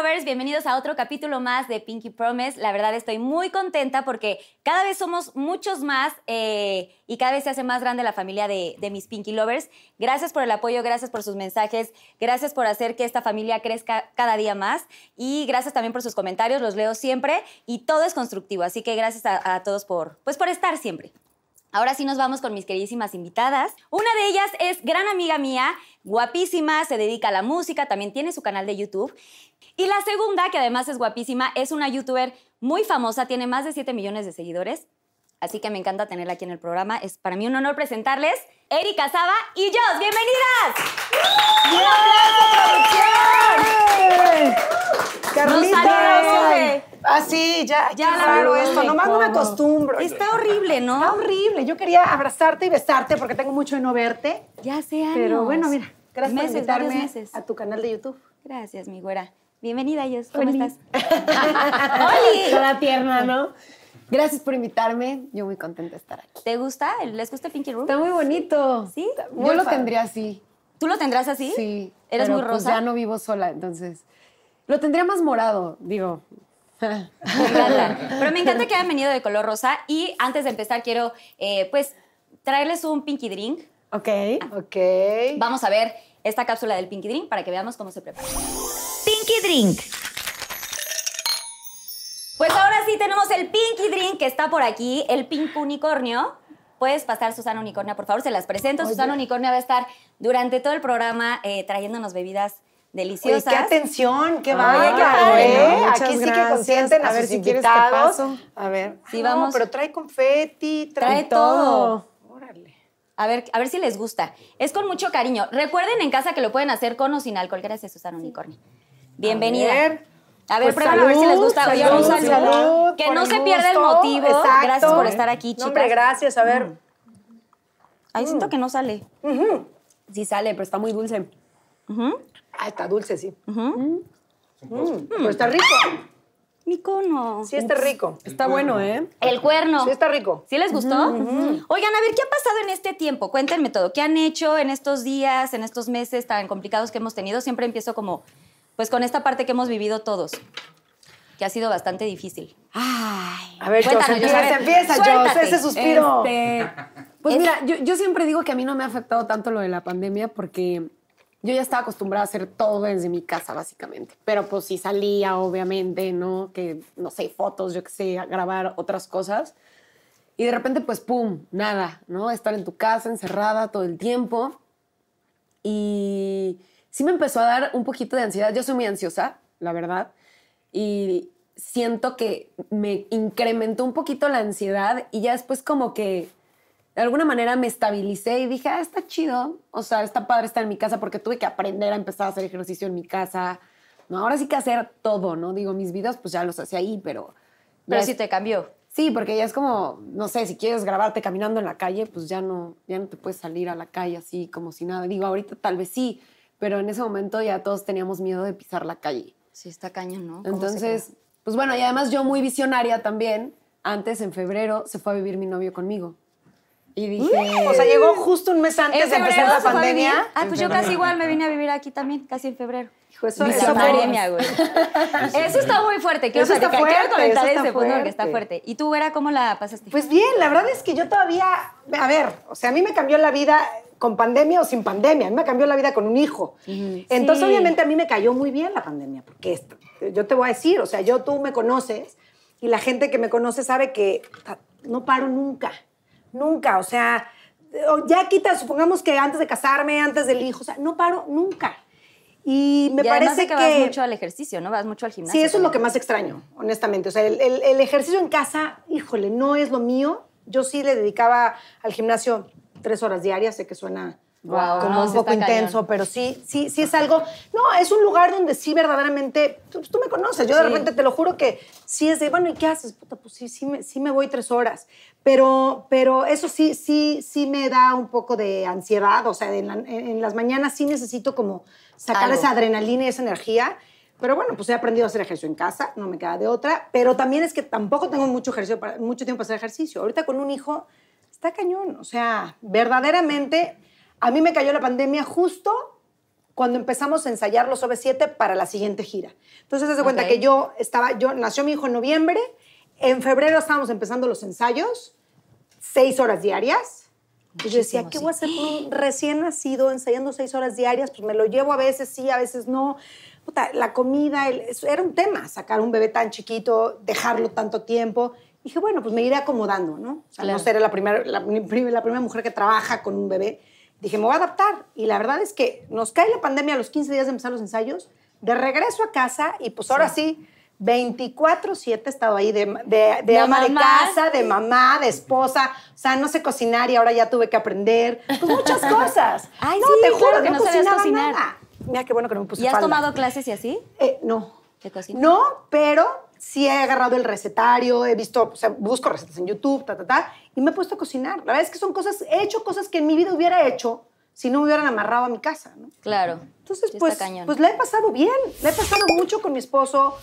Lovers? Bienvenidos a otro capítulo más de Pinky Promise. La verdad estoy muy contenta porque cada vez somos muchos más eh, y cada vez se hace más grande la familia de, de mis Pinky Lovers. Gracias por el apoyo, gracias por sus mensajes, gracias por hacer que esta familia crezca cada día más y gracias también por sus comentarios, los leo siempre y todo es constructivo. Así que gracias a, a todos por, pues, por estar siempre. Ahora sí nos vamos con mis queridísimas invitadas. Una de ellas es gran amiga mía, guapísima, se dedica a la música, también tiene su canal de YouTube. Y la segunda, que además es guapísima, es una youtuber muy famosa, tiene más de 7 millones de seguidores. Así que me encanta tenerla aquí en el programa. Es para mí un honor presentarles Erika Saba y Jos. ¡Bienvenidas! Carlita. Nos salió, sube. Ah, sí, ya, Ya raro esto. Nomás no me ¿Cómo? acostumbro. Está horrible, Está ¿no? horrible. Yo quería abrazarte y besarte porque tengo mucho de no verte. Ya años. Pero bueno, mira, gracias Meses, por invitarme meses. a tu canal de YouTube. Gracias, mi güera. Bienvenida, Jos. ¿Cómo Oli. estás? ¡Oli! Toda tierna, ¿no? Gracias por invitarme. Yo muy contenta de estar aquí. ¿Te gusta? ¿Les gusta el Pinky Room? Está muy bonito. ¿Sí? muy Yo lo tendría así. ¿Tú lo tendrás así? Sí. ¿Eres pero, muy pues, rosa? ya no vivo sola, entonces. Lo tendría más morado, digo. Me encanta. Pero me encanta que hayan venido de color rosa. Y antes de empezar, quiero, eh, pues, traerles un Pinky Drink. ok. Ok. Vamos a ver esta cápsula del Pinky Drink para que veamos cómo se prepara. Pinky Drink. Pues ahora sí tenemos el Pinky Drink que está por aquí, el Pink Unicornio. Puedes pasar, Susana Unicornia, por favor, se las presento. Susana Unicornia va a estar durante todo el programa eh, trayéndonos bebidas Oye, deliciosas. qué atención, qué bárbaro, qué padre, ¿eh? Aquí sí que consienten a, A ver sus si quieres invitados. paso. A ver. Sí, Ay, vamos. No, pero trae confeti, trae, Trae todo. Órale. A ver, a ver si les gusta. Es con mucho cariño. Recuerden en casa que lo pueden hacer con o sin alcohol. Gracias, Susana Unicornio. Bienvenida. A ver. A ver, Pues pruébalo a ver si les gusta. salud, un salud, saludo. salud, que no se pierda el motivo. Exacto. Gracias por estar aquí, No, chicas. hombre, gracias. A ver. Ay, siento que no sale. Sí sale, pero está muy dulce. Ah, está dulce, sí. Mm, Pero está rico. Mi cono. Sí, está rico. Está bueno, ¿eh? El cuerno. Sí, está rico. ¿Sí les gustó? Oigan, a ver, ¿qué ha pasado en este tiempo? Cuéntenme todo. ¿Qué han hecho en estos días, en estos meses tan complicados que hemos tenido? Siempre empiezo como, pues con esta parte que hemos vivido todos, que ha sido bastante difícil. Ay. A ver, Cuéntanos, Jos, a empieza, empieza, ese suspiro. Este, pues Es- mira, yo, yo siempre digo que a mí no me ha afectado tanto lo de la pandemia porque yo ya estaba acostumbrada a hacer todo desde mi casa, básicamente. Pero pues sí salía, obviamente, ¿no? Que, no sé, fotos, yo qué sé, a grabar otras cosas. Y de repente, pues, pum, nada, ¿no? Estar en tu casa, encerrada todo el tiempo. Y sí me empezó a dar un poquito de ansiedad. Yo soy muy ansiosa, la verdad. Y siento que me incrementó un poquito la ansiedad y ya después como que de alguna manera me estabilicé y dije, ah, está chido. O sea, está padre estar en mi casa porque tuve que aprender a empezar a hacer ejercicio en mi casa. No, ahora sí que hacer todo, ¿no? Digo, mis videos pues ya los hacía ahí, pero... Pero sí te cambió. Sí, porque ya es como, no sé, si quieres grabarte caminando en la calle, pues ya no, ya no te puedes salir a la calle así como si nada. Digo, ahorita tal vez sí, pero en ese momento ya todos teníamos miedo de pisar la calle. Sí, está cañón, ¿no? ¿Cómo se Entonces, pues bueno, y además yo muy visionaria también, antes en febrero se fue a vivir mi novio conmigo. Y dije, O sea, llegó justo un mes antes ¿En de empezar la pandemia. Ah, pues yo casi igual me vine a vivir aquí también, casi en febrero. Hijo, eso, pandemia, güey. Eso está muy fuerte. Quiero, Eso está quiero fuerte, comentar eso está ese punto porque está fuerte. ¿Y tú, Vera, cómo la pasaste? Pues bien, la verdad es que yo todavía, a ver, o sea, a mí me cambió la vida con pandemia o sin pandemia, a mí me cambió la vida con un hijo. Entonces, Sí. obviamente, a mí me cayó muy bien la pandemia, porque esto- yo te voy a decir, o sea, yo tú me conoces y la gente que me conoce sabe que no paro nunca, nunca, o sea, ya quita, supongamos que antes de casarme, antes del hijo, o sea, no paro nunca. Y me y parece de que, vas mucho al ejercicio, ¿no? Vas mucho al gimnasio. Sí, eso es lo que más extraño, honestamente. O sea, el, el- el ejercicio en casa, híjole, no es lo mío. Yo sí le dedicaba al gimnasio tres horas diarias, sé que suena Guau, como no, un poco cañón. intenso, pero sí, sí, sí es algo. No, es un lugar donde sí verdaderamente. Tú, tú me conoces, yo de Sí. repente te lo juro que sí es de, bueno, ¿y qué haces? Puta, pues sí, sí me, sí me voy tres horas. Pero, pero eso sí, sí, sí me da un poco de ansiedad. O sea, en, la- en- en las mañanas sí necesito como sacar Algo. esa adrenalina y esa energía. Pero bueno, pues he aprendido a hacer ejercicio en casa, no me queda de otra. Pero también es que tampoco tengo mucho, ejercicio para- mucho tiempo para hacer ejercicio. Ahorita con un hijo está cañón. O sea, verdaderamente, a mí me cayó la pandemia justo cuando empezamos a ensayar los OV7 para la siguiente gira. Entonces, haz de cuenta que yo estaba, yo, nació mi hijo en noviembre, en febrero estábamos empezando los ensayos, seis horas diarias. Y yo decía, Muchísimo, ¿qué sí. voy a hacer con un recién nacido ensayando seis horas diarias? Pues me lo llevo a veces sí, a veces no. Puta, la comida, el- era un tema, sacar un bebé tan chiquito, dejarlo tanto tiempo. Dije, bueno, pues me iré acomodando, ¿no? O sea, Claro. no seré la primera, la, primera mujer que trabaja con un bebé. Dije, me voy a adaptar. Y la verdad es que nos cae la pandemia a los 15 días de empezar los ensayos, de regreso a casa y pues ahora sí, 24-7 he estado ahí de, de, de De ama de casa, de mamá, de esposa. O sea, no sé cocinar y ahora ya tuve que aprender. Pues muchas cosas. Ay, no, sí, te juro, claro que no, no sabías cocinar. nada. Mira qué bueno que no me puse ¿Y has falda. tomado clases y así? Eh, no. ¿De cocina? No, pero sí he agarrado el recetario, he visto, o sea, busco recetas en YouTube, ta, ta, ta, y me he puesto a cocinar. La verdad es que son cosas, he hecho cosas que en mi vida hubiera hecho si no me hubieran amarrado a mi casa, ¿no? Claro. Entonces, pues, pues la he pasado bien, la he pasado mucho con mi esposo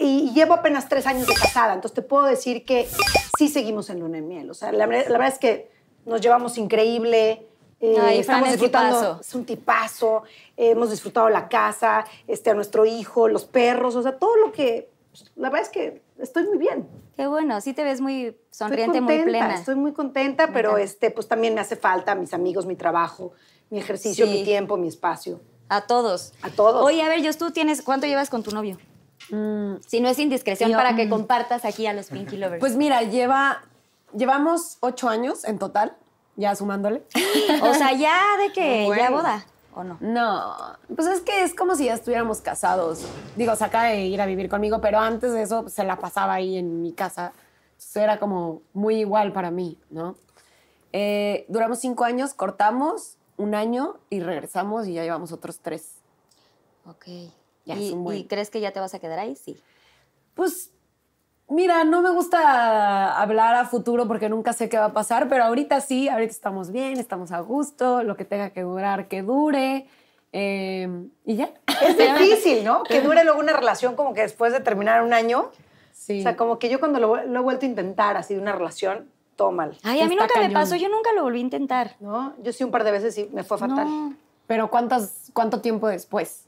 y, llevo apenas tres años de casada, entonces te puedo decir que sí seguimos en luna de miel. O sea, la, verdad- la verdad es que nos llevamos increíble. eh, Ay, estamos es disfrutando, tipazo. es un tipazo, eh, hemos disfrutado la casa, este, a nuestro hijo, los perros, o sea, todo lo que, pues, la verdad es que estoy muy bien. Qué bueno, sí te ves muy sonriente, contenta, muy plena. Estoy muy contenta, pero este, pues también me hace falta mis amigos, mi trabajo, mi ejercicio, Sí. mi tiempo, mi espacio. A todos. A todos. Oye, a ver, Jos, tú tienes, ¿cuánto llevas con tu novio? Mm, Si no es indiscreción, Yo- para que compartas aquí a los Pinky Lovers. Pues mira, lleva, llevamos ocho años en total, ya sumándole. o sea, ya de que Bueno. ya boda, ¿o no? No, pues es que es como si ya estuviéramos casados. Digo, se acaba de ir a vivir conmigo, pero antes de eso pues, se la pasaba ahí en mi casa. Entonces era como muy igual para mí, ¿no? Eh, duramos cinco años, cortamos un año y regresamos y ya llevamos otros tres. Ok. Ya ¿Y, buen. crees que ya te vas a quedar ahí? Sí. Pues, mira, no me gusta hablar a futuro porque nunca sé qué va a pasar, pero ahorita sí, ahorita estamos bien, estamos a gusto, lo que tenga que durar, que dure. eh, y ya. Es difícil, ¿no? Que dure luego una relación como que después de terminar un año. Sí. O sea, como que yo cuando lo, lo he vuelto a intentar así de una relación, mal. Ay, a mí nunca me pasó, yo nunca lo volví a intentar. ¿No? Yo sí un par de veces y me fue fatal. No. Pero ¿cuántas, ¿cuánto tiempo después?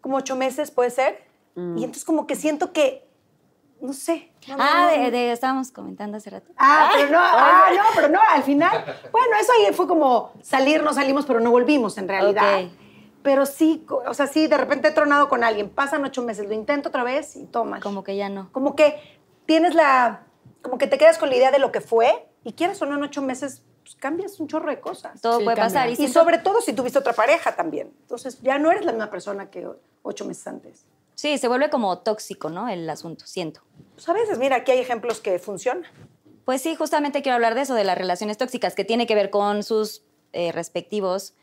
Como ocho meses puede ser. Mm. Y entonces como que siento que, no sé. no, Ah, no, de, de- estábamos comentando hace rato. Ah, pero no, ah, no, pero no, al final. Bueno, eso ahí fue como salir, no salimos, pero no volvimos en realidad. Ok. Pero sí, o sea, sí, de repente he tronado con alguien, pasan ocho meses, lo intento otra vez y toma. Como que ya no. Como que tienes la, como que te quedas con la idea de lo que fue y quieres o no en ocho meses, pues cambias un chorro de cosas. Todo Sí, puede cambia. pasar. Y, Y sobre todo si tuviste otra pareja también. Entonces ya no eres la misma persona que ocho meses antes. Sí, se vuelve como tóxico, ¿no? El asunto, siento. Pues a veces, mira, aquí hay ejemplos que funcionan. Pues sí, justamente quiero hablar de eso, de las relaciones tóxicas, que tiene que ver con sus eh, respectivos.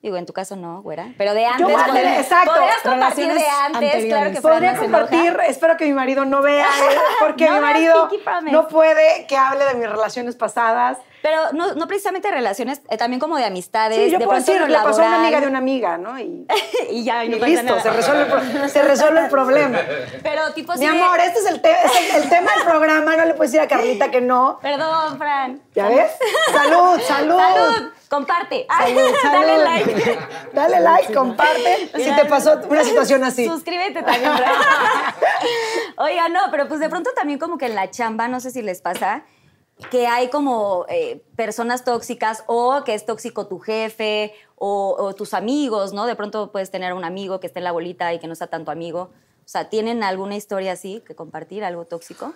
Digo, en tu caso no, güera. Pero de antes. voy a podrías- tener- exacto, Podrías compartir de antes, claro que Podría no compartir, espero que mi marido no vea, eh, porque No mi marido no puede que hable de mis relaciones pasadas. Pero no, no precisamente relaciones, eh, también como de amistades. Sí, yo de puedo decir, le pasó a una amiga de una amiga, ¿no? Y, y ya, y y no pasa listo, nada. se resuelve, el se resuelve el problema. Pero tipo Mi así de- amor, este es, el, te- es el, el tema del programa, no le puedes decir a Carlita que no. Perdón, Fran. ¿Ya ves? Salud, salud. Salud. Comparte. Salud, salud. Dale like. Dale like, comparte si te pasó una situación así. Suscríbete también, Fran. Oiga, no, pero pues de pronto también como que en la chamba, no sé si les pasa, que hay como eh, personas tóxicas o que es tóxico tu jefe o, o tus amigos, ¿no? De pronto puedes tener un amigo que esté en la bolita y que no sea tanto amigo. O sea, ¿tienen alguna historia así que compartir, algo tóxico?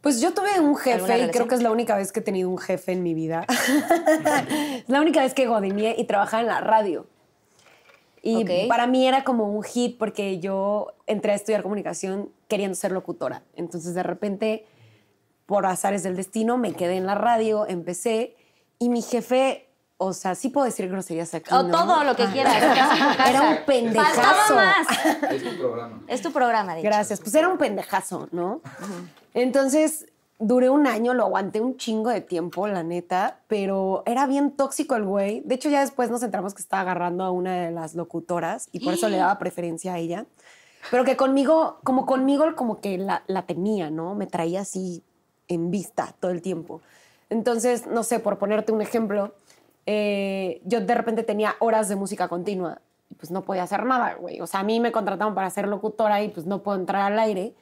Pues yo tuve un ¿Alguna jefe y creo que es la única vez que he tenido un jefe en mi vida. es la única vez que godineé y trabajaba en la radio. Y para mí era como un hit porque yo entré a estudiar comunicación queriendo ser locutora. Entonces de repente, por azares del destino, me quedé en la radio, empecé y mi jefe O sea, sí puedo decir groserías aquí. O ¿no? todo lo que Ajá. quieras. Era un pendejazo. Faltaba más. Es tu programa. Es tu programa, de hecho. Gracias. Pues era un pendejazo, ¿no? Entonces, duré un año, lo aguanté un chingo de tiempo, la neta, pero era bien tóxico el güey. De hecho, ya después nos enteramos que estaba agarrando a una de las locutoras y por eso le daba preferencia a ella. Pero que conmigo, como conmigo, como que la, la tenía, ¿no? Me traía así en vista todo el tiempo. Entonces, no sé, por ponerte un ejemplo, eh, yo de repente tenía horas de música continua y pues no podía hacer nada, güey. O sea, a mí me contrataron para ser locutora y pues no puedo entrar al aire.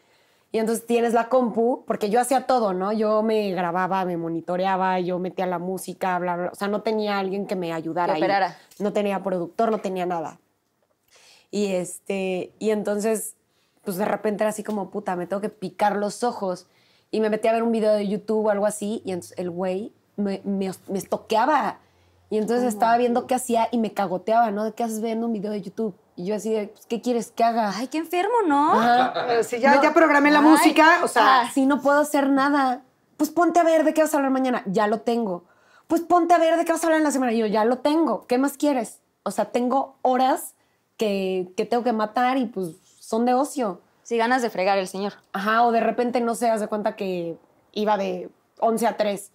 Y entonces tienes la compu, porque yo hacía todo, ¿no? Yo me grababa, me monitoreaba, yo metía la música, bla, bla. O sea, no tenía alguien que me ayudara. Que ahí. No tenía productor, no tenía nada. Y este, y entonces, pues de repente era así como, puta, me tengo que picar los ojos. Y me metí a ver un video de YouTube o algo así, y entonces el güey me, me, me estoqueaba. Y entonces estaba viendo qué hacía y me cagoteaba, ¿no? ¿De qué haces viendo un video de YouTube? Y yo así de, pues, ¿qué quieres que haga? Ay, qué enfermo, ¿no? Ajá. Si ya, ya programé la música, o sea, Si no puedo hacer nada, pues ponte a ver de qué vas a hablar mañana. Ya lo tengo. Pues ponte a ver de qué vas a hablar en la semana. Y yo ya lo tengo. ¿Qué más quieres? O sea, tengo horas que, que tengo que matar y pues son de ocio. Sí, ganas de fregar el señor. Ajá, o de repente, no sé, haz de cuenta que iba de 11 a 3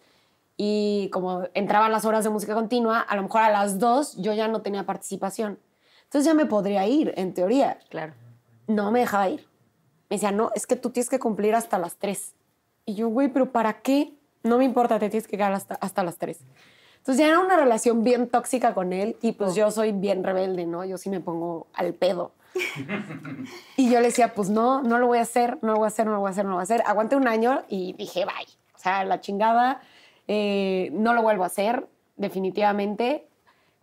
y como entraban las horas de música continua, a lo mejor a las 2 yo ya no tenía participación. Entonces ya me podría ir, en teoría. Claro. No me dejaba ir. Me decía, no, es que tú tienes que cumplir hasta las 3. Y yo, güey, ¿pero para qué? No me importa, te tienes que quedar hasta, hasta las 3. Entonces ya era una relación bien tóxica con él y pues yo soy bien rebelde, ¿no? Yo sí me pongo al pedo. y yo le decía, pues no, no lo voy a hacer, no lo voy a hacer, no lo voy a hacer, no lo voy a hacer. Aguanté un año y dije, bye. O sea, la chingada, eh, no lo vuelvo a hacer, definitivamente.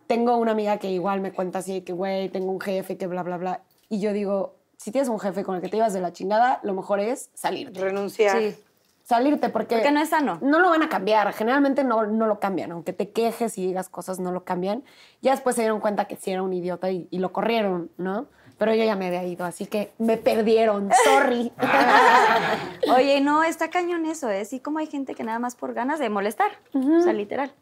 Tengo una amiga que igual me cuenta así, que güey, tengo un jefe, que bla, bla, bla. Y yo digo, si tienes un jefe con el que te ibas de la chingada, lo mejor es salirte. renunciar. Sí. Salirte porque... Porque no es sano. No lo van a cambiar. Generalmente no, no lo cambian. Aunque te quejes y digas cosas, no lo cambian. Ya después se dieron cuenta que sí era un idiota y, y lo corrieron, ¿no? Pero yo ya me había ido, así que me perdieron. Sorry. Oye, no, está cañón eso, ¿eh? Sí, como hay gente que nada más por ganas de molestar. O sea, literal.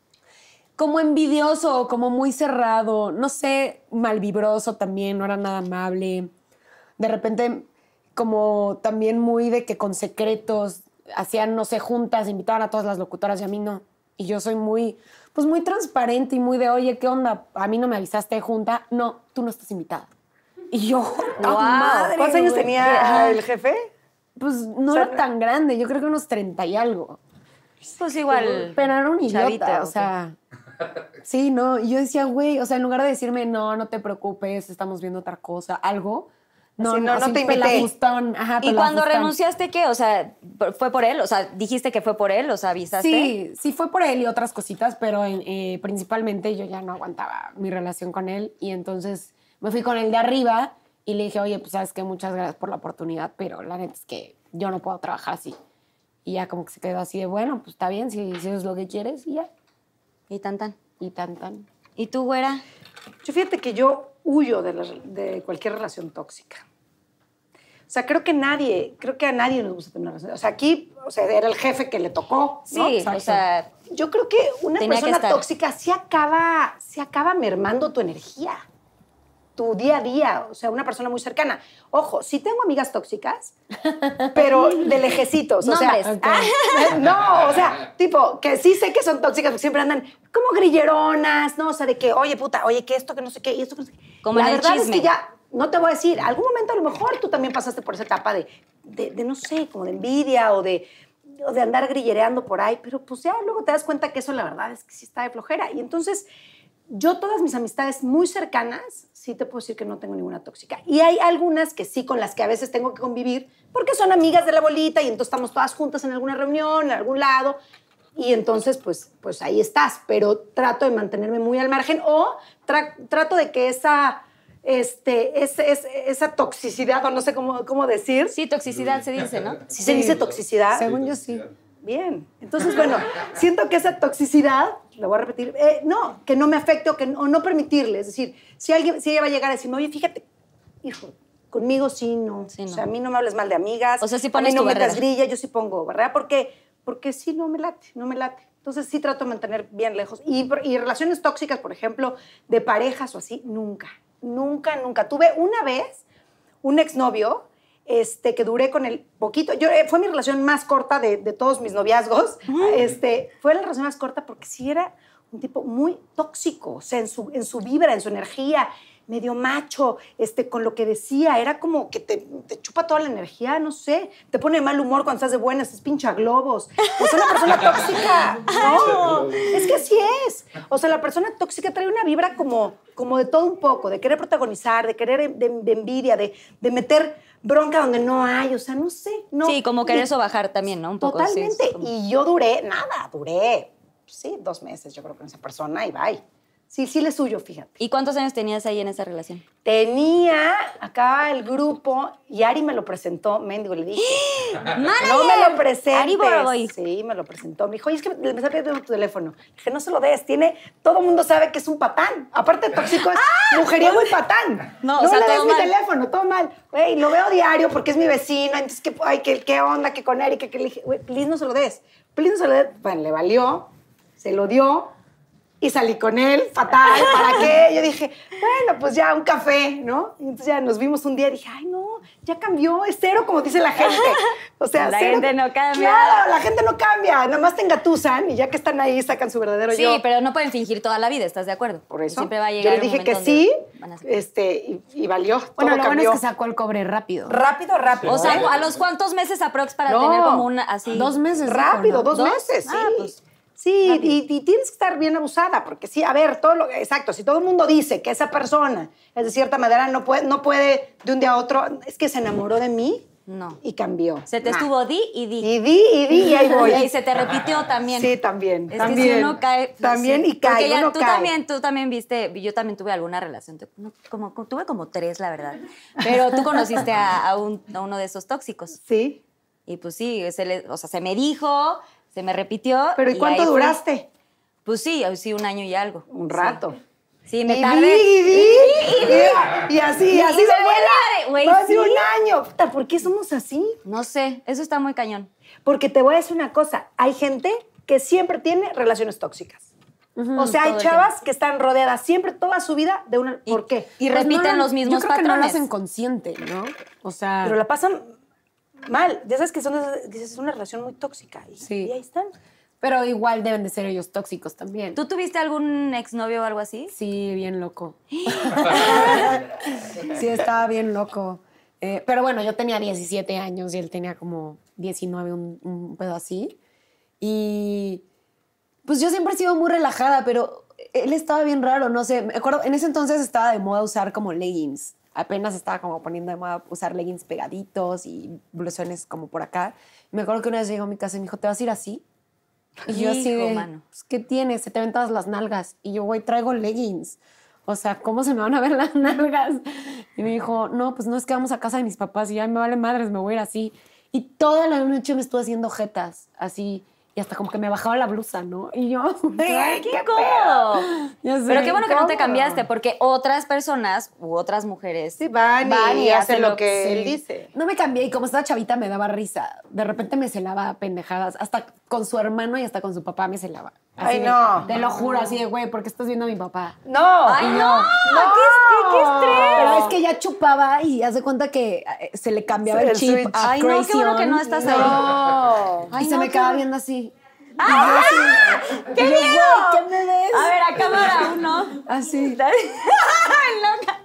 como envidioso, como muy cerrado, no sé, malvibroso también, no era nada amable. De repente, como también muy de que con secretos hacían, no sé, juntas, invitaban a todas las locutoras y a mí no. Y yo soy muy, pues muy transparente y muy de, oye, ¿qué onda? A mí no me avisaste junta. No, tú no estás invitada. Y yo, ¡ah, Guau. madre, ¿Cuántos años güey! tenía el jefe? Pues no O sea, era tan grande, yo creo que unos 30 y algo. Pues igual. Pero era un idiota, Chavito, o sea. Sí, no. Y yo decía, güey, o sea, en lugar de decirme, no, no te preocupes, estamos viendo otra cosa, algo. No, Así, no, no te invité. ajá, ¿Y cuando renunciaste qué? O sea, ¿fue por él? O sea, dijiste que fue por él, o sea, avisaste. Sí, sí fue por él y otras cositas, pero en- eh, principalmente yo ya no aguantaba mi relación con él y entonces me fui con el de arriba y le dije, oye, pues sabes que muchas gracias por la oportunidad, pero la neta es que yo no puedo trabajar así. Y ya como que se quedó así de, bueno, pues está bien, si, si eso es lo que quieres y ya. Y tan tan. Y tan, tan. ¿Y tú, güera? Yo fíjate que yo huyo de, la- de cualquier relación tóxica. O sea, creo que nadie, creo que a nadie nos gusta tener una relación. O sea, aquí, o sea, era el jefe que le tocó. Sí, ¿no? o sea, Yo creo que una que persona tóxica sí acaba, sí acaba mermando tu energía, tu día a día. O sea, una persona muy cercana. Ojo, sí tengo amigas tóxicas, pero de lejecitos. O sea, ah, no, o sea, tipo, que sí sé que son tóxicas, porque siempre andan como grilleronas, ¿no? O sea, de que, oye, puta, oye, que esto, que no sé qué, y esto, que no sé qué. Como La en el verdad es que ya, no te voy a decir, algún momento a lo mejor tú también pasaste por esa etapa de, de, de, no sé, como de envidia o de, o de andar grillereando por ahí, pero pues ya luego te das cuenta que eso la verdad es que sí está de flojera. Y entonces, yo todas mis amistades muy cercanas, sí te puedo decir que no tengo ninguna tóxica. Y hay algunas que sí, con las que a veces tengo que convivir, porque son amigas de la bolita y entonces estamos todas juntas en alguna reunión, en algún lado. Y entonces, pues, pues ahí estás, pero trato de mantenerme muy al margen o tra- trato de que esa, este, es- es- esa toxicidad, o no sé cómo, cómo decir, sí, toxicidad se dice, ¿no? si se dice toxicidad, Según yo sí. Bien. Entonces, bueno, siento que esa toxicidad, lo voy a repetir, eh, no, que no me afecte o, que, o no permitirle. Es decir, si, alguien, si ella va a llegar a decirme, oye, fíjate, hijo, conmigo sí, no. Sí, O no. sea, a mí no me hables mal de amigas. O sea, a pones mí no tu me das barrera. grilla, yo sí pongo, ¿verdad? Porque, porque sí, no me late, no me late. Entonces sí trato de mantener bien lejos. Y, y relaciones tóxicas, por ejemplo, de parejas o así, nunca. Nunca, nunca. Tuve una vez un exnovio este, que duré con él poquito. Yo, eh, fue mi relación más corta de, de todos mis noviazgos. Este, fue la relación más corta porque sí era un tipo muy tóxico, o sea, en su, en su vibra, en su energía, medio macho, este, con lo que decía, era como que te, te chupa toda la energía, no sé, te pone de mal humor cuando estás de buenas, es pincha globos. Es una persona tóxica, ¿no? Es que así es. O sea, la persona tóxica trae una vibra como, como de todo un poco, de querer protagonizar, de querer de, de envidia, de, de meter bronca donde no hay, o sea, no sé. No, Sí, como querer sobajar también, ¿no? Un poco. sí, Totalmente. es como- Y yo duré, nada, duré, sí, dos meses, yo creo, con esa persona y bye. Sí, sí le suyo, fíjate. ¿Y cuántos años tenías ahí en esa relación? Tenía acá el grupo y Ari me lo presentó, mendigo, le dije. No me lo presentes. Ari Boroboy. Sí, me lo presentó. Me dijo, oye, es que me está pidiendo tu teléfono. Le dije, no se lo des, tiene, todo el mundo sabe que es un patán. Aparte de tóxico, es mujeriego y patán. ¡Ah! No, No, o sea, le des todo mi mal. teléfono, todo mal. Güey, lo veo diario porque es mi vecino, entonces, ¿qué, ay, ¿qué, qué onda? ¿Qué con Erika? ¿Qué le dije? Güey, please no se lo des. Please no se lo des. Bueno, le valió, se lo dio y salí con él, fatal, ¿para qué? Yo dije, bueno, pues ya un café, ¿no? Y entonces ya nos vimos un día y dije, ay, no, ya cambió, es cero como dice la gente. O sea, La cero- gente no cambia. Claro, la gente no cambia, nada más te engatusan y ya que están ahí sacan su verdadero Sí, yo. pero no pueden fingir toda la vida, ¿estás de acuerdo? Por eso, Siempre va a yo llegar le un dije que sí, van a- este, y, y valió, Bueno, todo lo bueno es que sacó el cobre rápido. Rápido, rápido. O sea. ¿a los cuántos meses aprox para No. tener como una así? Dos meses. Rápido, ¿no? dos, ¿Dos? meses, sí. Ah, pues, sí, y, y tienes que estar bien abusada, porque sí, a ver, todo lo, exacto, si todo el mundo dice que esa persona es de cierta manera, no puede, no puede de un día a otro, es que se enamoró de mí No. y cambió. Se te Nah. estuvo di y di. Y di, y di, y ahí voy. Y se te repitió también. Sí, también, Es también. que si uno cae. pues, También y cae, Porque ya uno tú cae. también, tú también viste, yo también tuve alguna relación, como- tuve como tres, la verdad. Pero tú conociste a, a un- a uno de esos tóxicos. Sí, Y pues sí, se le- o sea, se me dijo, se me repitió. pero ¿y cuánto ahí fue. duraste? Pues sí, sí, un año y algo. Un Sí. rato. Sí, me y tardé. y y y así, Y así se güey, Más de sí. un año. Puta, ¿por qué somos así? No sé, eso está muy cañón. Porque te voy a decir una cosa, hay gente que siempre tiene relaciones tóxicas. o sea, hay chavas que están rodeadas siempre toda su vida de una... ¿Por qué? Y Pues no repiten lo- los mismos Yo creo que no lo patrones. hacen consciente, ¿no? O sea, Pero la pasan mal. Ya sabes que son que es una relación muy tóxica. Y, Sí. y ahí están. pero igual deben de ser ellos tóxicos también. ¿Tú tuviste algún exnovio o algo así? Sí, bien loco. sí, estaba bien loco. Eh, pero bueno, yo tenía 17 años y él tenía como 19, un, un pedo así. Y pues yo siempre he sido muy relajada, pero él estaba bien raro, no sé. Me acuerdo, en ese entonces estaba de moda usar como leggings. Apenas estaba como poniendo de moda usar leggings pegaditos y blusones como por acá. Me acuerdo que una vez llegó a mi casa y me dijo, ¿te vas a ir así? Y yo así de, mano. pues, ¿qué tienes? Se te ven todas las nalgas. Y yo, güey, traigo leggings. O sea, ¿cómo se me van a ver las nalgas? Y me dijo, no, pues no es que vamos a casa de mis papás y ya me vale madres, me voy a ir así. Y toda la noche me estuve haciendo jetas, así. Y hasta como que me bajaba la blusa, ¿no? Y yo, ¡Ay, qué qué sé, Pero qué bueno que no te cambiaste, porque otras personas u otras mujeres Sí, van, y, hacen lo que Sí. él dice. No me cambié y como estaba chavita me daba risa. De repente me celaba pendejadas. Hasta con su hermano y hasta con su papá me celaba. Así Ay, de- no. Te lo juro, así de, güey, ¿por qué estás viendo a mi papá? No. ¡Ay, no! yo, ¡Qué, qué estrés! Pero es que ya chupaba y haz de cuenta que eh, se le cambiaba Sí, el el chip a Ay, no, qué bueno que no estás ahí. No. Ay, y se no, me qué quedaba viendo así. ¡Ah! ¡Qué miedo! ¿Qué me ves? A ver, a cámara uno. Así. ¡Ay, loca!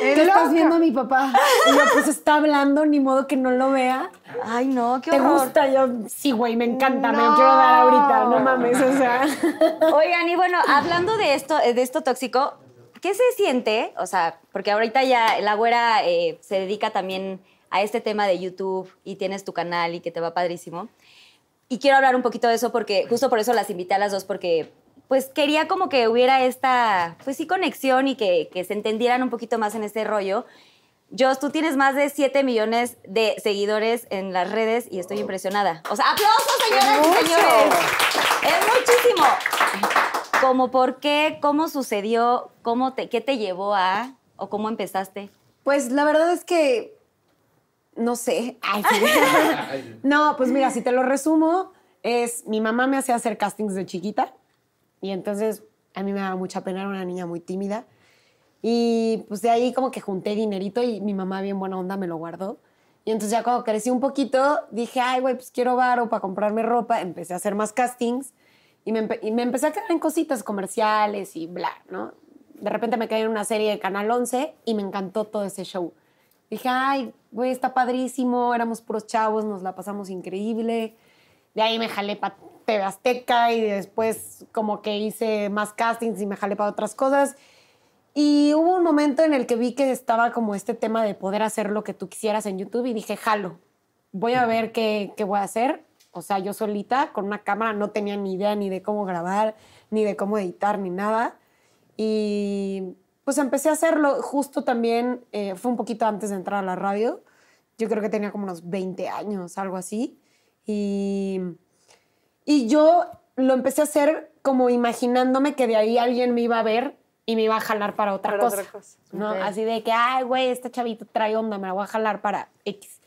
¿Qué Es estás viendo a mi papá? Y yo, pues está hablando, ni modo que no lo vea. Ay, no, qué ¿Te horror. gusta? Yo, sí, güey, me encanta, me lo quiero dar ahorita, no mames, o sea. Oigan, y bueno, hablando de esto, de esto tóxico, ¿qué se siente? O sea, porque ahorita ya la güera eh, se dedica también a este tema de YouTube y tienes tu canal y que te va padrísimo. Y quiero hablar un poquito de eso porque justo por eso las invité a las dos porque pues quería como que hubiera esta, pues sí, conexión y que, que se entendieran un poquito más en este rollo. Jos, tú tienes más de 7 millones de seguidores en las redes y estoy impresionada. O sea, aplausos, señoras y señores. Es muchísimo. Como por qué, cómo sucedió, cómo te, qué te llevó a, o cómo empezaste. Pues la verdad es que no sé. Ay, sí. no, pues mira, si te lo resumo, es, mi mamá me hacía hacer castings de chiquita y entonces a mí me daba mucha pena, era una niña muy tímida. Y pues de ahí como que junté dinerito y mi mamá bien buena onda me lo guardó. Y entonces ya cuando crecí un poquito, dije, ay, güey, pues quiero varo para comprarme ropa. Empecé a hacer más castings y me, empe- y me empecé a quedar en cositas comerciales y bla, ¿no? De repente me quedé en una serie de Canal 11 y me encantó todo ese show. Dije, ay, güey, está padrísimo, éramos puros chavos, nos la pasamos increíble. De ahí me jalé para TV Azteca y después como que hice más castings y me jalé para otras cosas. Y hubo un momento en el que vi que estaba como este tema de poder hacer lo que tú quisieras en YouTube y dije, jalo, voy a ver qué, qué voy a hacer. O sea, yo solita con una cámara no tenía ni idea ni de cómo grabar, ni de cómo editar, ni nada. Y pues empecé a hacerlo justo también, eh, fue un poquito antes de entrar a la radio. Yo creo que tenía como unos 20 años, algo así. Y, y yo lo empecé a hacer como imaginándome que de ahí alguien me iba a ver y me iba a jalar para otra Para cosa. otra cosa. ¿no? Así de que, ay, güey, este chavito trae onda, me la voy a jalar para X.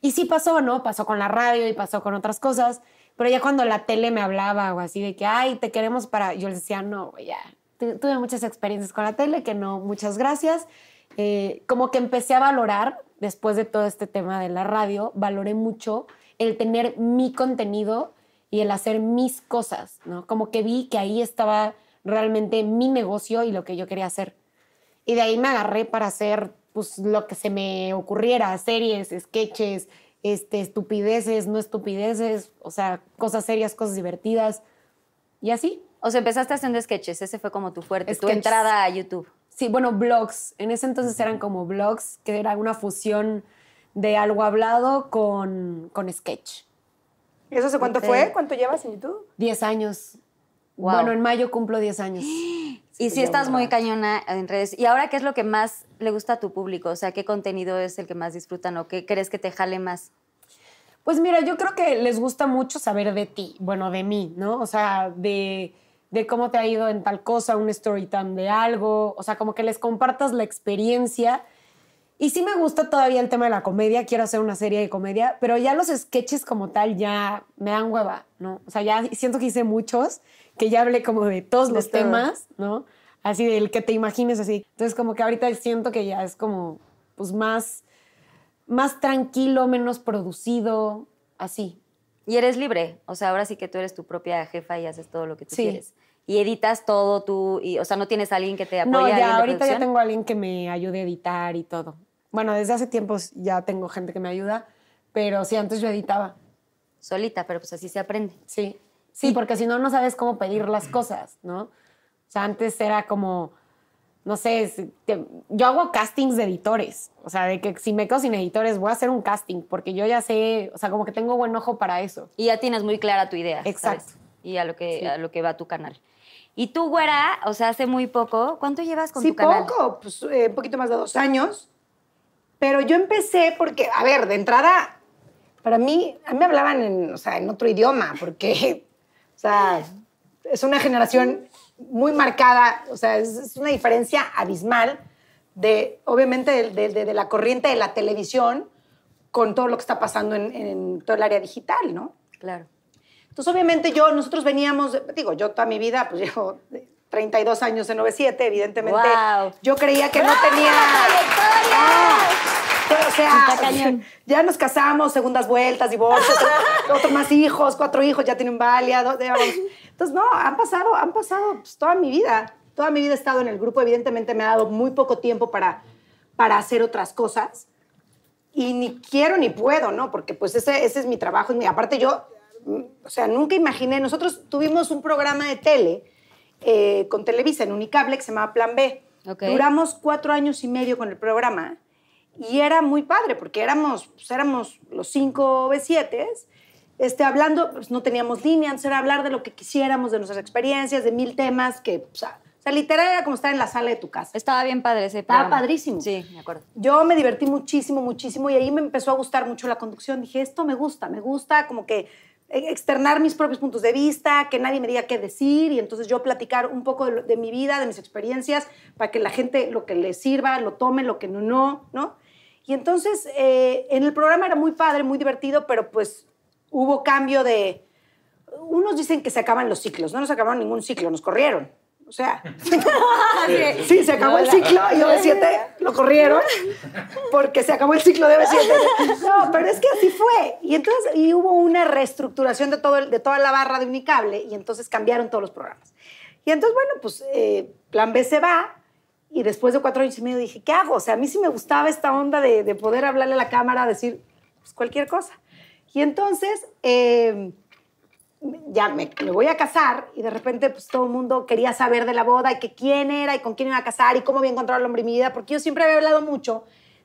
Y sí pasó, ¿no? Pasó con la radio y pasó con otras cosas. Pero ya cuando la tele me hablaba o así de que, ay, te queremos para... Yo les decía, no, güey, ya. Tu- Tuve muchas experiencias con la tele, que no, muchas gracias. Eh, como que empecé a valorar, después de todo este tema de la radio, valoré mucho el tener mi contenido y el hacer mis cosas, ¿no? Como que vi que ahí estaba realmente mi negocio y lo que yo quería hacer. Y de ahí me agarré para hacer pues, lo que se me ocurriera, series, sketches, este, estupideces, no estupideces, o sea, cosas serias, cosas divertidas. Y así. O sea, empezaste haciendo sketches, ese fue como tu fuerte, tu entrada a YouTube. Sí, bueno, blogs. En ese entonces eran como blogs, que era una fusión de algo hablado con, con sketch. ¿Eso hace cuánto fue? ¿Cuánto llevas en YouTube? Diez años. Wow. Bueno, en mayo cumplo 10 años. Y si estás muy cañona en redes. ¿Y ahora qué es lo que más le gusta a tu público? O sea, ¿qué contenido es el que más disfrutan o qué crees que te jale más? Pues mira, yo creo que les gusta mucho saber de ti, bueno, de mí, ¿no? O sea, de, de cómo te ha ido en tal cosa, un story time de algo, o sea, como que les compartas la experiencia. Y sí me gusta todavía el tema de la comedia, quiero hacer una serie de comedia, pero ya los sketches como tal ya me dan hueva, ¿no? O sea, ya siento que hice muchos, que ya hablé como de todos De los todo. temas, ¿no? Así del que te imagines así. Entonces como que ahorita siento que ya es como, pues más, más tranquilo, menos producido, así. Y eres libre. O sea, ahora sí que tú eres tu propia jefa y haces todo lo que tú Sí. quieres. Y editas todo tú, y, o sea, no tienes a alguien que te apoye. No, ya ahorita ya tengo a alguien que me ayude a editar y todo. Bueno, desde hace tiempos ya tengo gente que me ayuda, pero sí, antes yo editaba. Solita, pero pues así se aprende. Sí. Sí, porque si no, no sabes cómo pedir las cosas, ¿no? O sea, antes era como, no sé, te- yo hago castings de editores. O sea, de que si me quedo sin editores, voy a hacer un casting, porque yo ya sé, o sea, como que tengo buen ojo para eso. Y ya tienes muy clara tu idea. ¿sabes? Exacto. Y a lo, que, Sí. a lo que va tu canal. Y tú, güera, o sea, hace muy poco, ¿cuánto llevas con sí, tu canal? poco, pues eh, un poquito más de dos años. Pero yo empecé porque, a ver, de entrada, para mí, a mí me hablaban en, o sea, en otro idioma, porque, o sea, es una generación muy marcada, o sea, es, es una diferencia abismal de, obviamente, de, de- de- la corriente de la televisión con todo lo que está pasando en, en todo el área digital, ¿no? Claro. Entonces, obviamente, yo, nosotros veníamos, digo, yo toda mi vida, pues llevo de 32 años en 97, evidentemente. ¡Guau! Yo creía que no tenía. No. O sea, ya nos casamos, segundas vueltas, divorcios, otro, más hijos, cuatro hijos, ya tienen valia. dos- ya vamos. Entonces, no, han pasado, han pasado pues, toda mi vida. Toda mi vida he estado en el grupo. Evidentemente, me ha dado muy poco tiempo para, para hacer otras cosas y ni quiero ni puedo, ¿no? Porque pues ese, ese es mi trabajo. Aparte yo, mm, o sea, nunca imaginé, nosotros tuvimos un programa de tele eh, con Televisa en Unicable que se llamaba Plan B. Duramos cuatro años y medio con el programa y era muy padre porque éramos, pues, éramos los cinco B7 este, hablando, pues no teníamos línea, entonces era hablar de lo que quisiéramos, de nuestras experiencias, de mil temas que, o sea, o sea, literal era como estar en la sala de tu casa. Estaba bien padre ese Estaba programa. padrísimo. Sí, me acuerdo. Yo me divertí muchísimo, muchísimo y ahí me empezó a gustar mucho la conducción. Dije, esto me gusta, me gusta como que eh, externar mis propios puntos de vista, que nadie me diga qué decir y entonces yo platicar un poco de, lo- de mi vida, de mis experiencias, para que la gente lo que le sirva, lo tome, lo que no, no, ¿no? Y entonces eh, en el programa era muy padre, muy divertido, pero pues hubo cambio de, unos dicen que se acaban los ciclos, no nos acabaron ningún ciclo, nos corrieron. O sea, sí, se acabó el ciclo y OV7 lo corrieron porque se acabó el ciclo de OV7. No, pero es que así fue. Y entonces y hubo una reestructuración de, todo el- de toda la barra de Unicable y entonces cambiaron todos los programas. Y entonces, bueno, pues eh, Plan B se va y después de cuatro años y medio dije, ¿qué hago? O sea, a mí sí me gustaba esta onda de, de poder hablarle a la cámara, decir pues, cualquier cosa. Y entonces... eh, ya me, me voy a casar y de repente pues todo el mundo quería saber de la boda y que quién era y con quién iba a casar y cómo había encontrado al hombre en mi vida, porque yo siempre había hablado mucho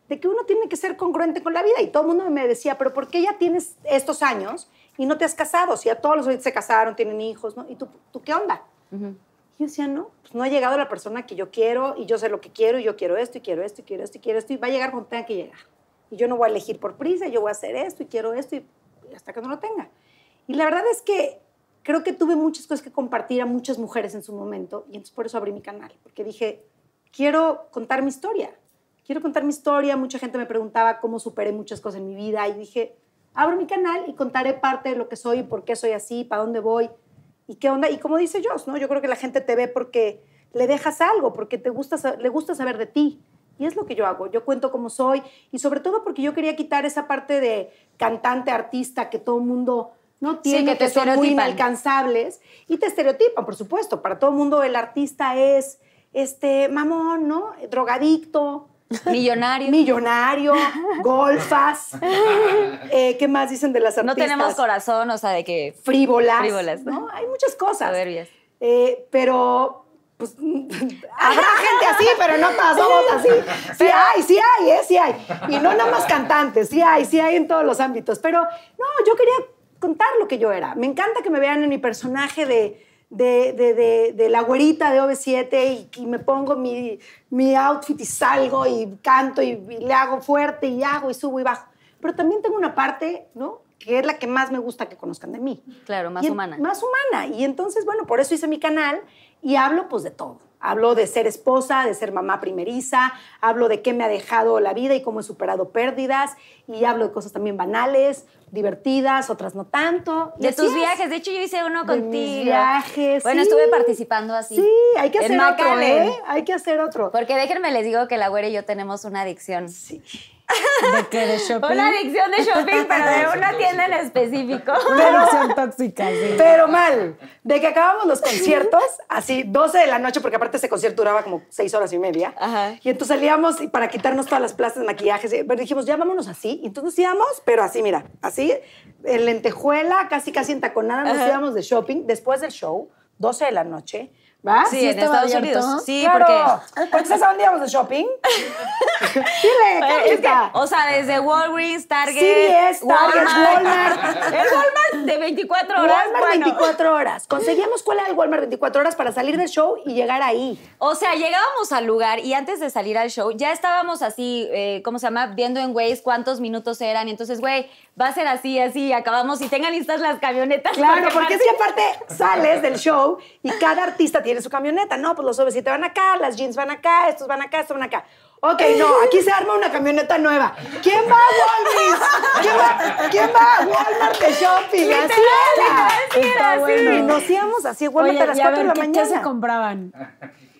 de que uno tiene que ser congruente con la vida y todo el mundo me decía, pero ¿por qué ya tienes estos años y no te has casado? Si ya todos los se casaron, tienen hijos, ¿no? ¿Y tú, tú qué onda? Y yo decía, no, pues no ha llegado la persona que yo quiero y yo sé lo que quiero y yo quiero esto y quiero esto y quiero esto y quiero esto y va a llegar cuando tenga que llegar. Y yo no voy a elegir por prisa, yo voy a hacer esto y quiero esto y hasta que no lo tenga. Y la verdad es que creo que tuve muchas cosas que compartir a muchas mujeres en su momento y entonces por eso abrí mi canal, porque dije, quiero contar mi historia, quiero contar mi historia, mucha gente me preguntaba cómo superé muchas cosas en mi vida y dije, abro mi canal y contaré parte de lo que soy, por qué soy así, para dónde voy y qué onda. Y como dice Joss, ¿no? yo creo que la gente te ve porque le dejas algo, porque te gusta, le gusta saber de ti. Y es lo que yo hago. Yo cuento cómo soy y sobre todo porque yo quería quitar esa parte de cantante, artista que todo el mundo no tiene, que te son muy inalcanzables. Y te estereotipan, por supuesto. Para todo el mundo el artista es este mamón, ¿no? Drogadicto, Millonario. millonario, golfas. Eh, ¿Qué más dicen de las artistas? no tenemos corazón, o sea, de que Frívolas. Frívolas. ¿no? Hay muchas cosas. soberbias. Eh, pero, pues, habrá gente así, pero no todas somos así. Sí hay, sí hay, ¿eh? Sí hay. Y no nada más cantantes, sí hay, sí hay en todos los ámbitos. Pero, no, yo quería contar lo que yo era. Me encanta que me vean en mi personaje de, de, de, de- de la güerita de OV7 y, y me pongo mi, mi outfit y salgo y canto y, y le hago fuerte y hago y subo y bajo. Pero también tengo una parte, ¿no? Que es la que más me gusta que conozcan de mí. Claro, más Y humana. Más humana. Y entonces, bueno, por eso hice mi canal y hablo pues de todo. Hablo de ser esposa, de ser mamá primeriza, hablo de qué me ha dejado la vida y cómo he superado pérdidas y hablo de cosas también banales, divertidas, otras no tanto. Y De tus es. viajes, de hecho yo hice uno De contigo. mis viajes, Bueno, sí. estuve participando así. Sí, hay que hacer otro, Macallen. ¿eh? Hay que hacer otro. Porque déjenme les digo que la güera y yo tenemos una adicción. Sí. ¿De qué? ¿De shopping? Una adicción de shopping, pero de una tienda en específico. Una adicción tóxica, sí. Pero mal. De que acabamos los conciertos, así, 12 de la noche, porque aparte ese concierto duraba como 6 horas y media. Ajá. Y entonces salíamos y para quitarnos todas las plazas de maquillaje. sí, Pero dijimos, ya vámonos así. Y entonces nos íbamos, pero así, mira, así, en lentejuela, casi, casi en taconada, nos Ajá. íbamos de shopping después del show, 12 de la noche. ¿Va? Sí, ¿Sí en Estados abierto? Unidos. Sí, claro. porque. ¿Porque sabes a dónde íbamos de shopping? Dile, Es que, o sea, desde Walgreens, Target, CVS, Target, Walmart. El Walmart de 24 horas. Walmart bueno. 24 horas. Conseguíamos cuál era el Walmart 24 horas para salir del show y llegar ahí. O sea, llegábamos al lugar y antes de salir al show ya estábamos así, eh, ¿cómo se llama? Viendo en Waze cuántos minutos eran. Y entonces, güey, va a ser así, así, acabamos y tengan listas las camionetas. Claro, porque es que aparte sales del show y cada artista tiene su camioneta. No, pues los OV7 van acá, las jeans van acá, estos van acá, estos van acá. Ok, no, aquí se arma una camioneta nueva. ¿Quién va a Walgreens? ¿Quién va, quién va a Walmart de shopping? así era. sí era Está así. bueno. Y nos íbamos así a Walmart Oye, a las y a 4 de la ¿qué, qué se mañana. compraban?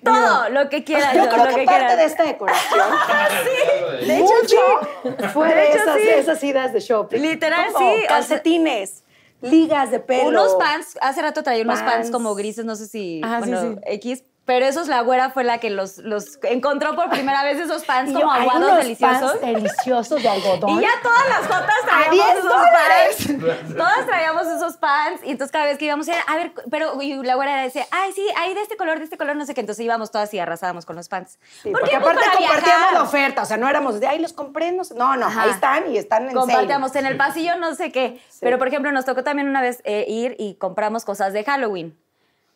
Todo, lo que quieras. Yo lo creo que que parte quieras. de esta decoración De hecho, mucho fue De de, hecho, esas, sí. esas idas de shopping. Literal, sí, Calcetines, ligas de pelo. Unos pants, hace rato traía unos pants, Pants. como grises, no sé si, Ajá, sí, bueno, sí. X, pero esos la güera fue la que los, los encontró por primera vez esos pants Y como aguados deliciosos. pants deliciosos de algodón. Y ya todas las jotas traíamos 10 esos pants. Todas traíamos esos pants. Y entonces cada vez que íbamos, a ver, pero y la güera decía, ay, sí, hay de este color, de este color, no sé qué. Entonces íbamos todas y arrasábamos con los pants. Sí, ¿Por porque aparte para compartíamos viajar. la oferta, o sea, no éramos de ahí los compré, no sé. No, no, Ajá. ahí están y están en Compartíamos en el pasillo, no sé qué. Sí. Pero, por ejemplo, nos tocó también una vez eh, ir y compramos cosas de Halloween,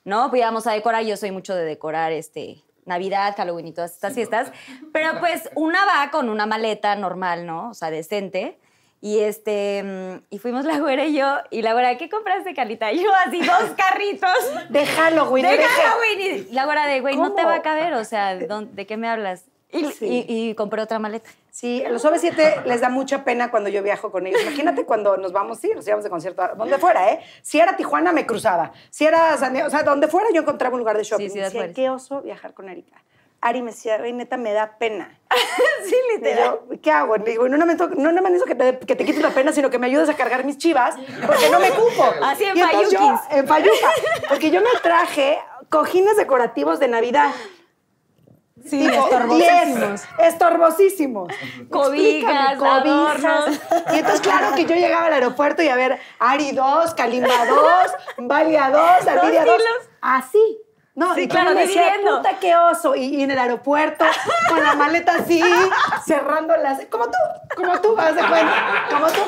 ¿no? Pues íbamos a decorar, yo soy mucho de decorar, este, Navidad, Halloween y todas estas fiestas. Pero, pues, una va con una maleta normal, ¿no? O sea, decente. Y este, mm, y fuimos la güera y yo, y la güera, ¿qué compraste, Calita? Yo así, dos carritos. De Halloween. De Halloween. Y la güera de, güey, no te va a caber, o sea, ¿de, qué me hablas? Y, Sí. y- y compré otra maleta. Sí, a los OV7 les da mucha pena cuando yo viajo con ellos. Imagínate cuando nos vamos, sí, nos íbamos de concierto, a donde fuera, ¿eh? Si era Tijuana, me cruzaba. Si era San Diego, o sea, donde fuera yo encontraba un lugar de shopping. Sí, Sí, qué oso viajar con Erika. Ari me decía, "Güey, neta, me da pena. sí, yo, ¿qué hago? Le digo, no más no necesito que te, que te quites la pena, sino que me ayudes a cargar mis chivas, porque no me cupo. Así en Fayuquis. En Fayuca. Porque yo me traje cojines decorativos de Navidad. Sí, Tipo, estorbosísimos. 10, Estorbosísimos. Cobijas, adornos. Y entonces, claro que yo llegaba al aeropuerto y a ver, Ari 2, Kalimba 2, Valia 2, Alviria 2. hilos. Así. No, Sí, y claro, me decía, puta, qué oso. Y, y en el aeropuerto, con la maleta así, cerrando las... Como tú, como tú, vas de cuenta. Como tú.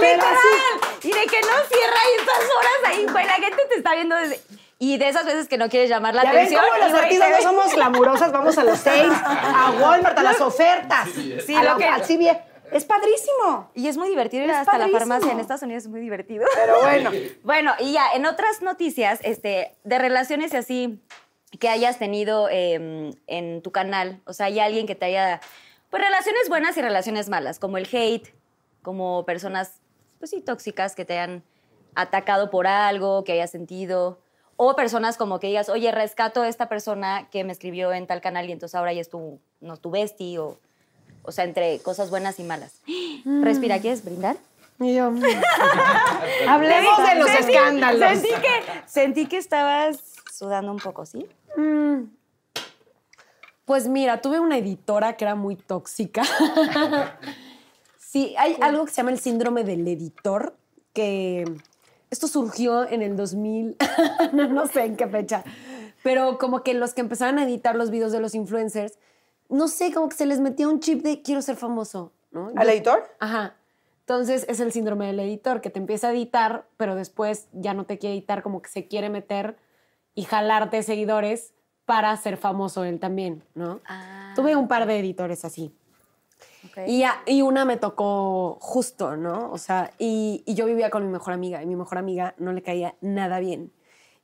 Pero así. ¡Literal! Y de que no cierra y estas horas ahí, güey, la gente te está viendo desde... Y de esas veces que no quieres llamar la Ya ven atención. cómo artistas no somos glamurosas, vamos a los seis, a Walmart, a las ofertas. Sí, a lo que- al CBS. Es padrísimo. Y es muy divertido ir Es hasta la farmacia en Estados Unidos, es muy divertido. Pero bueno. Bueno, y ya, en otras noticias, este, de relaciones y así que hayas tenido eh, en tu canal, o sea, hay alguien que te haya, pues relaciones buenas y relaciones malas, como el hate, como personas, pues sí, tóxicas que te hayan atacado por algo, que hayas sentido, o personas como que digas, oye, rescato a esta persona que me escribió en tal canal y entonces ahora ya es tu, no, tu bestie, o, o sea, entre cosas buenas y malas. Respira, ¿quieres brindar? Y yo, mm, Hablemos de los Sentí- escándalos. Sentí que, sentí que estabas sudando un poco, ¿sí? mm. Pues mira, tuve una editora que era muy tóxica. sí, hay algo que se llama el síndrome del editor, que esto surgió en el 2000, no, no sé en qué fecha, pero como que los que empezaron a editar los videos de los influencers, no sé, como que se les metía un chip de quiero ser famoso, ¿no? ¿Al Yo- editor? Ajá. Entonces es el síndrome del editor, que te empieza a editar, pero después ya no te quiere editar, como que se quiere meter y jalarte seguidores para ser famoso él también, ¿no? Ah. Tuve un par de editores así. Y, ya- y una me tocó justo, ¿no? O sea, y, y yo vivía con mi mejor amiga y mi mejor amiga no le caía nada bien.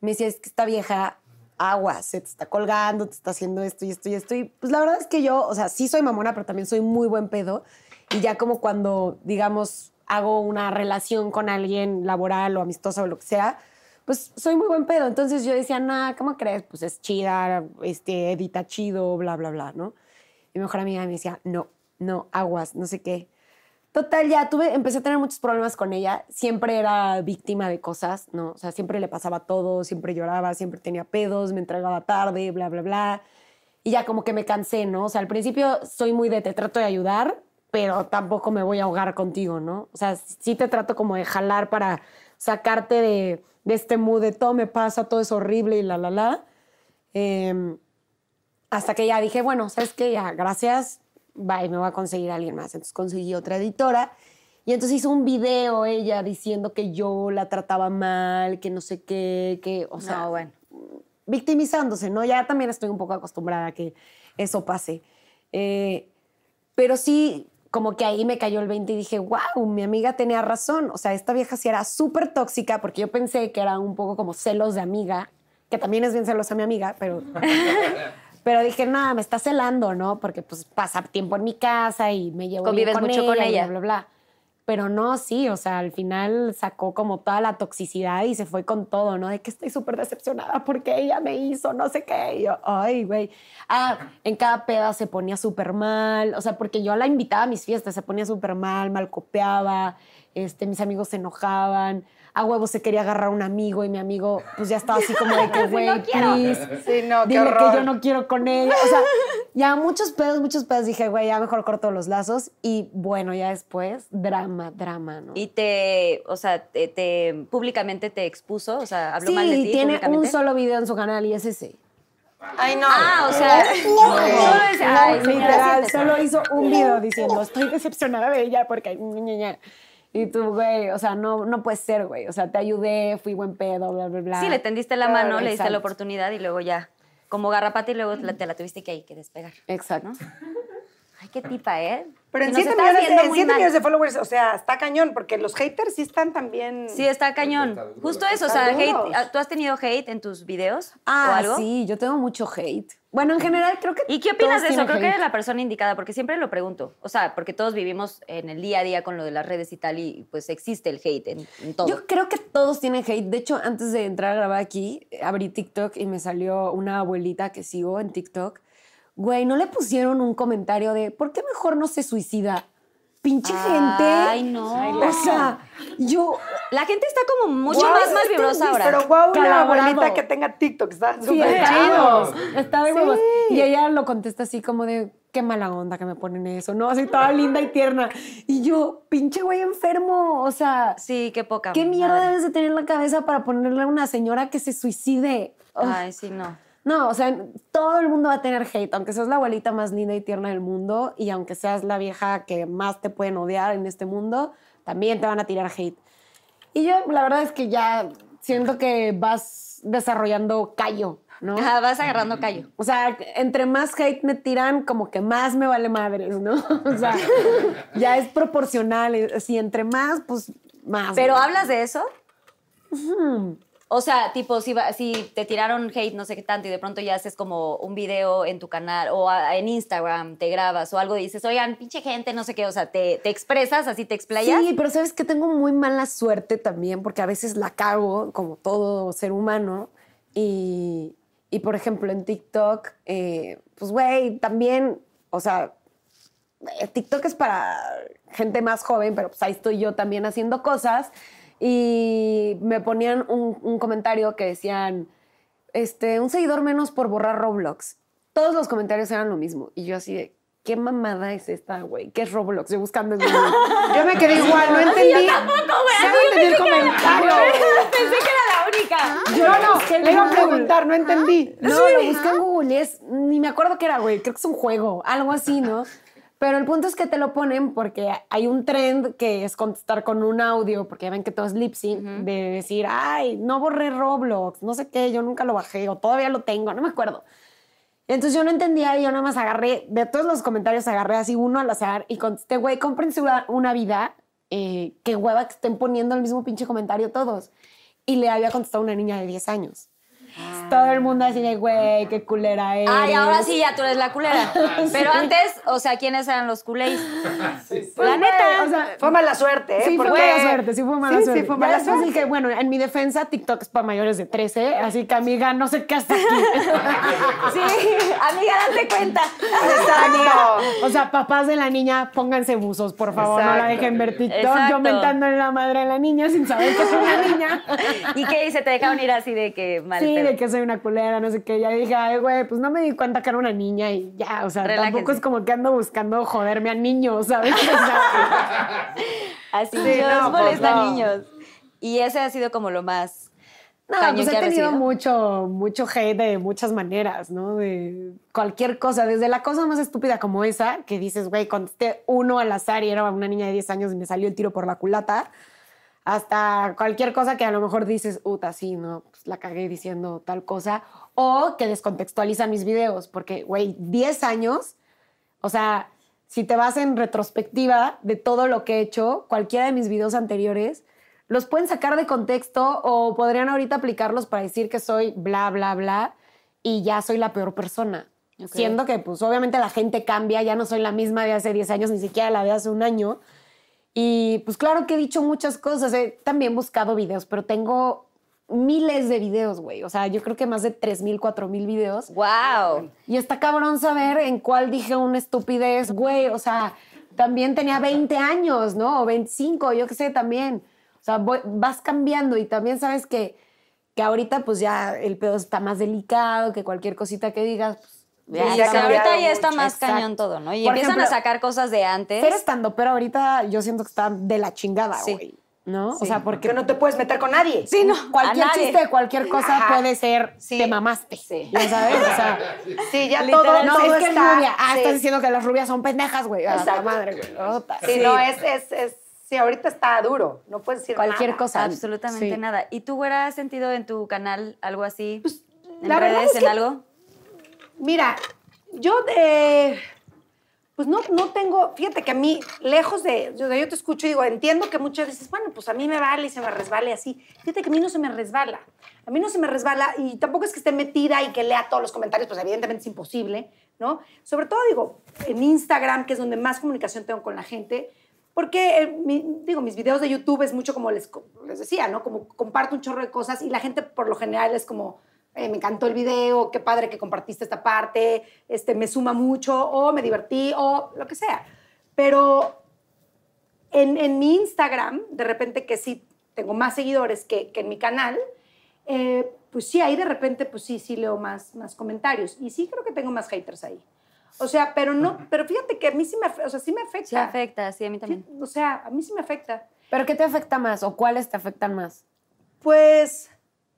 Me decía, es que esta vieja agua, se te está colgando, te está haciendo esto y esto y esto. Y pues la verdad es que yo, o sea, sí soy mamona, pero también soy muy buen pedo. Y ya como cuando, digamos, hago una relación con alguien laboral o amistosa o lo que sea, pues soy muy buen pedo. Entonces yo decía, nah, ¿cómo crees? Pues es chida, este, edita chido, bla, bla, bla, ¿no? Mi mejor amiga me decía, no, no, aguas, no sé qué. Total, ya tuve, empecé a tener muchos problemas con ella. Siempre era víctima de cosas, ¿no? O sea, siempre le pasaba todo, siempre lloraba, siempre tenía pedos, me entregaba tarde, bla, bla, bla. Y ya como que me cansé, ¿no? O sea, al principio soy muy de te trato de ayudar, pero tampoco me voy a ahogar contigo, ¿no? O sea, sí te trato como de jalar para sacarte de, de este mood de todo me pasa, todo es horrible y la, la, la. Em, hasta que ya dije, bueno, ¿sabes qué? Ya, gracias, bye, me voy a conseguir a alguien más. Entonces conseguí otra editora y entonces hizo un video ella diciendo que yo la trataba mal, que no sé qué, que, o sea, no, bueno. victimizándose, ¿no? Ya también estoy un poco acostumbrada a que eso pase. Eh, pero sí, como que ahí me cayó el 20 y dije, wow, mi amiga tenía razón. O sea, esta vieja sí era súper tóxica porque yo pensé que era un poco como celos de amiga, que también es bien celosa mi amiga, pero... Pero dije, nada, me está celando, ¿no? Porque pues pasa tiempo en mi casa y me llevo bien Convives con mucho ella, con y ella. bla, bla, bla. Pero no, sí, o sea, al final sacó como toda la toxicidad y se fue con todo, ¿no? De que estoy súper decepcionada porque ella me hizo no sé qué. Y yo, ay, güey. Ah, en cada peda se ponía súper mal, o sea, porque yo la invitaba a mis fiestas, se ponía súper mal, mal copiaba, este, mis amigos se enojaban, a huevo se quería agarrar a un amigo y mi amigo pues ya estaba así como de que, güey, no please, Sí, no, horror. que yo no quiero con ella. O sea, ya muchos pedos, muchos pedos. Dije, güey, ya mejor corto los lazos. Y bueno, ya después, drama, drama, ¿no? Y te, o sea, te, te- públicamente te expuso, o sea, habló mal de ti sí, tiene un solo video en su canal y es ese. Ay, no. Ah, o sea, solo es, ay, señora, Literal, solo hizo un video diciendo, estoy decepcionada de ella porque... ña, ña, ña". Y tú, güey, o sea, no, no puede ser, güey. O sea, te ayudé, fui buen pedo, bla, bla, bla. Sí, le tendiste la mano, le diste la exacto. oportunidad y luego ya, como garrapata y luego la- te la tuviste que, ahí, que despegar. Exacto. Ay, qué tipa, ¿eh? Pero en Nos 7 estás millones, de- en millones de followers, o sea, está cañón, porque los haters sí están también. Sí, está cañón. Justo eso, o sea, hate, ¿tú has tenido hate en tus videos o Ah, algo? sí, yo tengo mucho hate. Bueno, en general creo que. ¿Y qué opinas de eso? Creo que eres la persona indicada, porque siempre lo pregunto. O sea, porque todos vivimos en el día a día con lo de las redes y tal, y pues existe el hate en, en todo. Yo creo que todos tienen hate. De hecho, antes de entrar a grabar aquí, abrí TikTok y me salió una abuelita que sigo en TikTok. Güey, ¿no le pusieron un comentario de ¿por qué mejor no se suicida? Pinche gente. Ay, no. O sea, yo. La gente está como mucho más, este, vibrosa ahora. Pero guau, una Calabrado. abuelita que tenga TikTok, está Sí, súper está chido. Está de huevos. Y ella lo contesta así como de, qué mala onda que me ponen eso, ¿no? Así toda linda y tierna. Y yo, pinche güey enfermo, o sea, Sí, qué poca. ¿qué mierda madre. debes de tener en la cabeza para ponerle a una señora que se suicide? Ay, sí, no. No, o sea, todo el mundo va a tener hate, aunque seas la abuelita más linda y tierna del mundo y aunque seas la vieja que más te pueden odiar en este mundo, también te van a tirar hate. Y yo, la verdad es que ya siento que vas desarrollando callo, ¿no? Ajá, vas agarrando callo. O sea, entre más hate me tiran, como que más me vale madres, ¿no? O sea, ya es proporcional. Así, entre más, pues más. ¿Pero hablas de eso? O sea, tipo, si, si te tiraron hate, no sé qué tanto, y de pronto ya haces como un video en tu canal o en Instagram, te grabas o algo y dices, oigan, pinche gente, no sé qué, o sea, te, te expresas, así te explayas. Sí, pero sabes que tengo muy mala suerte también, porque a veces la cago, como todo ser humano. Y, y, por ejemplo, en TikTok, eh, pues, güey, también, o sea, eh, TikTok es para gente más joven, pero pues ahí estoy yo también haciendo cosas. Y me ponían un, un comentario que decían, este, un seguidor menos por borrar Roblox. Todos los comentarios eran lo mismo. Y yo así de, ¿qué mamada es esta, güey? ¿Qué es Roblox? Yo buscando en Google. Yo me quedé igual, no entendí. Sí, no entendí el comentario. Pensé que era la única. Yo no, le iba a preguntar, no entendí. No, lo busqué en Google y es, ni me acuerdo qué era, güey. Creo que es un juego, algo así, ¿no? Pero el punto es que te lo ponen porque hay un trend que es contestar con un audio, porque ya ven que todo es lip sync, de decir, ay, no borré Roblox, no sé qué, yo nunca lo bajé o todavía lo tengo, no me acuerdo. Entonces yo no entendía y yo nada más agarré, de todos los comentarios agarré así uno al azar y contesté, güey, cómprense una, una vida, eh, qué hueva que estén poniendo el mismo pinche comentario todos. Y le había contestado una niña de 10 años. Todo el mundo así de, güey, qué culera eres. Ay, ahora sí, ya tú eres la culera. Pero antes, o sea, ¿quiénes eran los culéis? Pues, La neta. o sea, Fue mala suerte, ¿eh? Sí, fue mala suerte, sí fue mala Sí, suerte. Sí, fue mala después suerte. dije, bueno, en mi defensa, TikTok es para mayores de 13, así que amiga, no sé qué hace aquí. Sí, amiga, date cuenta. Exacto. O sea, papás de la niña, pónganse buzos, por favor, no la dejen ver TikTok. Exacto. Yo mentando en la madre de la niña sin saber que soy una niña. ¿Y qué dice? Te dejaron ir así de que mal Sí, que soy una culera, no sé qué. Ya dije, ay, güey, pues no me di cuenta que era una niña y ya, o sea, tampoco es como que ando buscando joderme a niños, ¿sabes? Así, Sí, Dios no, pues, molesta no. niños. Y ese ha sido como lo más No, pues he tenido mucho, mucho hate de muchas maneras, ¿no? De cualquier cosa, desde la cosa más estúpida como esa, que dices, güey, contesté uno al azar y era una niña de 10 años y me salió el tiro por la culata, hasta cualquier cosa que a lo mejor dices, uta, sí, no, pues la cagué diciendo tal cosa, o que descontextualiza mis videos, porque, güey, 10 años, o sea, si te vas en retrospectiva de todo lo que he hecho, cualquiera de mis videos anteriores, los pueden sacar de contexto o podrían ahorita aplicarlos para decir que soy bla, bla, bla y ya soy la peor persona. Siendo que, pues, obviamente la gente cambia, ya no soy la misma de hace 10 años, ni siquiera la de hace un año. Y pues claro que he dicho muchas cosas, he también buscado videos, pero tengo miles de videos, güey. O sea, yo creo que más de 3.000, 4.000 videos. ¡Wow! Y está cabrón saber en cuál dije una estupidez, güey. O sea, también tenía 20 años, ¿no? O 25, yo qué sé, también. O sea, voy- vas cambiando y también sabes que, que ahorita pues ya el pedo está más delicado, que cualquier cosita que digas, pues, Ya, cambiado ahorita ya está mucho, más exacto. cañón todo, ¿no? Y Por empiezan a sacar cosas de antes. Ser estando, pero ahorita yo siento que está de la chingada, Sí. güey. ¿no? Sí. O sea, porque Que no te puedes meter con nadie. Sí, no. cualquier a nadie. chiste de cualquier cosa Ajá. puede ser Sí. te mamaste. Sí. Ya sabes, o sea, Sí, ya todo, no, todo es que está. es rubia. Ah, sí. estás diciendo que las rubias son pendejas, güey. A la Exacto. madre, güey. Sí, no, es, es, es, sí, ahorita está duro. No puedes decir Cualquier nada. cosa. Absolutamente Sí. nada. ¿Y tú, güera, has sentido en tu canal algo así? ¿En Pues, la verdad redes, es en que- algo? Mira, yo pues no, no tengo, fíjate que a mí, lejos de, yo, yo te escucho y digo, entiendo que muchas veces, bueno, pues a mí me vale y se me resbale así. Fíjate que a mí no se me resbala. A mí no se me resbala y tampoco es que esté metida y que lea todos los comentarios, pues evidentemente es imposible, ¿no? Sobre todo, digo, en Instagram, que es donde más comunicación tengo con la gente, porque, eh, digo, mis videos de YouTube es mucho como les, les decía, ¿no? Como comparto un chorro de cosas y la gente por lo general es como, eh, me encantó el video, qué padre que compartiste esta parte, este, me suma mucho, o me divertí, o lo que sea. Pero en, en mi Instagram, de repente que sí tengo más seguidores que, que en mi canal, eh, pues sí, ahí de repente, pues sí, sí leo más, más comentarios. Y sí creo que tengo más haters ahí. O sea, pero no, pero fíjate que a mí sí me, o sea, sí me afecta. Sí afecta, sí, a mí también. O sea, a mí sí me afecta. ¿Pero qué te afecta más o cuáles te afectan más? Pues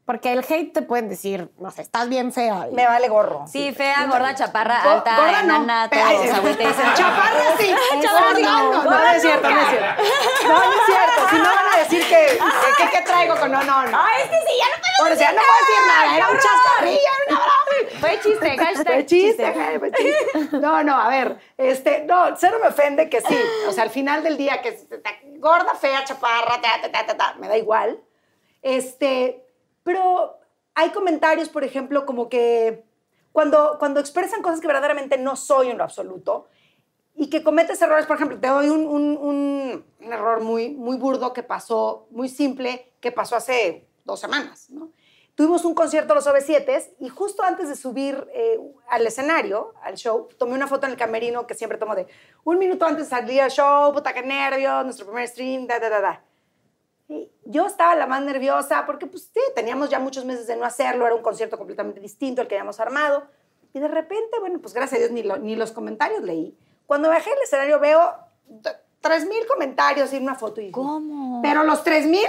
Porque el hate te pueden decir, no sé, estás bien fea. y- me vale gorro. Sí, fea, gorda, chaparra, Go- alta, gorda no. enana, todo. O sea, te dicen Chaparra sí. Chaparra sí. No, no, no, no, es cierto, no es cierto. No, no es cierto. Si no van a decir que, que, que- que traigo con no, no, no. Ay, es que sí, ya no puedo o sea, no puedo decir nada. Era un chascarrillo, era una broma. Fue chiste, hashtag Fue chiste, fue chiste. No, no, a ver, este, no, cero me ofende que sí. O sea, al final del día, que gorda, fea, chaparra, ta, ta, ta, ta, ta, me da igual. Este, pero hay comentarios, por ejemplo, como que cuando, cuando expresan cosas que verdaderamente no soy en lo absoluto y que cometes errores, por ejemplo, te doy un, un- un- un error muy, muy burdo que pasó, muy simple, que pasó hace dos semanas, ¿no? Tuvimos un concierto los OV7 y justo antes de subir eh, al escenario, al show, tomé una foto en el camerino que siempre tomo de un minuto antes de salir al show, puta que nervios, nuestro primer stream, da, da, da, da. Yo estaba la más nerviosa porque, pues sí, teníamos ya muchos meses de no hacerlo, era un concierto completamente distinto al que habíamos armado. Y de repente, bueno, pues gracias a Dios ni, lo- ni los comentarios leí. Cuando bajé el escenario veo t- 3.000 comentarios y una foto. Y ¿Cómo? Pero los 3.000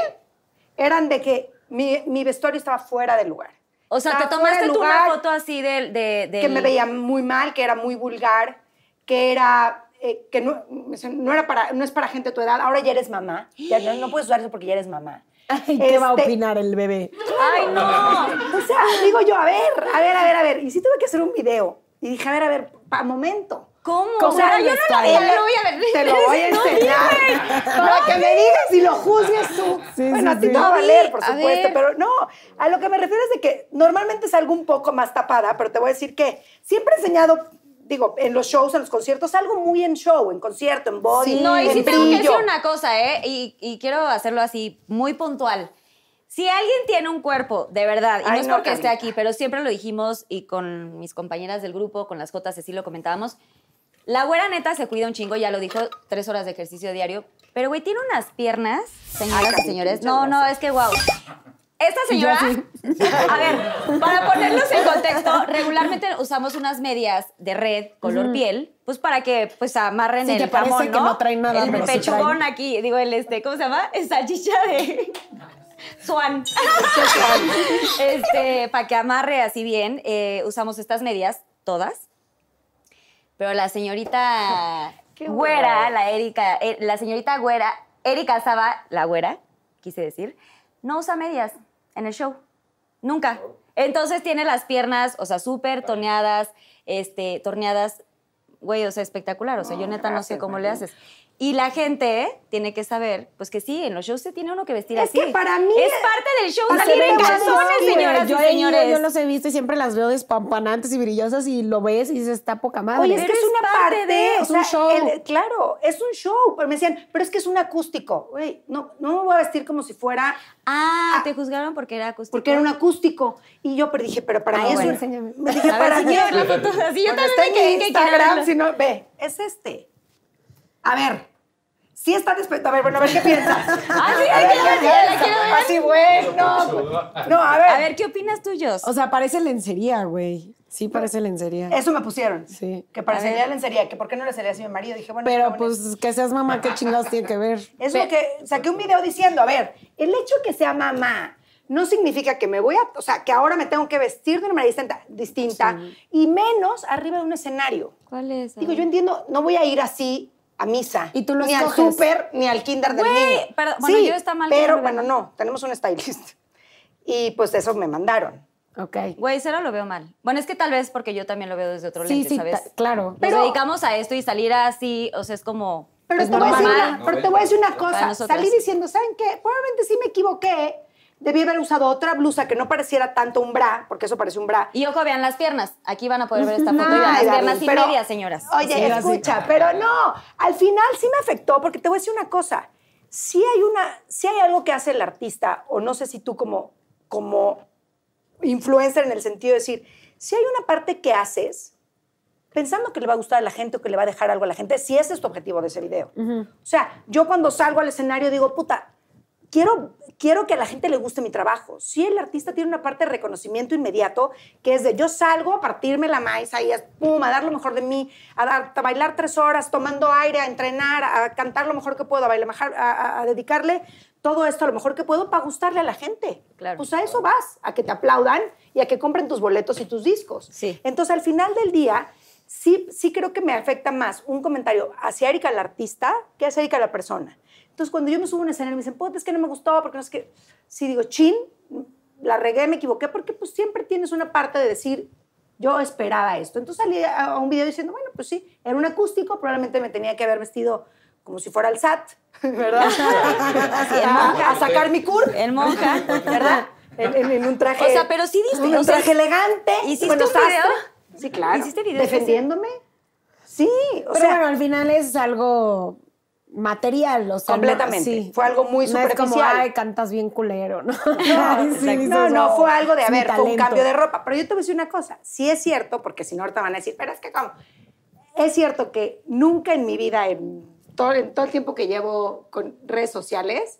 eran de que mi, mi vestuario estaba fuera del lugar. O sea, te Estaba fuera tomaste tú una foto así del... De, del- que me veía muy mal, que era muy vulgar, que era eh, que no, no era para no es para gente de tu edad. Ahora ya eres mamá. Ya no, no puedes usar eso porque ya eres mamá. Ay, ¿Qué va a Este, opinar el bebé? ¡Ay, no! O sea, digo yo, a ver, a ver, a ver, a ver. Y sí tuve que hacer un video. Y dije, a ver, a ver, pa momento. ¿Cómo? O sea, yo no lo vi, yo lo voy a ver. Te lo voy a enseñar. para que me digas y lo juzgues tú. Sí, bueno, sí, a ti sí. te va a No valer, por a supuesto. ver. Pero no, a lo que me refiero es de que normalmente salgo un poco más tapada, pero te voy a decir que siempre he enseñado, digo, en los shows, en los conciertos, algo muy en show, en concierto, en body, No, y en sí tengo que brillo. decir una cosa, ¿eh? Y, y quiero hacerlo así, muy puntual. Si alguien tiene un cuerpo, de verdad, y no es no, porque esté aquí, pero siempre lo dijimos y con mis compañeras del grupo, con las Jotas, así lo comentábamos, la güera neta se cuida un chingo, ya lo dijo, tres horas de ejercicio diario, pero güey, tiene unas piernas, señoras y señores. No, no, es que wow. Esta señora, a ver, para ponerlos en contexto, regularmente usamos unas medias de red color piel, pues para que pues amarren Sí, el que parece jamón, que ¿no? no traen nada, el pero pechugón traen. aquí, digo el este, ¿cómo se llama? Esta chicha de Swan. este, para que amarre así bien, eh, usamos estas medias todas. Pero la señorita Qué güera, la Erika, eh, la señorita güera, Erika Saba, la güera, quise decir, no usa medias en el show. Nunca. Entonces tiene las piernas, o sea, súper torneadas, este, torneadas, güey, o sea, espectacular. O sea, yo neta no sé cómo le haces. Y la gente tiene que saber, pues que sí, en los shows se tiene uno que vestir Es así. que para mí- Es parte del show Para salir en calzones, señoras yo y ido, señores. yo los he visto y siempre las veo despampanantes y brillosas y lo ves y dices, está poca madre. Oye, es que es es una parte parte, de- o es un show. el- claro, es un show. Pero me decían, pero es que es un acústico. Güey, no, no me voy a vestir como si fuera, Ah, te juzgaron porque era acústico. porque era un acústico. Y yo pero dije, pero para Ah, mí es bueno. un... Enséñame. Me dije, A ver, para si mí quiero es- ver la foto. Así yo también está me que Instagram, si no, ve, es este. A ver, sí está despierto. A ver, bueno, a ver qué piensas. Ah, sí, A ay, ver, ¿qué piensas? Así, bueno. No, a ver. A ver, ¿qué opinas tuyos? O sea, parece lencería, güey. Sí, parece lencería. Eso me pusieron. Sí. Que parecería lencería, que por qué no le sería así a mi marido. Dije, bueno, Pero pues que seas mamá, ¿qué chingados tiene que ver? Es lo que saqué un video diciendo, a ver, el hecho de que sea mamá no significa que me voy a, o sea, que ahora me tengo que vestir de una manera distinta, distinta y menos arriba de un escenario. ¿Cuál es? Digo, yo entiendo, no voy a ir así a misa. Y tú lo Ni al escoges. súper, ni al kinder del Güey, niño. pero- bueno, Sí, yo está mal Pero bueno, no, tenemos un stylist. Y pues eso me mandaron. Ok. Güey, cero lo veo mal. Bueno, es que tal vez porque yo también lo veo desde otro Sí, lente, sí, ¿sabes? claro. Nos Pero- dedicamos a esto y salir así, o sea, es como... Pero, es te voy, a decir normal. una, pero te voy a decir una cosa. Salí diciendo, ¿saben qué? Probablemente sí me equivoqué. Debí haber usado otra blusa que no pareciera tanto un bra, porque eso parece un bra. Y ojo, vean las piernas. Aquí van a poder ver esta foto y vean Ay, las piernas y pero- medias, señoras. Oye, Sí, escucha, pero no. Al final sí me afectó, porque te voy a decir una cosa. Sí hay, una, sí hay algo que hace el artista, o no sé si tú como, como influencer en el sentido de decir, si hay una parte que haces pensando que le va a gustar a la gente o que le va a dejar algo a la gente, si ese es tu objetivo de ese video. O sea, yo cuando salgo al escenario digo, puta, quiero, quiero que a la gente le guste mi trabajo. Si el artista tiene una parte de reconocimiento inmediato, que es de yo salgo a partirme la maíz ahí, a, pum, a dar lo mejor de mí, a, dar- a bailar tres horas, tomando aire, a entrenar, a cantar lo mejor que puedo, a, bailar, a, a- a dedicarle todo esto a lo mejor que puedo para gustarle a la gente. Claro. Pues a eso vas, a que te aplaudan y a que compren tus boletos y tus discos. Sí. Entonces, al final del día, sí, sí creo que me afecta más un comentario hacia Erika la artista que hacia Erika la persona. Entonces, cuando yo me subo a un escenario y me dicen, puta, es que no me gustó, porque no es que... Sí digo, chin, la regué, me equivoqué, porque pues siempre tienes una parte de decir, yo esperaba esto. Entonces salí a un video diciendo, bueno, pues sí, era un acústico, probablemente me tenía que haber vestido como si fuera el SAT, ¿verdad? a, a sacar mi cur. El monja. ¿Verdad? En, en- en un traje. O sea, pero sí diste- Un o sea, traje elegante. ¿hiciste bueno, un video? Sí, claro. ¿Hiciste video? Defendiéndome. Sí, o Pero sea. bueno, al final es algo material, o sea, no- Completamente. sí. Fue algo muy No es como, superficial. ay, cantas bien culero, ¿no? No, Ay, sí, no, dices, no, "Oh, fue algo de, a ver, fue un talento". cambio de ropa. Pero yo te voy a decir una cosa, sí es cierto, porque si no ahorita van a decir, pero es que cómo. Es cierto que nunca en mi vida, en todo, en todo el tiempo que llevo con redes sociales,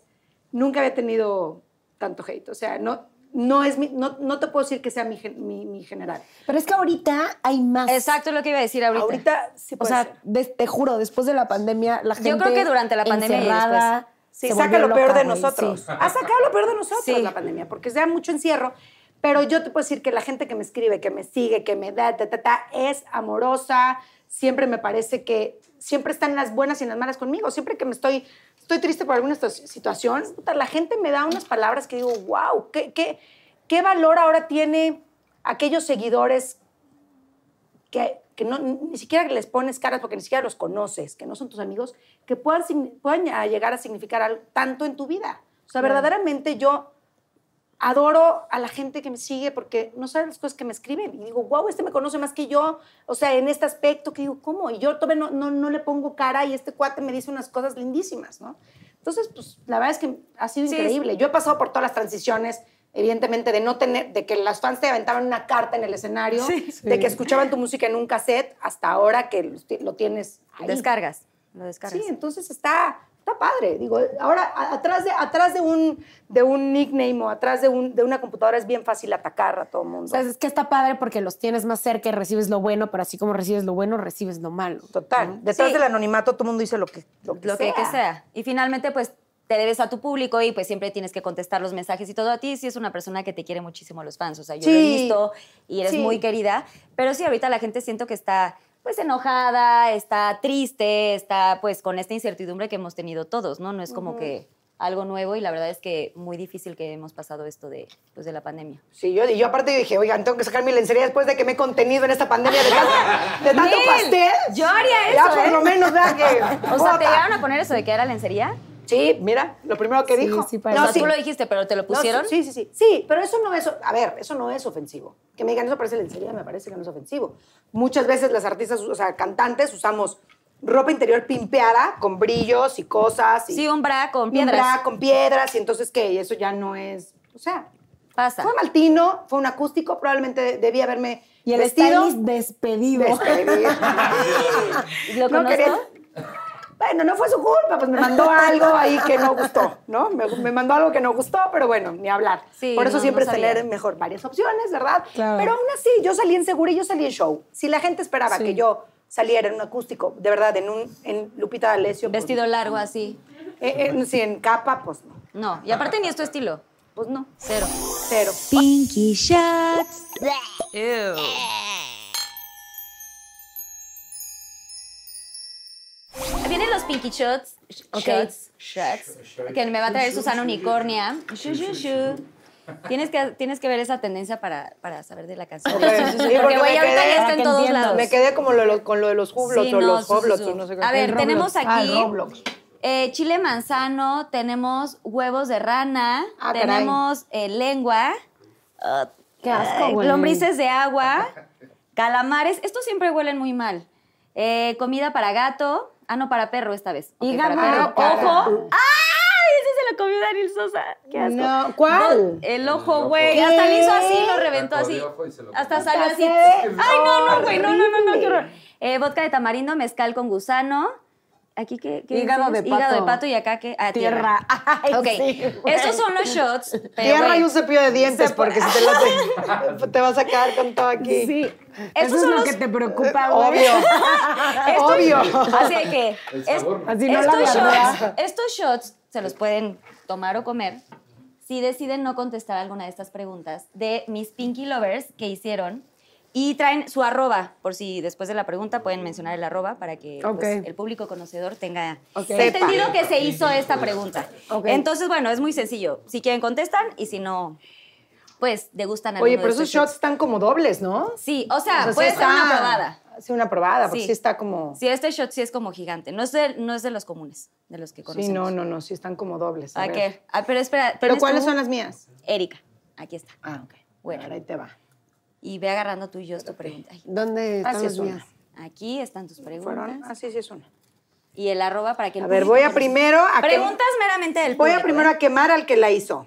nunca había tenido tanto hate. O sea, no, no, es mi- no, no te puedo decir que sea mi, mi, mi general. Pero es que ahorita hay más. Exacto, es lo que iba a decir ahorita. Ahorita sí O puede sea, ser. des- te juro, después de la pandemia, la gente. Yo creo que durante la pandemia y encerrada, Sí, se saca lo peor de nosotros. sí. Ha sacado lo peor de nosotros Sí. la pandemia, porque se da mucho encierro. Pero yo te puedo decir que la gente que me escribe, que me sigue, que me da, ta, ta, ta, es amorosa. Siempre me parece que siempre están las buenas y las malas conmigo. Siempre que me estoy, estoy triste por alguna situa- situación, la gente me da unas palabras que digo, wow, ¿qué, qué, qué valor ahora tiene aquellos seguidores que, que no, ni siquiera les pones caras porque ni siquiera los conoces, que no son tus amigos, que puedan, llegar a significar algo, tanto en tu vida. O sea, verdaderamente yo adoro a la gente que me sigue porque no sabe las cosas que me escriben. Y digo, wow, este me conoce más que yo. O sea, en este aspecto que digo, ¿cómo? Y yo todavía no, no, no le pongo cara y este cuate me dice unas cosas lindísimas, ¿no? Entonces, pues la verdad es que ha sido Sí, increíble. Yo he pasado por todas las transiciones, evidentemente, de no tener, de que las fans te aventaban una carta en el escenario, de que escuchaban tu música en un cassette, hasta ahora que lo ti- lo tienes ahí. Descargas. Lo descargas. Sí, entonces está, está padre. Digo, ahora atrás de, atrás de, un, de un nickname o atrás de, un, de una computadora es bien fácil atacar a todo el mundo. O sea, es que está padre porque los tienes más cerca y recibes lo bueno, pero así como recibes lo bueno, recibes lo malo. Total. Detrás Sí. del anonimato todo el mundo dice lo que, lo que lo que, sea. que sea. Y finalmente, pues te debes a tu público y pues siempre tienes que contestar los mensajes y todo a ti. Sí es una persona que te quiere muchísimo los fans. O sea, yo lo he visto y eres Sí. muy querida. Pero sí, ahorita la gente siento que está pues enojada, está triste, está pues con esta incertidumbre que hemos tenido todos, ¿no? No es como que algo nuevo y la verdad es que muy difícil que hemos pasado esto de, pues, de la pandemia. Sí, yo, yo aparte dije, oigan, tengo que sacar mi lencería después de que me he contenido en esta pandemia de tanto, de tanto pastel. Yo haría Ya eso, por ¿eh? lo menos, ¿verdad? Que, O sea, ¿te llegaron a poner eso de que era lencería? Sí, mira, lo primero que Sí, dijo. sí. No, sí. tú lo dijiste, pero ¿te lo No, pusieron? sí, sí, sí. Sí, pero eso no es, a ver, eso no es ofensivo. Que me digan eso parece lencería, me parece que no es ofensivo. Muchas veces las artistas, o sea, cantantes, usamos ropa interior pimpeada con brillos y cosas. Y Sí, un bra con y un piedras. bra con piedras, y entonces, ¿qué? Y eso ya no es, o sea, Pasa. fue maltino, fue un acústico, probablemente debía haberme Y el vestido. despedido. Despedido. ¿Lo No conozco? quería- Bueno, no fue su culpa, pues me mandó algo ahí que no gustó, ¿no? Me, me mandó algo que no gustó, pero bueno, ni hablar. Sí, Por eso no, siempre no es tener mejor varias opciones, ¿verdad? Claro. Pero aún así, yo salí en segura y yo salí en show. Si la gente esperaba Sí. que yo saliera en un acústico, de verdad, en un en Lupita D'Alessio. pues, Vestido largo así. eh, eh, sí, en capa, pues no. No, y aparte ni es tu estilo. Pues no, Cero. cero. Pinky shots. Vienen los pinky shots. Ok. Shots. Shots. Que me va a traer Susana Unicornia. Shu, shu, shu. Tienes que, tienes que ver esa tendencia para, para saber de la canción. Ok. Sí, sí, sí, Sí, porque, porque güey, me ahorita quedé- ya está en todos lados. Me quedé como lo- lo- con lo de los Hublots Sí, o no, los sí, Hoblots no sé. A ver, tenemos. Ah, el aquí Roblox. eh, chile manzano, tenemos huevos de rana, Ah, tenemos eh, lengua, ah, Qué asco, ay, güey. lombrices de agua, calamares. Estos siempre huelen muy mal. Eh, comida para gato. Ah, no, para perro esta vez. Ok, Hígado. Ojo. ¡Ay! Ese se lo comió Daniel Sosa. Qué asco. No, ¿cuál? El ojo, güey. Hasta le hizo así, lo reventó así. lo Hasta salió así. Ay, no, no, güey. No, no, no, no, qué horror. Eh, vodka de tamarindo, mezcal con gusano. Aquí, ¿qué? qué Hígado de Hígado de pato. pato y acá, ¿qué? Ah, tierra. Tierra. Ay, Ok, sí, estos son los shots. pero, Tierra y un cepillo de dientes, porque si te lo te, te vas a quedar con todo aquí. Sí. Estos Eso es son lo los- que te preocupa, güey. Obvio. Obvio. Así que. Así no la estos, shots, estos shots se los pueden tomar o comer si deciden no contestar alguna de estas preguntas de mis Pinky Lovers que hicieron y traen su arroba, por si después de la pregunta pueden mencionar el arroba para que pues, el público conocedor tenga entendido que se hizo esta pregunta. Entonces, bueno, es muy sencillo. Si quieren contestan y si no, pues degustan alguno Oye, pero esos shots están como dobles, ¿no? Sí, o sea, O sea, sí puede ser está- una probada. Sí, una probada, porque Sí. sí, está como... Sí, este shot sí es como gigante. No es de, no es de los comunes, de los que conocemos. Sí, no, no, no, sí están como dobles. a ¿A ver. qué? Ah, pero espera. ¿Pero ¿tienes cuáles tú? son las mías? Erika, aquí está. Ah, ok. Bueno. A ver, ahí te va. Y ve agarrando tú y yo tu pregunta. Ay, ¿Dónde están Así las es una. mías? Aquí están tus preguntas. ¿Fueron? Ah, sí, sí es una. Y el arroba para que A ver, voy a primero a... que- Preguntas meramente del Voy a primero ¿eh? a quemar al que la hizo.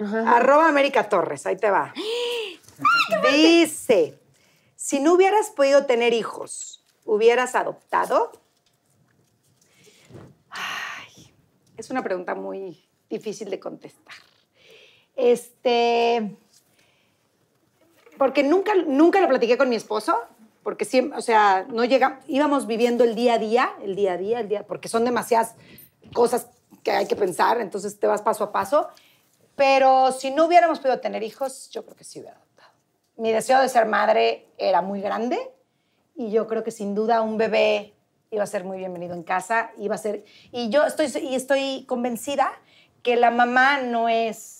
Arroba América Torres, ahí te va. Dice, si no hubieras podido tener hijos, ¿hubieras adoptado? Ay, es una pregunta muy difícil de contestar. Este, porque nunca, nunca lo platiqué con mi esposo, porque siempre, o sea, no llega, íbamos viviendo el día a día, el día a día, el día, porque son demasiadas cosas que hay que pensar, entonces te vas paso a paso. Pero si no hubiéramos podido tener hijos, yo creo que sí hubiera adoptado. Mi deseo de ser madre era muy grande y yo creo que sin duda un bebé iba a ser muy bienvenido en casa, iba a ser y yo estoy y estoy convencida que la mamá no es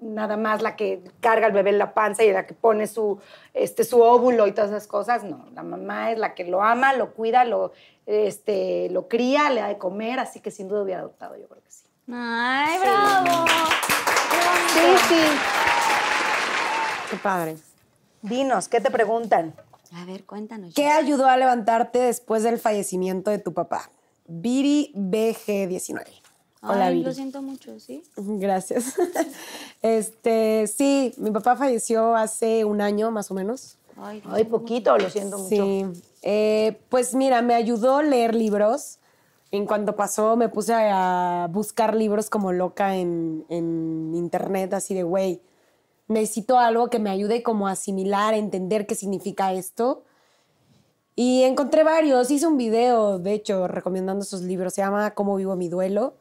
nada más la que carga al bebé en la panza y la que pone su, este, su óvulo y todas esas cosas. No, la mamá es la que lo ama, lo cuida, lo, este, lo cría, le da de comer, así que sin duda hubiera adoptado, yo creo que sí. ¡Ay, bravo! Sí, sí. Qué padre. Dinos, ¿qué te preguntan? A ver, cuéntanos. ¿Qué ayudó a levantarte después del fallecimiento de tu papá? Viri BG19. Hola, Ay, Viri. lo siento mucho, ¿sí? Gracias. Este, sí, mi papá falleció hace un año más o menos. Ay, Ay, poquito, lo siento mucho. Sí. Eh, pues mira, me ayudó leer libros. En cuanto pasó, me puse a buscar libros como loca en, en internet, así de, güey, necesito algo que me ayude como a asimilar, a entender qué significa esto. Y encontré varios, hice un video, de hecho, recomendando esos libros, se llama Cómo vivo mi duelo.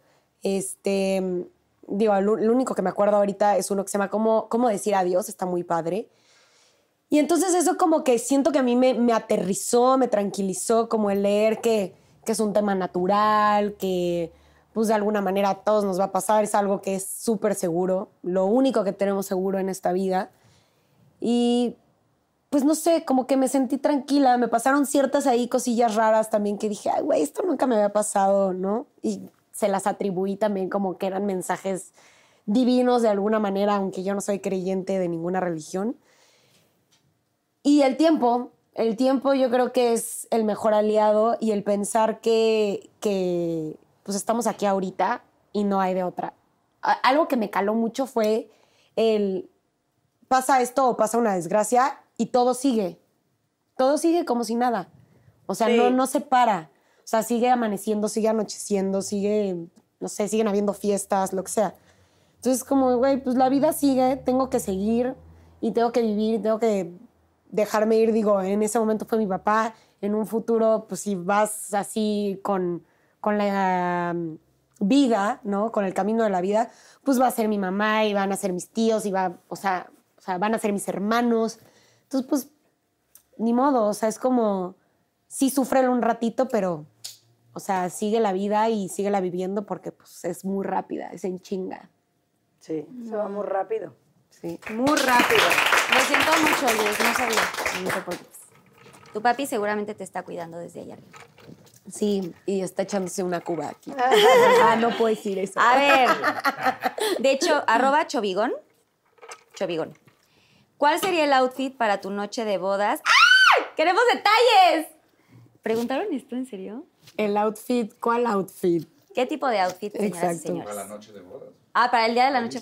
Este, digo, lo, único que me acuerdo ahorita es uno que se llama Cómo, Cómo decir adiós, está muy padre. Y entonces eso como que siento que a mí me, me aterrizó, me tranquilizó, como el leer que, que es un tema natural, que pues de alguna manera a todos nos va a pasar, es algo que es súper seguro, lo único que tenemos seguro en esta vida. Y pues no sé, como que me sentí tranquila, me pasaron ciertas ahí cosillas raras también que dije, ay, güey, esto nunca me había pasado, ¿no? Y se las atribuí también como que eran mensajes divinos de alguna manera, aunque yo no soy creyente de ninguna religión. Y el tiempo, el tiempo yo creo que es el mejor aliado y el pensar que, que pues estamos aquí ahorita y no hay de otra. Algo que me caló mucho fue el pasa esto o pasa una desgracia y todo sigue. Todo sigue como si nada. O sea, Sí. no, no se para. O sea, sigue amaneciendo, sigue anocheciendo, sigue, no sé, siguen habiendo fiestas, lo que sea. Entonces, como, güey, pues la vida sigue, tengo que seguir y tengo que vivir tengo que dejarme ir. Digo, en ese momento fue mi papá, en un futuro, pues si vas así con, con la um, vida, ¿no? Con el camino de la vida, pues va a ser mi mamá y van a ser mis tíos y va, o sea, o sea, van a ser mis hermanos. Entonces, pues, ni modo, o sea, es como, sí sufre un ratito, pero, o sea, sigue la vida y sigue la viviendo porque, pues, es muy rápida, es en chinga. Sí, se va muy rápido. Sí. Muy rápido. Lo siento mucho, Luis, no sabía. No te preocupes. Tu papi seguramente te está cuidando desde allá arriba. Sí, y está echándose una cuba aquí. ah, no puedo decir eso. A ver. De hecho, arroba chovigón. Chovigón. ¿Cuál sería el outfit para tu noche de bodas? ¡Ay! ¡Queremos detalles! ¿Preguntaron esto en serio? El outfit, ¿cuál outfit? ¿Qué tipo de outfit, señoras y Exacto. señores? Para la noche de bodas. Ah, para el día de la noche.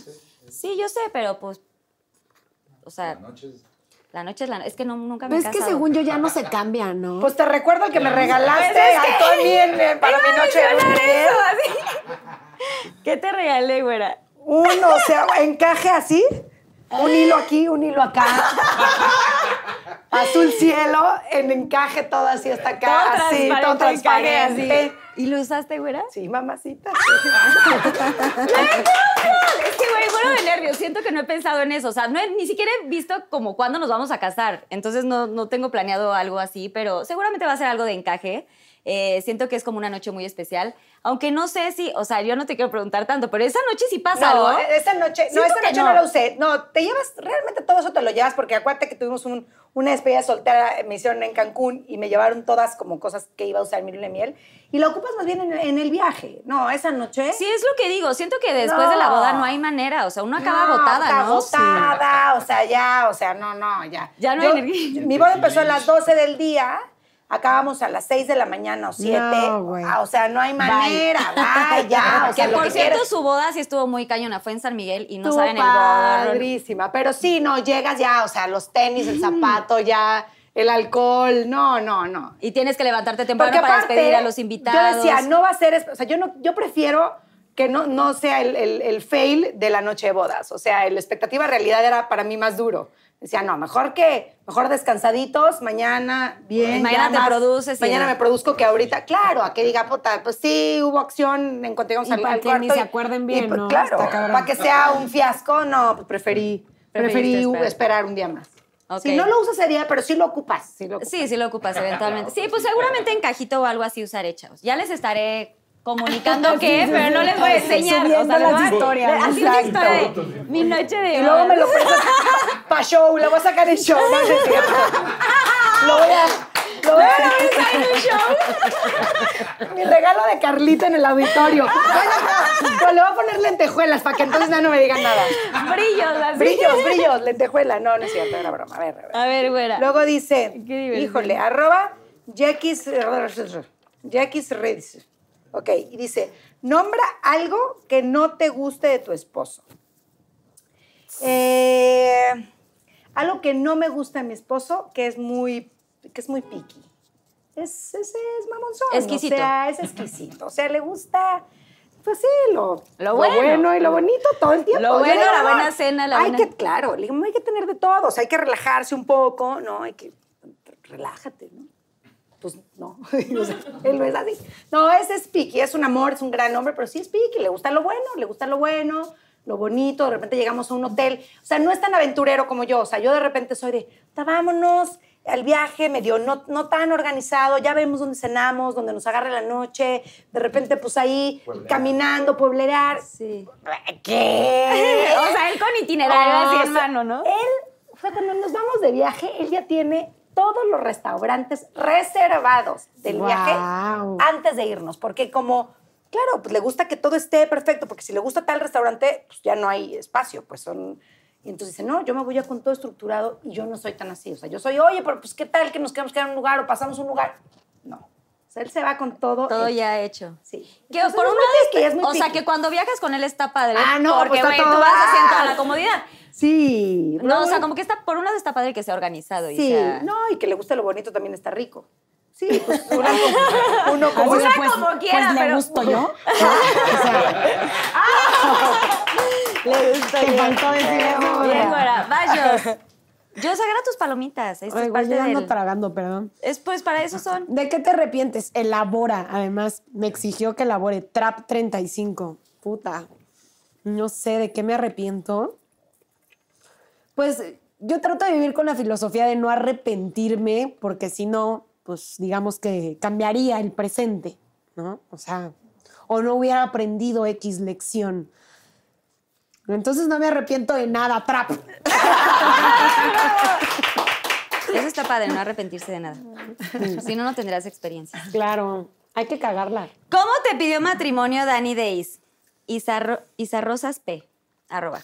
Sí, yo sé, pero pues. O sea, La noche es- la noche es la noche. Es que no, nunca me Pero he es que según yo ya no se cambia, ¿no? Pues te recuerdo que me regalaste Pues a Tony en- en- para mi noche de bodas. ¿Qué te regalé, güera? Uno, o sea, encaje así, un hilo aquí, un hilo acá. Azul cielo, en encaje todo así hasta acá, así, todo transparente. así. ¿Y lo usaste, güera? Sí, mamacita. Es que, güey, bueno de nervios. Siento que no he pensado en eso. O sea, no he- ni siquiera he visto como cuándo nos vamos a casar. Entonces no, no tengo planeado algo así, pero seguramente va a ser algo de encaje. Eh, siento que es como una noche muy especial. Aunque no sé si, o sea, yo no te quiero preguntar tanto, pero esa noche sí pasa No, algo. esa noche, no, esa noche no. no. la usé. No, te llevas, realmente todo eso te lo llevas porque acuérdate que tuvimos un- una despedida soltera, me hicieron en Cancún y me llevaron todas como cosas que iba a usar mi luna de miel y lo ocupas más bien en, en el viaje. No, esa noche. Sí, es lo que digo. Siento que después de la boda no hay manera. O sea, uno acaba No, agotada, ¿no? agotada, o sea, ya, o sea, no, no, ya. Ya no hay energía. Mi boda empezó a las 12 del día, acabamos a las 6 de la mañana o 7. No, güey. Ah, o sea, no hay manera, bye, ya. O sea, que por que cierto, su boda sí estuvo muy cañona. Fue en San Miguel y no saben el bodorrón. padrísima, pero sí, no, llegas ya, o sea, los tenis, el zapato, ya, el alcohol, no, no, no. Y tienes que levantarte temprano Porque para aparte, despedir a los invitados. Yo decía, no va a ser, o sea, yo no, yo prefiero que no, no sea el, el- el fail de la noche de bodas. O sea, la expectativa realidad era para mí más duro. Decía, no, mejor que, mejor descansaditos, mañana bien. Mañana te más- produces y- Mañana me produzco que ahorita, claro, a que diga, puta, pues sí, hubo acción en cuanto llegamos Y al, para al que cuarto. ni se acuerden bien, pues, ¿no? Claro, para que sea un fiasco, no, pues preferí, preferí esperar. esperar. un día más. Si no lo usas ese día, pero sí lo ocupas. Sí, lo ocupas. Sí, sí lo ocupas eventualmente. Sí, pues seguramente en cajito o algo así usaré, chavos. Ya les estaré comunicando qué, pero no les voy a enseñar. Subiendo les las historias, Así una historia de mi noche de Y luego me lo prestas para show, lo voy a sacar en show. No, no es cierto. Lo voy a... Lo voy a Mi regalo de Carlita en el auditorio. Pero le voy a poner lentejuelas para que entonces ya no me digan nada. Brillos, así. Brillos, brillos, lentejuela. No, no es cierto, era broma. A ver, a ver. A ver, güera. Luego dice, híjole, arroba Jackis Jackis Redes. Ok, y dice, nombra algo que no te guste de tu esposo. Eh, algo que no me gusta de mi esposo, que es muy, que es muy picky. Es, es, es mamonzón. Exquisito. O sea, es exquisito. O sea, le gusta, pues sí, lo, Lo bueno. y lo bonito todo el tiempo. Lo bueno, digo, la "No, buena cena, la hay buena-". que, claro, le digo, hay que tener de todo. O sea, hay que relajarse un poco, ¿no? Hay que, relájate, ¿no? Pues no, O sea, él no es así. No, ese es piqui, es un amor, es un gran hombre, pero sí es piqui, le gusta lo bueno, le gusta lo bueno, lo bonito, de repente llegamos a un hotel. O sea, no es tan aventurero como yo, o sea, yo de repente soy de, "Ta, vámonos al viaje, medio no, no tan organizado, ya vemos dónde cenamos, dónde nos agarre la noche, de repente pues ahí Pueblear. caminando, pueblear. Sí. ¿Qué? O sea, él con itinerario Oh, así en mano, ¿no? Él, o sea, cuando nos vamos de viaje, él ya tiene todos los restaurantes reservados del Guau. viaje antes de irnos, porque como, claro, pues le gusta que todo esté perfecto, porque si le gusta tal restaurante, pues ya no hay espacio, pues son... Y entonces dice, no, yo me voy ya con todo estructurado y yo no soy tan así. O sea, yo soy, oye, pero pues qué tal que nos quedamos en un lugar o pasamos un lugar. No. O sea, él se va con todo. Todo hecho. ya hecho. Sí. Que Entonces, por es un lado, piqui, está- es muy o sea, que cuando viajas con él está padre. Ah, no, porque pues güey, tú vas haciendo toda la comodidad. Sí. No, o sea, como que está, por un lado está padre que sea organizado. y Sí, sea- no, y que le guste lo bonito también está rico. Sí, pues uno, uno como... Una pues, como pues quiera, le pero- gusto yo. O sea, Le te bien. faltó decir eso. Bien. Vayos. Yo agarra tus palomitas. Esto Ay, es parte yo ando del... tragando, perdón. Es, pues para eso son. ¿De qué te arrepientes? Elabora. Además, me exigió que elabore Trap 35. Puta. No sé de qué me arrepiento. Pues yo trato de vivir con la filosofía de no arrepentirme, porque si no, pues digamos que cambiaría el presente, ¿no? O sea, o no hubiera aprendido X lección. Entonces no me arrepiento de nada, trap. Eso está padre, no arrepentirse de nada. Si no, no tendrás experiencia. Claro, hay que cagarla. ¿Cómo te pidió matrimonio Dani Days? Isarro- Isarrosas P. Arroba.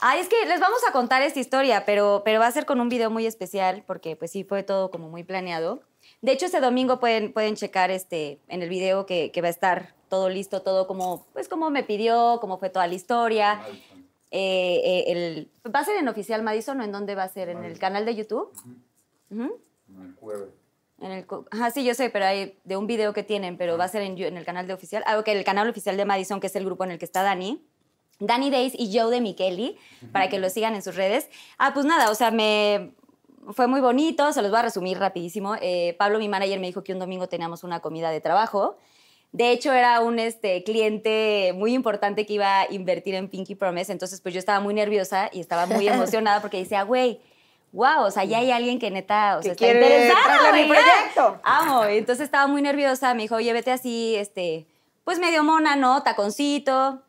Ay, es que les vamos a contar esta historia, pero, pero va a ser con un video muy especial porque pues sí fue todo como muy planeado. De hecho, este domingo pueden, pueden checar este, en el video que, que va a estar todo listo, todo como, pues como me pidió, cómo fue toda la historia. Eh, eh, el, ¿Va a ser en Oficial Madison o en dónde va a ser? ¿En el canal de YouTube? Ujú. En el, co- ajá, sí, yo sé, pero hay de un video que tienen, pero va a ser en, en el canal de oficial. Ah, ok, el canal oficial de Madison, que es el grupo en el que está Dani. Dani Days y Joe de Micheli, para que lo sigan en sus redes. Ah, pues nada, o sea, me fue muy bonito, se los voy a resumir rapidísimo. Eh, Pablo, mi manager, me dijo que un domingo teníamos una comida de trabajo. De hecho, era un este, cliente muy importante que iba a invertir en Pinky Promise, entonces pues yo estaba muy nerviosa y estaba muy emocionada porque decía, güey, wow, o sea, ya hay alguien que neta, o sea, Que está interesado, a mi proyecto. Amo. Entonces estaba muy nerviosa. Me dijo, oye, vete así, este, pues medio mona, ¿no? Taconcito,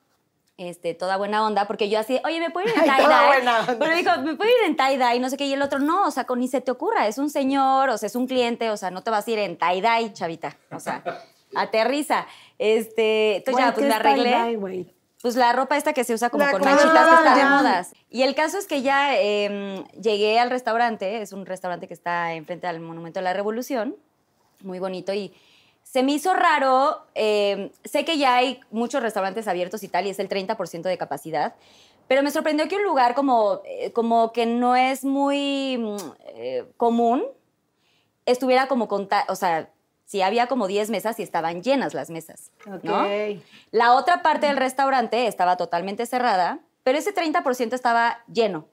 este, toda buena onda. Porque yo así, oye, ¿me puedo ir en tie-dye? Pero dijo, ¿me puedo ir en tie-dye? No sé qué. Y el otro, no, o sea, con ni se te ocurra. Es un señor, o sea, es un cliente, o sea, no te vas a ir en tie-dye, chavita. O sea, aterriza. Este, entonces ya, pues ¿qué me arreglé. Pues la ropa esta que se usa como La con manchitas que está de modas. Y el caso es que ya eh, llegué al restaurante, es un restaurante que está enfrente al Monumento de la Revolución, muy bonito, y se me hizo raro, eh, sé que ya hay muchos restaurantes abiertos y tal, y es el 30% de capacidad, pero me sorprendió que un lugar como, eh, como que no es muy mm, eh, común, estuviera como, conta o sea, si había como 10 mesas y estaban llenas las mesas, ¿no? Ok. La otra parte del restaurante estaba totalmente cerrada, pero ese 30% estaba lleno.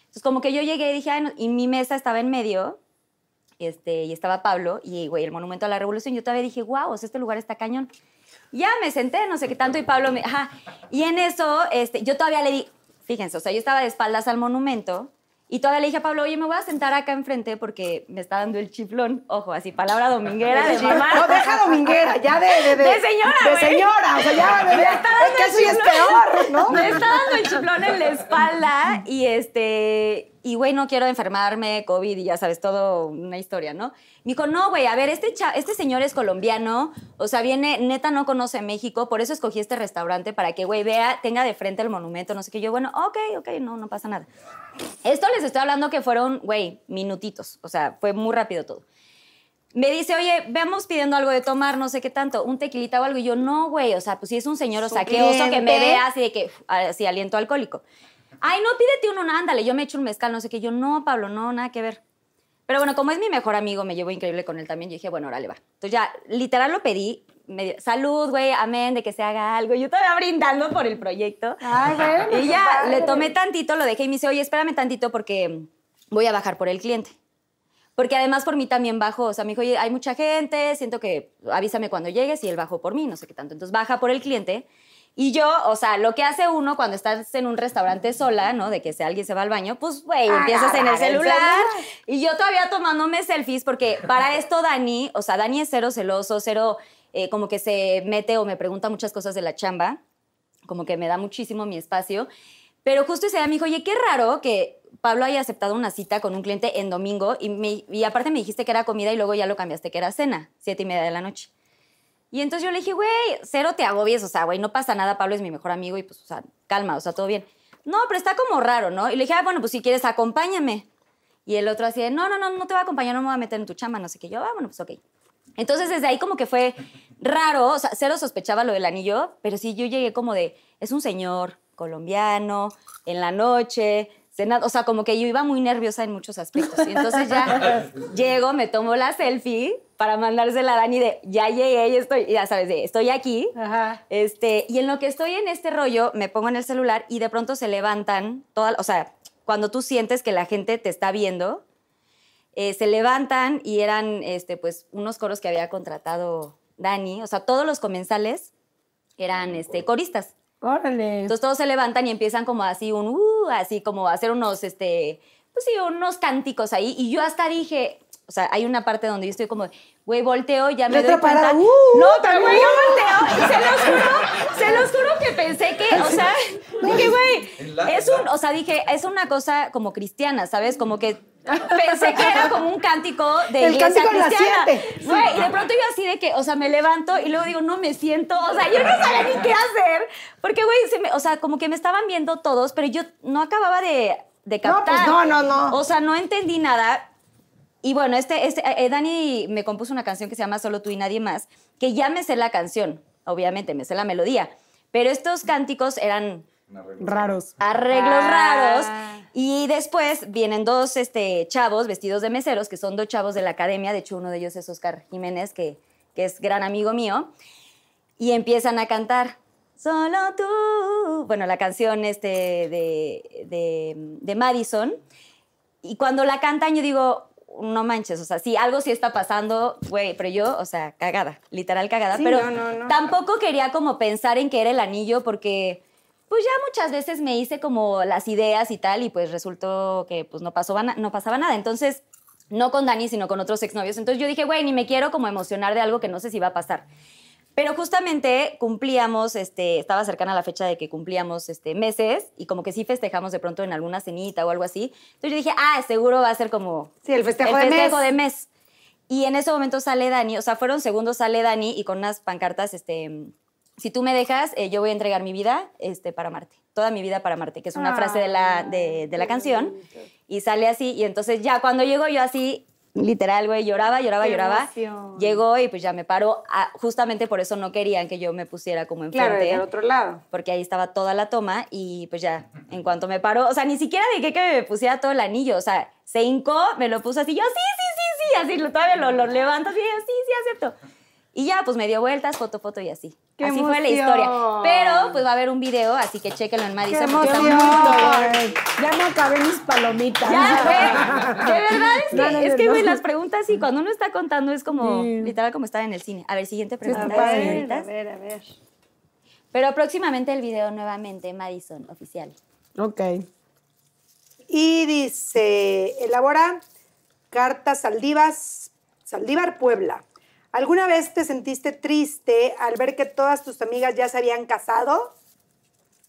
Entonces, como que yo llegué y dije, "Ay, no", y mi mesa estaba en medio, este, y estaba Pablo, y güey, el Monumento a la Revolución, yo todavía dije, wow, o sea, este lugar está cañón. Ya me senté, no sé qué tanto, y Pablo me, ajá. Y en eso, este, yo todavía le di, fíjense, o sea, yo estaba de espaldas al monumento, y todavía le dije a Pablo, oye, me voy a sentar acá enfrente porque me está dando el chiflón. Ojo, así, palabra dominguera de mamá. No, deja dominguera, ya de... De, De señora, De señora, o sea, ya, Me ya está es dando que el eso ya es chiflón. peor, ¿no? Me está dando el chiflón en la espalda y este, y güey, no quiero enfermarme, COVID y ya sabes, todo una historia, ¿no? Me dijo, no, güey, a ver, este, cha- este señor es colombiano, o sea, viene, neta no conoce México, por eso escogí este restaurante para que, güey, vea, tenga de frente el monumento, no sé qué. Yo, bueno, ok, ok, no, no pasa nada. Esto les estoy hablando que fueron, güey, minutitos, o sea, fue muy rápido todo. Me dice, oye, vamos pidiendo algo de tomar, no sé qué tanto, un tequilita o algo. Y yo, no, güey, o sea, pues si es un señor, o sea, qué oso que me vea así de que, así, aliento alcohólico. Ay, no, pídete uno, no, ándale, yo me echo un mezcal, no sé qué. Yo, no, Pablo, no, nada que ver. Pero bueno, como es mi mejor amigo, me llevo increíble con él también. Yo dije, bueno, órale, va. Entonces ya, literal lo pedí. me Salud, güey, amén, de que se haga algo. Yo todavía brindando por el proyecto. Ay, bueno, Y ya, padre. le tomé tantito, lo dejé y me dice, oye, espérame tantito porque voy a bajar por el cliente. Porque además por mí también bajó. O sea, me dijo, oye, hay mucha gente, siento que avísame cuando llegues y él bajó por mí, no sé qué tanto. Entonces baja por el cliente. Y yo, o sea, lo que hace uno cuando estás en un restaurante sola, ¿no? De que si alguien se va al baño, pues, güey, empiezas en el Agarrar el celular. celular. Y yo todavía tomándome selfies porque para esto Dani, o sea, Dani es cero celoso, cero eh, como que se mete o me pregunta muchas cosas de la chamba, como que me da muchísimo mi espacio. Pero justo ese día me dijo, oye, qué raro que Pablo haya aceptado una cita con un cliente en domingo y, me- y aparte me dijiste que era comida y luego ya lo cambiaste que era cena, siete y media de la noche. Y entonces yo le dije, güey, cero te agobies, o sea, güey, no pasa nada, Pablo es mi mejor amigo y pues, o sea, calma, o sea, todo bien. No, pero está como raro, ¿no? Y le dije, ah, bueno, pues si quieres, acompáñame. Y el otro así no, no, no, no te voy a acompañar, no me voy a meter en tu chamba, no sé qué. Yo, ah, bueno, pues ok. Entonces desde ahí como que fue raro, o sea, cero sospechaba lo del anillo, pero sí yo llegué como de, es un señor colombiano, en la noche, o sea, como que yo iba muy nerviosa en muchos aspectos. Y entonces ya llego, me tomo la selfie para mandársela a Dani de, ya llegué y estoy, ya sabes, de, estoy aquí. Ajá. Este, y en lo que estoy en este rollo, me pongo en el celular y de pronto se levantan, toda, o sea, cuando tú sientes que la gente te está viendo, eh, se levantan y eran este, pues, unos coros que había contratado Dani, o sea, todos los comensales eran este, coristas. Órale. Entonces todos se levantan y empiezan como así un, uh, así como a hacer unos, este, pues sí, unos cánticos ahí. Y yo hasta dije, o sea, hay una parte donde yo estoy como, güey, volteo, ya me Letra doy cuenta. parada, uh, no, pero güey, yo volteo y se los juro, se los juro que pensé que, o sea, dije, güey, es un, o sea, dije, es una cosa como cristiana, ¿sabes? Como que pensé que era como un cántico de El iglesia cántico cristiana. Güey, y de pronto yo así de que, o sea, me levanto y luego digo, no me siento, o sea, yo no sabía ni qué hacer, porque, güey, se me- o sea, como que me estaban viendo todos, pero yo no acababa de, de No, pues, captar. no, no, no. O sea, no entendí nada. Y bueno, este, este, eh, Dani me compuso una canción que se llama Solo tú y nadie más, que ya me sé la canción, obviamente, me sé la melodía, pero estos cánticos eran Raros. arreglos Ah. raros. Y después vienen dos este, chavos vestidos de meseros, que son dos chavos de la academia. De hecho, uno de ellos es Oscar Jiménez, que, que es gran amigo mío. Y empiezan a cantar. Solo tú. Bueno, la canción este de, de, de Madison. Y cuando la cantan, yo digo, no manches, o sea, sí, algo sí está pasando, güey, pero yo, o sea, cagada, literal cagada. Sí, pero no, no, no. tampoco quería como pensar en que era el anillo porque pues ya muchas veces me hice como las ideas y tal y pues resultó que pues no, pasó, no pasaba nada. Entonces, no con Dani, sino con otros exnovios. Entonces yo dije, güey, ni me quiero como emocionar de algo que no sé si va a pasar. Pero justamente cumplíamos, este, estaba cercana la fecha de que cumplíamos este, meses y como que sí festejamos de pronto en alguna cenita o algo así. Entonces yo dije, ah, seguro va a ser como Sí, el festejo de festejo mes. de mes. Y en ese momento sale Dani, o sea, fueron segundos, sale Dani y con unas pancartas, este, si tú me dejas, eh, yo voy a entregar mi vida este, para amarte. Toda mi vida para amarte, que es una Ah, frase de la, de, de la canción. Y sale así, y entonces ya cuando llego yo así, literal, güey, lloraba, lloraba, lloraba. Llegó y pues ya me paró. Ah, justamente por eso no querían que yo me pusiera como enfrente Claro, del otro lado. porque ahí estaba toda la toma y pues ya, en cuanto me paró, o sea, ni siquiera dije que me pusiera todo el anillo, o sea, se hincó, me lo puso así, yo sí, sí, sí, sí, así todavía lo, lo levanto así, yo sí, sí, acepto. Y ya, pues me dio vueltas, foto, foto y así. ¡Qué así fue la historia. Pero pues va a haber un video, así que chéquenlo en Madison. ¡Qué emoción! Ya no acabé mis palomitas. Ya, güey. De verdad es que, No, no, es que, no. güey, las preguntas y cuando uno está contando es como, Sí. literal, como estar en el cine. A ver, siguiente pregunta. A ver, a ver, a ver. Pero próximamente el video nuevamente, Madison, oficial. Ok. Y dice, elabora cartas Saldivas, Saldívar Puebla. ¿Alguna vez te sentiste triste al ver que todas tus amigas ya se habían casado?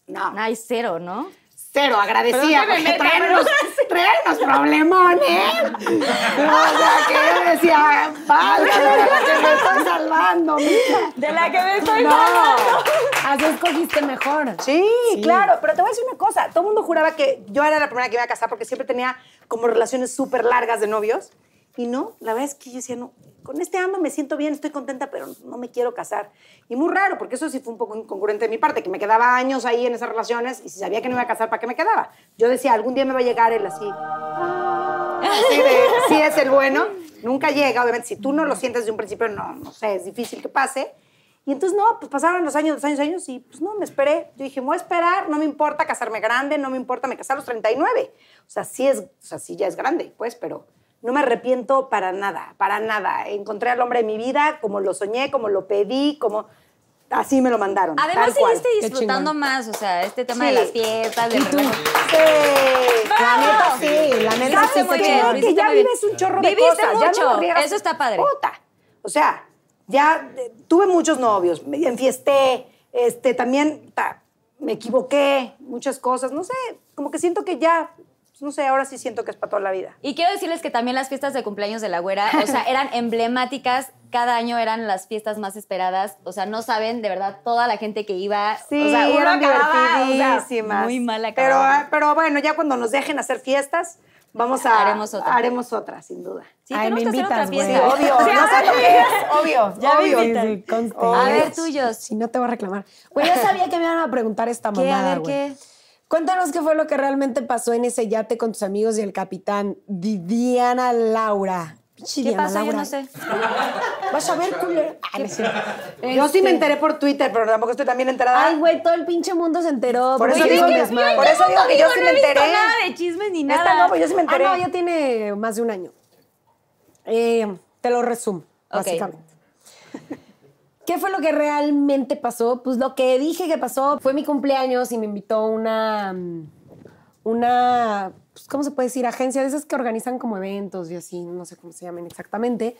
No. Ay, cero, ¿no? Cero, agradecía, me porque meta, traen unos, traen unos problemones. O sea, que yo decía, de la que me estoy salvando, mija. De la que me estoy No. Así escogiste mejor. Sí, claro, pero te voy a decir una cosa. Todo el mundo juraba que yo era la primera que iba a casar porque siempre tenía como relaciones súper largas de novios. Y no, la verdad es que yo decía, no, con este amo me siento bien, estoy contenta, pero no me quiero casar. Y muy raro, porque eso sí fue un poco incongruente de mi parte, que me quedaba años ahí en esas relaciones y si sabía que no iba a casar, ¿para qué me quedaba? Yo decía, algún día me va a llegar él así. Así de, sí es el bueno. Nunca llega, obviamente, si tú no lo sientes de un principio, no, no sé, es difícil que pase. Y entonces, no, pues pasaron los años, los años, años, y pues no, me esperé. Yo dije, voy a esperar, no me importa casarme grande, no me importa, me casé a los 39. O sea, sí es, o sea, sí ya es grande, pues, pero no me arrepiento para nada, para nada. Encontré al hombre de mi vida como lo soñé, como lo pedí, como así me lo mandaron. Además, seguiste disfrutando más, o sea, este tema Sí. de las fiestas, del ¿Y tú? Sí. La neta sí, la neta ¿Sabes sí muy bien, que ya muy bien. vives un chorro de Viviste cosas. ya mucho, no riegas. eso está padre. Puta. O sea, ya tuve muchos novios, me enfiesté, este, también ta, me equivoqué, muchas cosas, no sé, como que siento que ya, pues, no sé, ahora sí siento que es para toda la vida. Y quiero decirles que también las fiestas de cumpleaños de la güera, o sea, eran emblemáticas, cada año eran las fiestas más esperadas, o sea, no saben de verdad toda la gente que iba, Sí, o sea, eran acababa, o sea, divertidísimas. muy mal pero, pero bueno, ya cuando nos dejen hacer fiestas, vamos a... Haremos otra. Haremos otra, sin duda. Sí, Ay, tenemos me que hacer otra invitas, güey. fiesta. Obvio, Sí, no sé lo que es, obvio, Ya obvio. invitan. Sí, conste. A ver, tuyos. Si no te voy a reclamar. Güey, yo sabía que me iban a preguntar esta ¿Qué? mamada, A ver, güey. ¿qué? Cuéntanos qué fue lo que realmente pasó en ese yate con tus amigos y el capitán Diana Laura. ¿Qué Diana pasó? Yo Laura. no sé. Vas a ver, culero. Ah, no es cierto. Yo sí me Este, enteré por Twitter, pero tampoco estoy también enterada. Ay, güey, todo el pinche mundo se enteró. Por eso digo que- desmadre. por eso digo que yo sí no me he visto enteré. nada de chismes ni nada. Esta no, pues yo sí me Ah, enteré. no, ya tiene más de un año. Eh, te lo resumo, Ok. básicamente. ¿Qué fue lo que realmente pasó? Pues lo que dije que pasó fue mi cumpleaños y me invitó una, mm, una, pues, ¿cómo se puede decir? Agencia de esas que organizan como eventos y así, no sé cómo se llaman exactamente.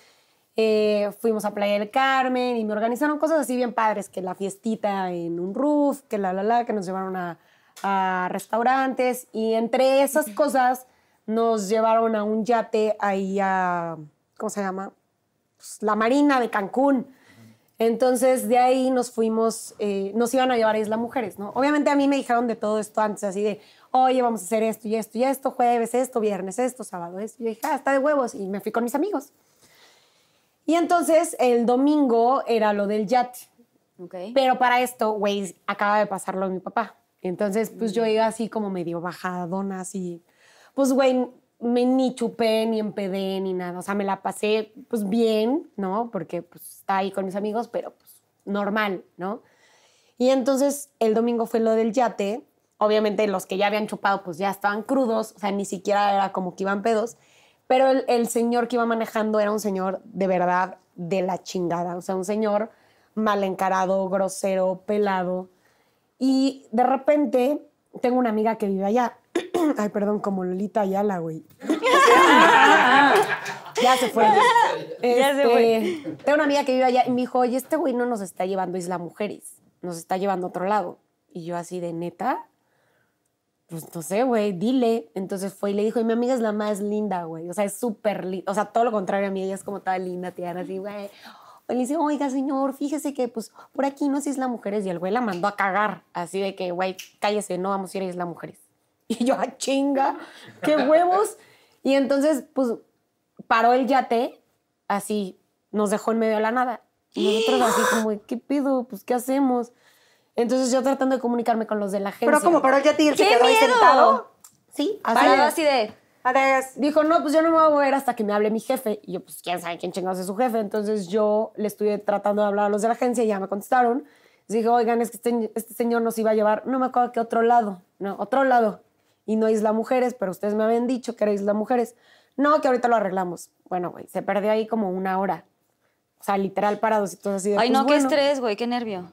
Eh, fuimos a Playa del Carmen y me organizaron cosas así bien padres, que la fiestita en un roof, que la la la, que nos llevaron a, a restaurantes y entre esas cosas nos llevaron a un yate ahí a, ¿cómo se llama? Pues, la Marina de Cancún. Entonces de ahí nos fuimos, eh, nos iban a llevar a Isla Mujeres, ¿no? Obviamente a mí me dijeron de todo esto antes, así de, oye, vamos a hacer esto y esto y esto, jueves esto, viernes esto, sábado esto. Yo dije, ah, está de huevos. Y me fui con mis amigos. Y entonces el domingo era lo del yate. Ok. Pero para esto, güey, acaba de pasarlo mi papá. Entonces, pues yo iba así como medio bajadona, así. Pues, güey, me ni chupé, ni empedé, ni nada. O sea, me la pasé, pues, bien, ¿no? Porque, pues, estaba ahí con mis amigos, pero, pues, normal, ¿no? Y entonces, el domingo fue lo del yate. Obviamente, los que ya habían chupado, pues, ya estaban crudos. O sea, ni siquiera era como que iban pedos. Pero el, el señor que iba manejando era un señor de verdad de la chingada. O sea, un señor mal encarado, grosero, pelado. Y de repente tengo una amiga que vive allá. Ay, perdón, como Lolita Ayala, güey. ya se fue. Ya se fue. Este, Tengo una amiga que vive allá y me dijo, oye, este güey no nos está llevando a Isla Mujeres, nos está llevando a otro lado. Y yo así de neta, pues no sé, güey, dile. Entonces fue y le dijo, y mi amiga es la más linda, güey. O sea, es súper linda. O sea, todo lo contrario a mí, ella es como toda linda, tierna, así, güey. Y le dice, oiga, señor, fíjese que pues por aquí no es Isla Mujeres. Y el güey la mandó a cagar. Así de que, güey, cállese, no vamos a ir a Isla Mujeres. Y yo, ah, chinga, qué huevos. Y entonces, pues, paró el yate, así, nos dejó en medio de la nada. Y nosotros así como, ¿qué pido? Pues, ¿qué hacemos? Entonces yo tratando de comunicarme con los de la agencia. Pero como paró el yate y él se ¡Qué quedó ahí miedo! sentado. Sí, así Parado así de. Adiós. Dijo, no, pues yo no me voy a mover hasta que me hable mi jefe. Y yo, pues, ¿quién sabe quién chingados es su jefe? Entonces yo le estuve tratando de hablar a los de la agencia y ya me contestaron. Les dije, oigan, es que este, este señor nos iba a llevar, no me acuerdo que otro lado, no, otro lado. Y no Isla Mujeres, pero ustedes me habían dicho que era Isla Mujeres. No, que ahorita lo arreglamos. Bueno, güey, se perdió ahí como una hora. O sea, literal parados y todo así de, Ay, pues, no, qué estrés, güey, qué nervio.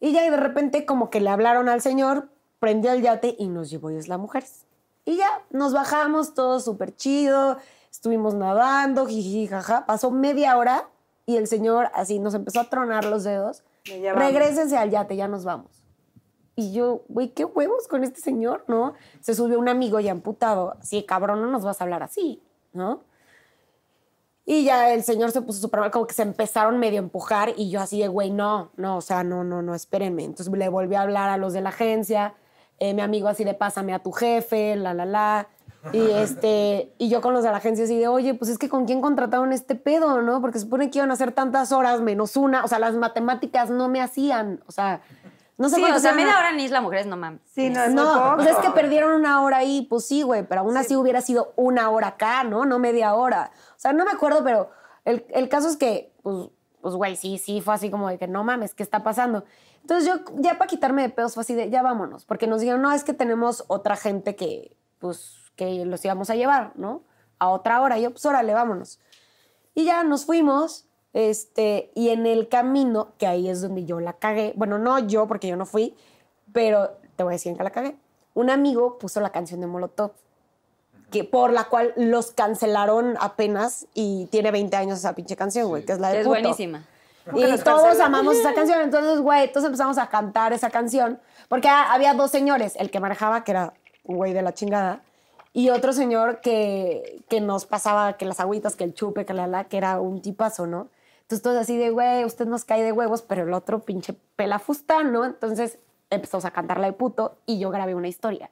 Y ya y de repente como que le hablaron al señor, prendió el yate y nos llevó a Isla Mujeres. Y ya, nos bajamos, todo súper chido, estuvimos nadando, jiji, jaja. Pasó media hora y el señor así nos empezó a tronar los dedos. Regrésense al yate, ya nos vamos. Y yo, güey, qué huevos con este señor, ¿no? Se subió un amigo ya amputado. Así, cabrón, no nos vas a hablar así, ¿no? Y ya el señor se puso súper mal, como que se empezaron medio a empujar y yo así de, güey, no, no, o sea, no, no, no, espérenme. Entonces le volví a hablar a los de la agencia, eh, mi amigo así de, pásame a tu jefe, la, la, la. Y, este, y yo con los de la agencia así de, oye, pues es que con quién contrataron este pedo, ¿no? Porque supone que iban a hacer tantas horas menos una, o sea, las matemáticas no me hacían, o sea, no sé Sí, o sea, media hora en Isla Mujeres, no mames. Sí, no, es no, pues es que perdieron una hora ahí, pues sí, güey, pero aún así hubiera sido una hora acá, ¿no? No media hora. O sea, no me acuerdo, pero el, el caso es que, pues, pues, güey, sí, sí, fue así como de que no mames, ¿qué está pasando? Entonces yo, ya para quitarme de pedos, fue así de, ya vámonos, porque nos dijeron, no, es que tenemos otra gente que, pues, que los íbamos a llevar, ¿no? A otra hora. Y yo, pues, órale, vámonos. Y ya nos fuimos, este, y en el camino, que ahí es donde yo la cagué, bueno, no yo, porque yo no fui, pero te voy a decir en que la cagué. Un amigo puso la canción de Molotov, que, por la cual los cancelaron apenas y tiene 20 años esa pinche canción, güey, que es la de Es puto. buenísima. Y todos cancelaron? amamos esa canción. Entonces, güey, entonces empezamos a cantar esa canción. Porque ha- había dos señores. El que manejaba, que era un güey de la chingada. Y otro señor que, que nos pasaba que las agüitas, que el chupe, que la la, que era un tipazo, ¿no? Entonces todos así de, güey, usted nos cae de huevos, pero el otro pinche pelafustán, ¿no? Entonces empezamos a cantarla de puto y yo grabé una historia.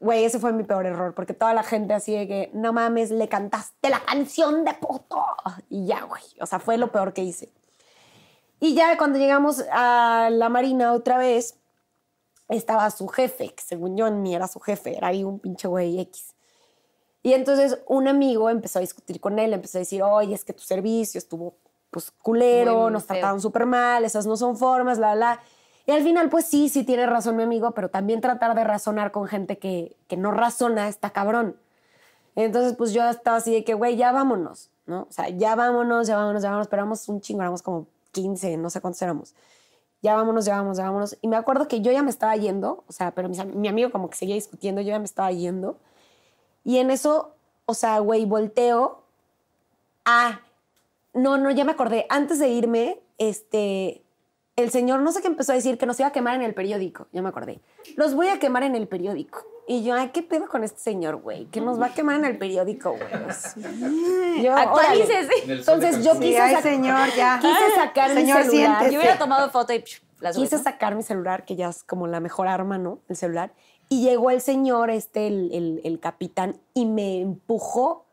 Güey, ese fue mi peor error, porque toda la gente así de que, no mames, le cantaste la canción de puto. Y ya, güey. O sea, fue lo peor que hice. Y ya cuando llegamos a la marina otra vez, estaba su jefe, que según yo ni era su jefe, era ahí un pinche güey X. Y entonces un amigo empezó a discutir con él, empezó a decir, oye, es que tu servicio estuvo pues culero, Muy nos feo. trataron súper mal, esas no son formas, la, la. Y al final, pues sí, sí tiene razón mi amigo, pero también tratar de razonar con gente que, que no razona está cabrón. Entonces, pues yo estaba así de que, güey, ya vámonos, ¿no? O sea, ya vámonos, ya vámonos, ya vámonos. Pero éramos un chingo, éramos como 15, no sé cuántos éramos. Ya vámonos, ya vámonos, ya vámonos. Y me acuerdo que yo ya me estaba yendo, o sea, pero am- mi amigo como que seguía discutiendo, yo ya me estaba yendo. Y en eso, o sea, güey, volteo. Ah, no, no, ya me acordé. Antes de irme, este, el señor no sé qué empezó a decir que nos iba a quemar en el periódico. Ya me acordé. Los voy a quemar en el periódico. Y yo, ay, ¿qué pedo con este señor, güey? Que nos va a quemar en el periódico, güey. Yo, Actualícese. Entonces yo Sí, quise, ay, sac- señor, ya. quise sacar Señor, mi celular. siéntese. Yo hubiera tomado foto y psh, la Quise ¿no? sacar mi celular, que ya es como la mejor arma, ¿no? El celular. Y llegó el señor, este, el, el- el capitán, y me empujó.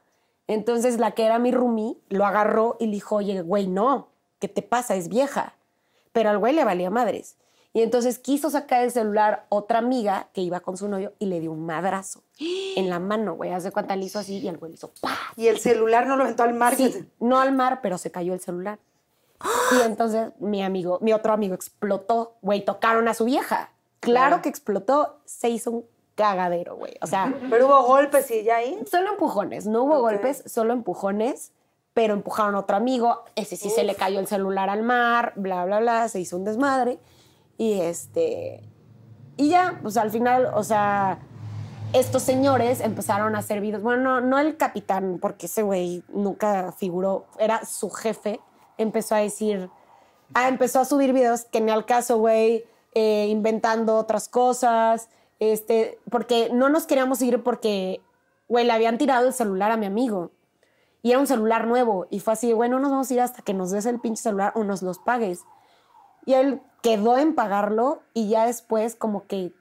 Entonces la que era mi roomie lo agarró y le dijo, oye, güey, no, ¿qué te pasa? Es vieja. Pero al güey le valía madres. Y entonces quiso sacar el celular otra amiga que iba con su novio y le dio un madrazo en la mano, güey. Haz de cuenta, le hizo así y el güey le hizo ¡pah! Y el celular no lo aventó al mar. Sí, no al mar, pero se cayó el celular. Y entonces mi amigo, mi otro amigo explotó, güey, tocaron a su vieja. Claro que explotó, se hizo un cagadero, güey. O sea, Pero hubo golpes y ya ahí. solo empujones, no hubo golpes, solo empujones, pero empujaron a otro amigo, ese sí se le cayó el celular al mar, bla, bla, bla, se hizo un desmadre. Y este, y ya, pues al final, o sea, estos señores empezaron a hacer videos. Bueno, no, no el capitán, porque ese güey nunca figuró, era su jefe. Empezó a decir, ah, empezó a subir videos que ni al caso, güey, eh, inventando otras cosas. Este, porque no nos queríamos ir porque, güey, le habían tirado el celular a mi amigo. Y era un celular nuevo. Y fue así, güey, no nos vamos a ir hasta que nos des el pinche celular o nos los pagues. Y él quedó en pagarlo y ya después como que,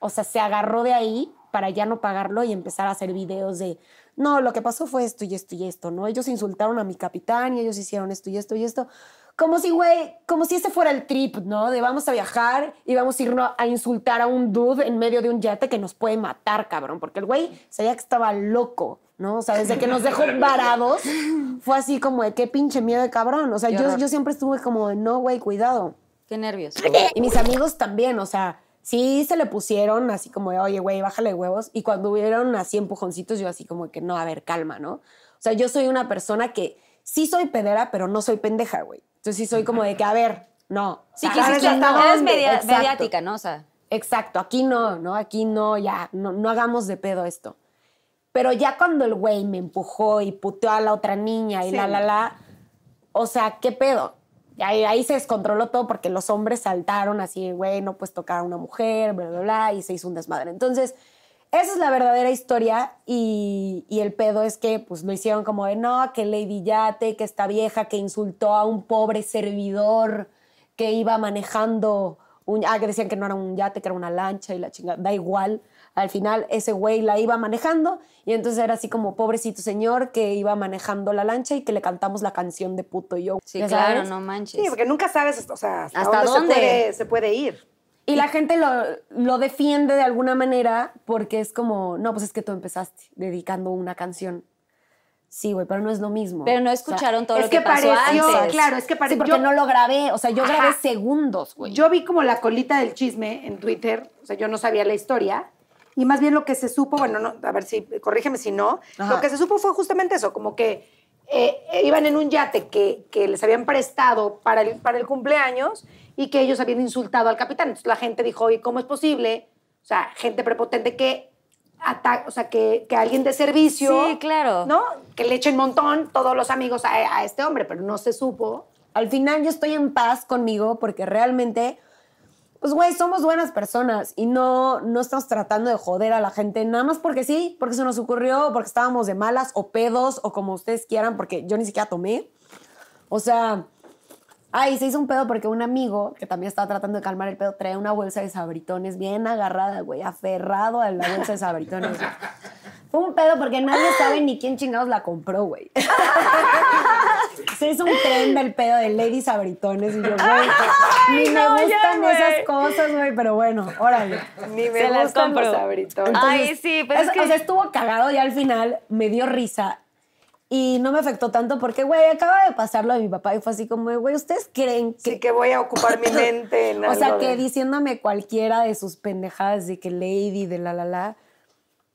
o sea, se agarró de ahí para ya no pagarlo y empezar a hacer videos de, no, lo que pasó fue esto y esto y esto, ¿no? Ellos insultaron a mi capitán y ellos hicieron esto y esto y esto. Como si, güey, como si ese fuera el trip, ¿no? De vamos a viajar y vamos a irnos a insultar a un dude en medio de un yate que nos puede matar, cabrón. Porque el güey sabía que estaba loco, ¿no? O sea, desde que nos dejó varados, fue así como de qué pinche miedo de cabrón. O sea, yo, yo siempre estuve como de, no, güey, cuidado. Qué nervios. Y mis amigos también, o sea, sí se le pusieron así como de, oye, güey, bájale huevos. Y cuando hubieron así empujoncitos, yo así como que, no, a ver, calma, ¿no? O sea, yo soy una persona que sí soy pedera, pero no soy pendeja, güey. Entonces sí soy como de que, a ver, no. Sí, quisiste, hasta no, eres media- mediática, ¿no? O sea, Exacto, aquí no, ¿no? Aquí no, ya, no, no hagamos de pedo esto. Pero ya cuando el güey me empujó y puteó a la otra niña y Sí. la, la, la, o sea, ¿qué pedo? Y ahí, ahí se descontroló todo porque los hombres saltaron así, güey, no puedes tocar a una mujer, bla, bla, bla, y se hizo un desmadre. Entonces, esa es la verdadera historia y, y el pedo es que pues lo hicieron como de, no, que Lady Yate, que esta vieja que insultó a un pobre servidor que iba manejando un, ah, que decían que no era un yate, que era una lancha y la chingada, da igual. Al final ese güey la iba manejando y entonces era así como pobrecito señor que iba manejando la lancha y que le cantamos la canción de puto y yo. sí, ¿ya claro, sabes? no manches. Sí, porque nunca sabes, o sea, hasta, ¿Hasta dónde, dónde? Se, puede, se puede ir. Y la gente lo, lo defiende de alguna manera porque es como, no, pues es que tú empezaste dedicando una canción. Sí, güey, pero no es lo mismo. Pero no O sea, escucharon todo es lo que, que pasó pareció, antes. claro, es que Sí, pareció. porque no lo grabé. O sea, yo Ajá. grabé segundos, güey. Yo vi como la colita del chisme en Twitter, o sea, yo no sabía la historia. Y más bien lo que se supo, bueno, no, a ver si, corrígeme si no, Ajá. lo que se supo fue justamente eso, como que eh, iban en un yate que, que les habían prestado para el, para el cumpleaños y que ellos habían insultado al capitán. Entonces la gente dijo, oye, ¿cómo es posible? O sea, gente prepotente que ata- o sea, que, que alguien de servicio, Sí, claro. ¿no? Que le echen montón todos los amigos a, a este hombre, pero no se supo. Al final yo estoy en paz conmigo porque realmente, pues, güey, somos buenas personas y no, no estamos tratando de joder a la gente nada más porque sí, porque se nos ocurrió, porque estábamos de malas o pedos o como ustedes quieran, porque yo ni siquiera tomé. O sea, ay, se hizo un pedo porque un amigo que también estaba tratando de calmar el pedo trae una bolsa de sabritones bien agarrada, güey, aferrado a la bolsa de sabritones. güey. Fue un pedo porque nadie sabe ni quién chingados la compró, güey. Se hizo un tren del pedo de Lady Sabritones y yo, güey, ni no, me gustan esas cosas, güey, pero bueno, órale. Ni me Se las gustan los compro. sabritones. Ay, sí, pero es que- O sea, estuvo cagado y al final me dio risa y no me afectó tanto porque, güey, acaba de pasar lo de mi papá y fue así como, güey, ¿ustedes creen que...? Sí que voy a ocupar mi mente en o sea, que de- diciéndome cualquiera de sus pendejadas de que Lady, de la la la,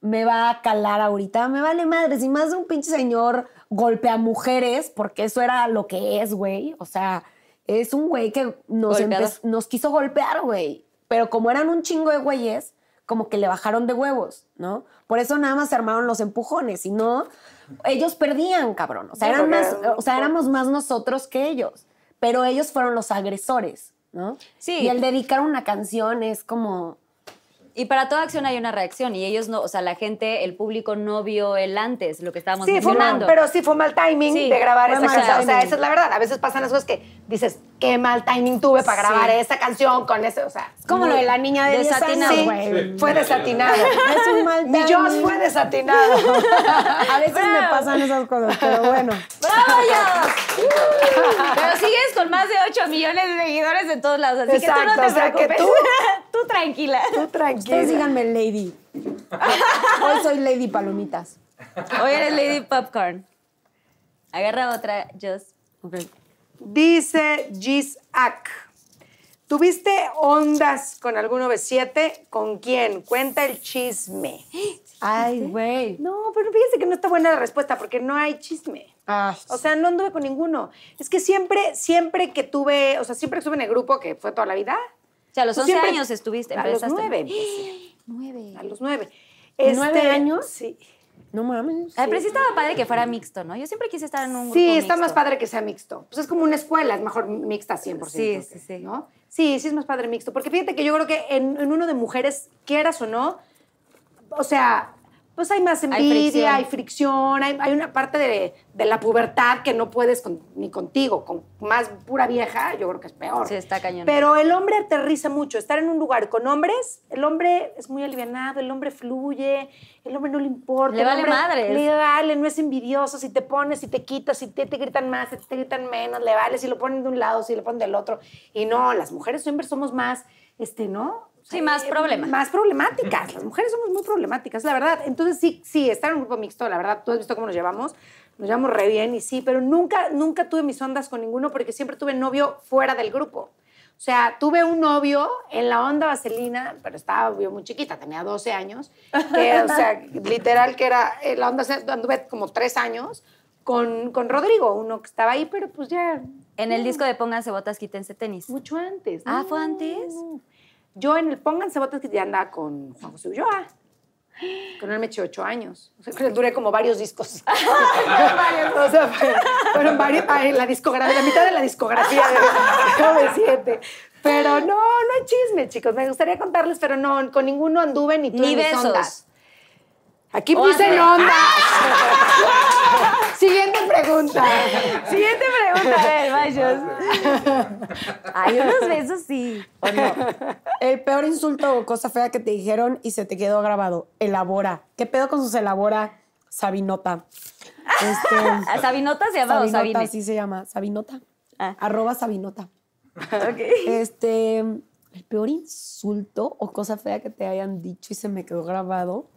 me va a calar ahorita. Me vale madre. Si más de un pinche señor golpea mujeres, porque eso era lo que es, güey. O sea, es un güey que nos, nos quiso golpear, güey. Pero como eran un chingo de güeyes, como que le bajaron de huevos, ¿no? Por eso nada más se armaron los empujones. Si no, ellos perdían, cabrón. O sea, eran más, o sea, éramos más nosotros que ellos. pero ellos fueron los agresores, ¿no? Sí. Y el dedicar una canción es como... Y para toda acción hay una reacción y ellos no, o sea, la gente, el público no vio el antes, lo que estábamos Sí, fue mal, pero sí fue mal timing Sí, de grabar fue esa mal canción. O sea, esa es la verdad. A veces pasan las cosas que dices, qué mal timing tuve para grabar Sí. esa canción con ese, o sea. Es como lo de la niña de 10 Desatinado. años, Sí, güey. fue desatinado. Es un mal Mi timing. Joss fue desatinado. A veces me pasan esas cosas, pero bueno. ¡Bravo, Joss! Pero sigues con más de 8 millones de seguidores en todos lados, así que tú no Exacto, te o sea, que preocupes. Tú, tranquila. Tú tranquila. Ustedes díganme Lady. Hoy soy Lady Palomitas. Hoy eres Lady Popcorn. Agarra otra, Joss. Ok. Dice Gis Ak. ¿Tuviste ondas con algún 97? ¿Con quién? Cuenta el chisme. Ay, güey. No, pero fíjense que no está buena la respuesta porque no hay chisme. Ah, O sea, no anduve con ninguno. Es que siempre, siempre que tuve, o sea, siempre que estuve en el grupo, que fue toda la vida. Sea, a los pues 11 siempre- años estuviste, A los empezaste. nueve empecé. Nueve. A los nueve. ¿Nueve Este, años? Sí. no mames. Ay, pero sí estaba padre que fuera mixto, ¿no? Yo siempre quise estar en un grupo Sí, está mixto. más padre que sea mixto. Pues es como una escuela, es mejor mixta 100%. Sí, sí, sí. ¿no? Sí, sí es más padre mixto. Porque fíjate que yo creo que en, en uno de mujeres, quieras o no, o sea, pues hay más envidia, hay fricción. fricción, hay, hay una parte de, de la pubertad que no puedes con- ni contigo. Con más pura vieja, yo creo que es peor. Sí, está cañón. Pero el hombre aterriza mucho. Estar en un lugar con hombres, el hombre es muy alivianado, el hombre fluye, el hombre no le importa. Le vale madres. Le vale, no es envidioso. Si te pones, si te quitas, si te, te gritan más, si te gritan menos, le vale. Si lo ponen de un lado, si lo ponen del otro. Y no, las mujeres siempre somos más, este, ¿no? Sí, más Eh, problemas. Más problemáticas. Las mujeres somos muy problemáticas, la verdad. Entonces, sí, sí, estar en un grupo mixto, la verdad, tú has visto cómo nos llevamos. Nos llevamos re bien y sí, pero nunca, nunca tuve mis ondas con ninguno porque siempre tuve novio fuera del grupo. O sea, tuve un novio en la onda vaselina, pero estaba yo muy chiquita, tenía 12 años, que, o sea, literal que era, en la onda anduve como tres años con, con Rodrigo, uno que estaba ahí, pero pues ya En el disco de Pónganse botas, quítense tenis. mucho antes. Ah, No, ¿fue antes? no. Yo en el Pónganse Botas que ya andaba con Juan José Ulloa. Con él me eché ocho años. O sea, que duré como varios discos. o sea, fueron varios, ay, la discografía, la mitad de la discografía de siete. Pero no, no hay chisme, chicos. Me gustaría contarles, pero no, con ninguno anduve ni tuve Ni besos. ondas. Aquí dicen ondas. Siguiente pregunta. Siguiente pregunta, a ver, vayos. Ay, unos besos sí. ¿O no? El peor insulto o cosa fea que te dijeron y se te quedó grabado. Elabora. ¿Qué pedo con sus elabora? Sabinota. Este, ¿A Sabinota se llama o Sabinota, así se llama. Sabinota. Ah. Arroba Sabinota. Ok. Este, el peor insulto o cosa fea que te hayan dicho y se me quedó grabado.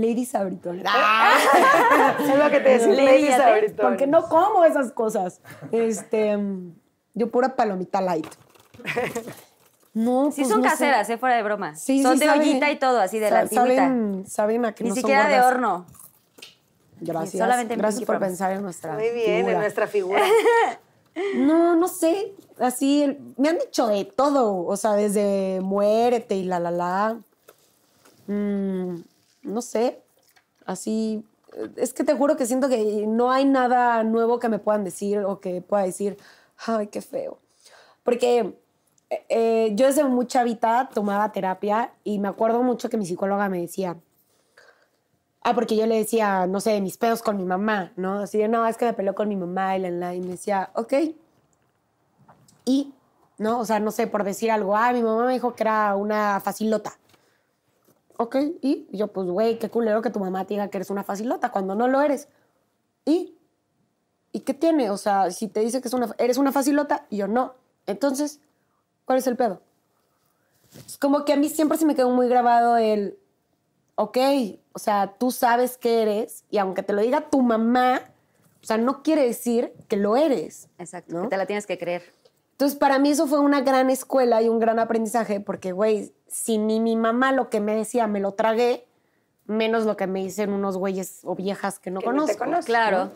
Lady Sabritón. Es lo que te decía. Lady, Lady. Porque no como esas cosas. Este, yo pura palomita light. No, Sí pues son no sé. caseras, ¿eh? Fuera de broma. Sí, son sí de saben- ollita y todo, así de la. Saben, saben a que Ni no son siquiera de horno. Gracias. solamente en Gracias por Promise. pensar en nuestra Muy bien, figura. en nuestra figura. No, no sé. Así, el- me han dicho de todo. O sea, desde muérete y la, la, la. Mm, no sé. Así. eh, Es que te juro que siento que no hay nada nuevo que me puedan decir o que pueda decir, ay, qué feo. Porque eh, eh, yo desde muy chavita tomaba terapia y me acuerdo mucho que mi psicóloga me decía, Ah, porque yo le decía, no sé, mis pedos con mi mamá, ¿no? Así de, no, es que me peleó con mi mamá y la, la, y me decía, ok. Y, ¿no? O sea, no sé, por decir algo, ah, mi mamá me dijo que era una facilota. Ok, y yo, pues, güey, qué culero que tu mamá te diga que eres una facilota cuando no lo eres. ¿Y? ¿Y qué tiene? O sea, si te dice que es una, eres una facilota y yo no. Entonces, ¿cuál es el pedo? Es como que a mí siempre se me quedó muy grabado el, ok, o sea, tú sabes que eres y aunque te lo diga tu mamá, o sea, no quiere decir que lo eres. Exacto, ¿no? que te la tienes que creer. Entonces, para mí eso fue una gran escuela y un gran aprendizaje porque, güey, si ni mi mamá lo que me decía me lo tragué, menos lo que me dicen unos güeyes o viejas que no Que no te conozco. conocen. Claro.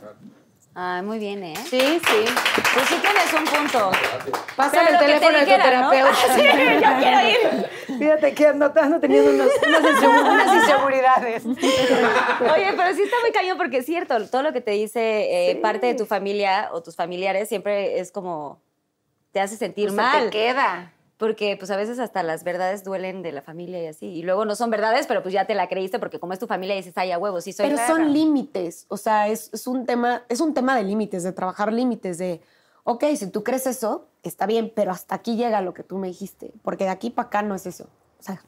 Ay, muy bien, ¿eh? Sí, sí. Pues sí tienes un punto. Pásame el que te teléfono de tu dijeran, ¿no? terapeuta. Sí, yo quiero ir. Fíjate que ando, ando teniendo unos- unas, insegu- unas inseguridades. Oye, pero sí está muy cañón porque es cierto, todo lo que te dice eh, Sí. parte de tu familia o tus familiares siempre es como te hace sentir Pues se mal. te queda. Porque pues a veces hasta las verdades duelen de la familia y así. Y luego no son verdades, pero pues ya te la creíste porque como es tu familia dices, ay, a huevo, sí soy. Pero son límites, o sea, es, es un tema, es un tema de límites, de trabajar límites, de, ok, si tú crees eso, está bien, pero hasta aquí llega lo que tú me dijiste, porque de aquí para acá no es eso, o sea,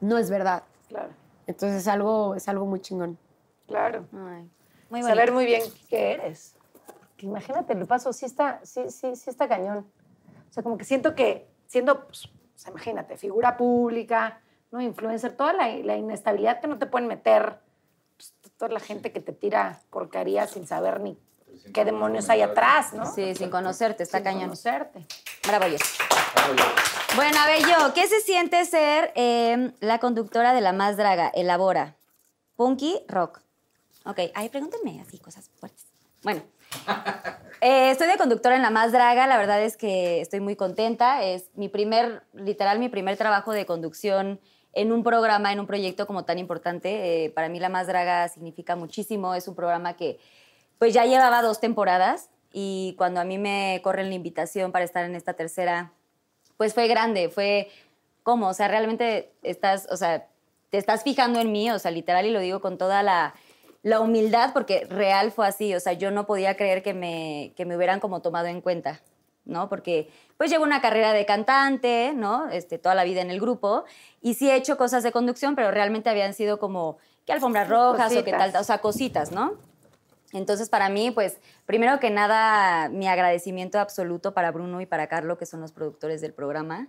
no es verdad. Claro, Entonces es algo, es algo muy chingón. claro. Ay, muy Saber muy bien qué eres. Que imagínate, el paso sí está, sí, sí, sí está cañón. O sea, como que siento que siendo, pues, o sea, imagínate, figura pública, ¿no? Influencer, toda la, la inestabilidad que no te pueden meter, pues, toda la gente que te tira porcaría sin saber ni qué demonios hay atrás, ¿no? Sí, sin conocerte, está Sin cañón. conocerte. Bravo yo. Bueno, a ver yo, ¿qué se siente ser eh, la conductora de La Más Draga? Elabora. Punky Rock. Ok, ay, pregúntenme así, cosas fuertes. Bueno, eh, estoy de conductora en La Más Draga, la verdad es que estoy muy contenta. Es mi primer, literal, mi primer trabajo de conducción en un programa, en un proyecto como tan importante. Eh, para mí La Más Draga significa muchísimo, es un programa que pues ya llevaba dos temporadas y cuando a mí me corren la invitación para estar en esta tercera, pues fue grande, fue como, o sea, realmente estás, o sea, te estás fijando en mí, o sea, literal, y lo digo con toda la, la humildad, porque real fue así, o sea, yo no podía creer que me, que me hubieran como tomado en cuenta, ¿no? Porque pues llevo una carrera de cantante, ¿no? Este, toda la vida en el grupo, y sí he hecho cosas de conducción, pero realmente habían sido como que alfombras rojas o que tal, o sea, cositas, ¿no? Entonces, para mí, pues, primero que nada, mi agradecimiento absoluto para Bruno y para Carlo, que son los productores del programa,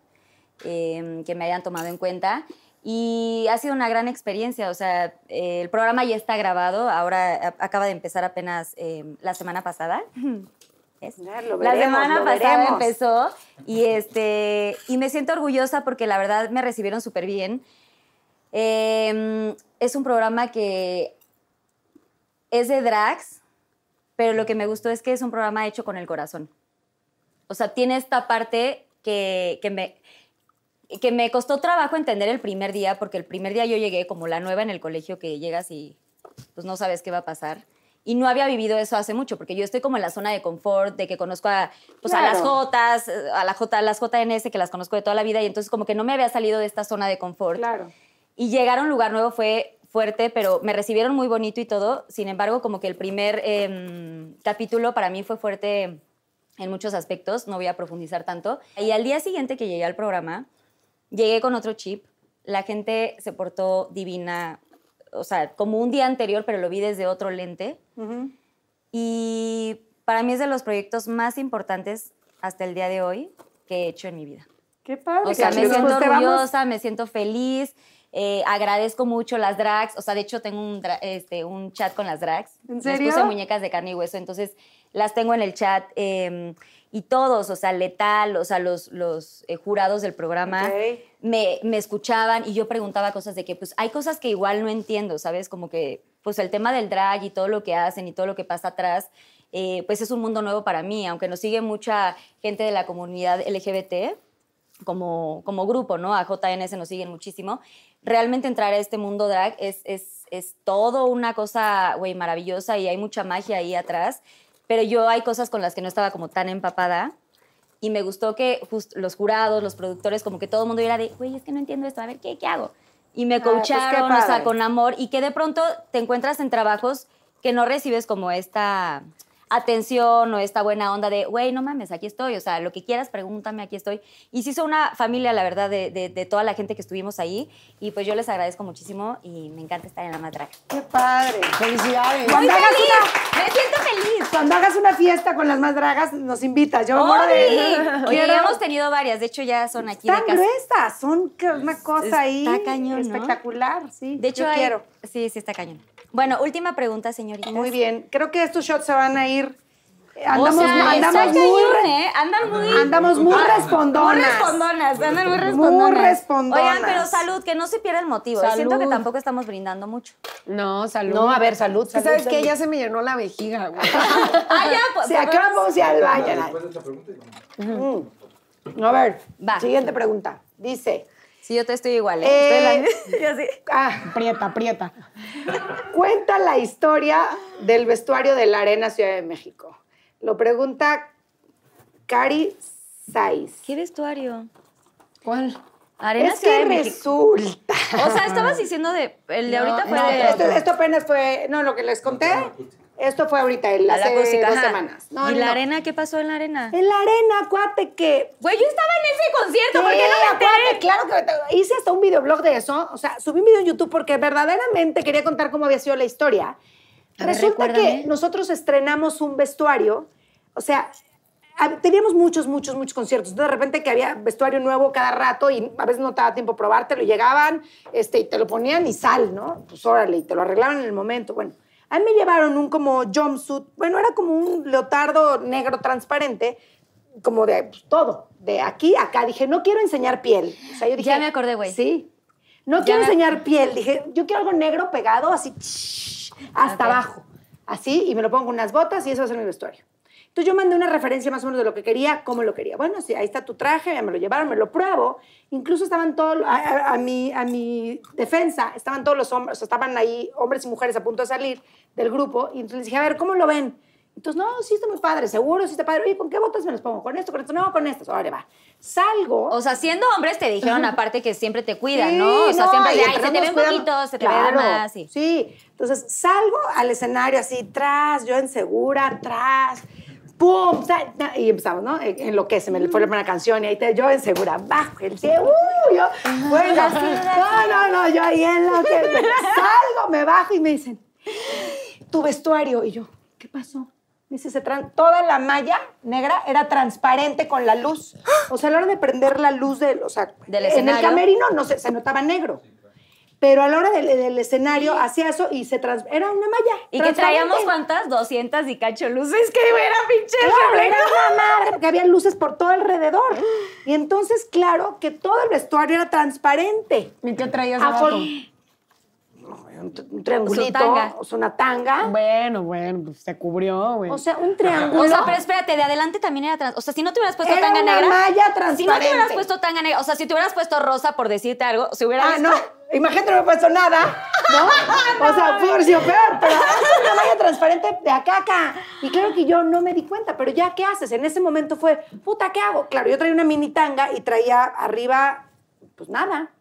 eh, que me hayan tomado en cuenta. Y ha sido una gran experiencia, o sea, eh, el programa ya está grabado, ahora acaba de empezar apenas eh, la semana pasada. ¿Es? Ya, lo la semana lo pasada veremos. empezó y, este, y me siento orgullosa porque la verdad me recibieron súper bien. Eh, es un programa que es de drags, pero lo que me gustó es que es un programa hecho con el corazón. O sea, tiene esta parte que, que me, que me costó trabajo entender el primer día, porque el primer día yo llegué como la nueva en el colegio que llegas y pues no sabes qué va a pasar. Y no había vivido eso hace mucho, porque yo estoy como en la zona de confort, de que conozco a, pues, a las Claro. Jotas, a, la J, a las JNS, que las conozco de toda la vida, y entonces como que no me había salido de esta zona de confort. Claro. Y llegar a un lugar nuevo fue fuerte, pero me recibieron muy bonito y todo. Sin embargo, como que el primer em, capítulo para mí fue fuerte en muchos aspectos, no voy a profundizar tanto. Y al día siguiente que llegué al programa, llegué con otro chip. La gente se portó divina, o sea, como un día anterior, pero lo vi desde otro lente. Y para mí es de los proyectos más importantes hasta el día de hoy que he hecho en mi vida. Qué padre. O sea, me siento Pues te vamos- orgullosa, me siento feliz, eh, agradezco mucho las drags. O sea, de hecho, tengo un, este, un chat con las drags. ¿En Les serio? puse muñecas de carne y hueso, entonces las tengo en el chat. eh, y todos, o sea, Letal, o sea, los, los eh, jurados del programa me, me escuchaban y yo preguntaba cosas de que, pues, hay cosas que igual no entiendo, ¿sabes? Como que, pues, el tema del drag y todo lo que hacen y todo lo que pasa atrás, eh, pues es un mundo nuevo para mí, aunque nos sigue mucha gente de la comunidad LGBT como, como grupo, ¿no? A JNS nos siguen muchísimo. Realmente entrar a este mundo drag es, es, es todo una cosa, güey, maravillosa y hay mucha magia ahí atrás. Pero yo hay cosas con las que no estaba como tan empapada. Y me gustó que just- los jurados, los productores, como que todo el mundo era de, güey, es que no entiendo esto, a ver, ¿qué, qué hago? Y me Ah, pues, coacharon, o sea, con amor. Y que de pronto te encuentras en trabajos que no recibes como esta atención o esta buena onda de, güey, no mames, aquí estoy, o sea, lo que quieras, pregúntame, aquí estoy. Y sí son una familia, la verdad, de, de- de toda la gente que estuvimos ahí, y pues yo les agradezco muchísimo y me encanta estar en la matraca. Qué padre. Felicidades. Cuando ¡Muy hagas una- ¡Me siento feliz! Cuando hagas una fiesta con las más dragas, nos invitas. Yo me muero de... Hemos tenido varias, de hecho ya son aquí Están de casa. gruesas, son una cosa Está ahí cañón, ¿no? espectacular, sí. De hecho, yo hay- quiero. Sí, sí está cañón. Bueno, última pregunta, señorita. Muy bien. Creo que estos shots se van a ir. Andamos, o sea, andamos está muy, cañón, ¿eh? Andan muy... andamos muy Muy respondonas. respondonas, andan muy respondonas. respondonas. Oigan, pero salud, que no se pierda el motivo. ¿eh? Siento que tampoco estamos brindando mucho. No, salud. No, a ver, salud, salud, ¿Sabes qué? Ya se me llenó la vejiga, güey. Ah, ya, pues. Sí, ¿a qué hora vamos a ir al baño? Después de esta pregunta, vamos. Mm. A ver, Va. siguiente pregunta. Dice, Sí, yo te estoy igual, ¿eh? Eh, Estoy la- sí. ah, Aprieta, aprieta. cuenta la historia del vestuario de la Arena Ciudad de México. Lo pregunta Cari Sais. ¿Qué vestuario? ¿Cuál? Arena es Ciudad que de México. resulta. O sea, estabas diciendo de. El de No, ahorita fue no, de. Esto, esto apenas fue, no, lo que les conté, esto fue ahorita, el, hace dos ajá. semanas. No, ¿Y no, la no. arena? ¿Qué pasó en la arena? En la arena, acuérdate que Güey, yo estaba en ese concierto, ¿por qué no me enteré? Claro que hice hasta un videoblog de eso. O sea, subí un video en YouTube porque verdaderamente quería contar cómo había sido la historia. Ver, Resulta recuérdame. que nosotros estrenamos un vestuario. O sea, teníamos muchos, muchos, muchos conciertos. Entonces, de repente que había vestuario nuevo cada rato y a veces no te daba tiempo probártelo. Llegaban este, y te lo ponían y sal, ¿no? Pues órale, y te lo arreglaban en el momento. Bueno, a mí me llevaron un como jumpsuit. Bueno, era como un leotardo negro transparente como de pues, todo, de aquí a acá. Dije, no quiero enseñar piel. O sea, yo dije, Ya me acordé, güey. Sí. No Ya quiero me- enseñar piel. Dije, yo quiero algo negro pegado así hasta abajo. Así, y me lo pongo unas botas y eso ser mi vestuario. Entonces yo mandé una referencia más o menos de lo que quería, cómo lo quería. Bueno, sí, ahí está tu traje, me lo llevaron, me lo pruebo. Incluso estaban todos, a, a- a mi, a mi defensa, estaban todos los hombres, estaban ahí hombres y mujeres a punto de salir del grupo. Y entonces les dije, a ver, ¿cómo lo ven? Entonces, no, sí está muy padre, seguro, sí está padre. Oye, ¿con qué botas me los pongo? ¿Con esto, con esto? No, con estas. Ahora va. Salgo. O sea, siendo hombres te dijeron aparte que siempre te cuidan, Sí, ¿no? O sea, siempre de, ay, entre se te ve un poquito, se te ve Claro, más. Sí. Sí. Entonces salgo al escenario así, tras, yo en segura, tras, ¡pum! Y empezamos, ¿no? En en lo que se me fue la primera canción y ahí te, yo en segura, bajo el cielo, ¡uh! Yo, bueno, no, no, no, yo ahí en lo que salgo, me bajo y me dicen, tu vestuario. Y yo, ¿qué pasó? Me dice, se toda la malla negra era transparente con la luz. O sea, a la hora de prender la luz del, o sea, Del en el escenario. camerino no se, se notaba negro. Pero a la hora del, del escenario hacía eso y se trans, era una malla. Y que traíamos cuántas, 200 y cacho luces, que era pinche Claro, era una madre, porque había luces por todo alrededor. Y entonces, claro, que todo el vestuario era transparente. ¿Y qué traías abajo? Un, triangulito, tanga. o sea, una tanga. Bueno, bueno, pues se cubrió, güey. O sea, un triángulo. O sea, pero espérate, de adelante también era trans. O sea, si no te hubieras puesto Era tanga una negra. malla Si no te transparente. hubieras puesto tanga negra, o sea, si te hubieras puesto rosa por decirte algo, si hubiera Ah, visto- no. Imagínate, no me he puesto nada, ¿no? O sea, haber sido peor, pero es una malla transparente de acá a acá. Y claro que yo no me di cuenta, pero ya, ¿qué haces? En ese momento fue, puta, ¿qué hago? Claro, yo traía una mini tanga y traía arriba, pues nada.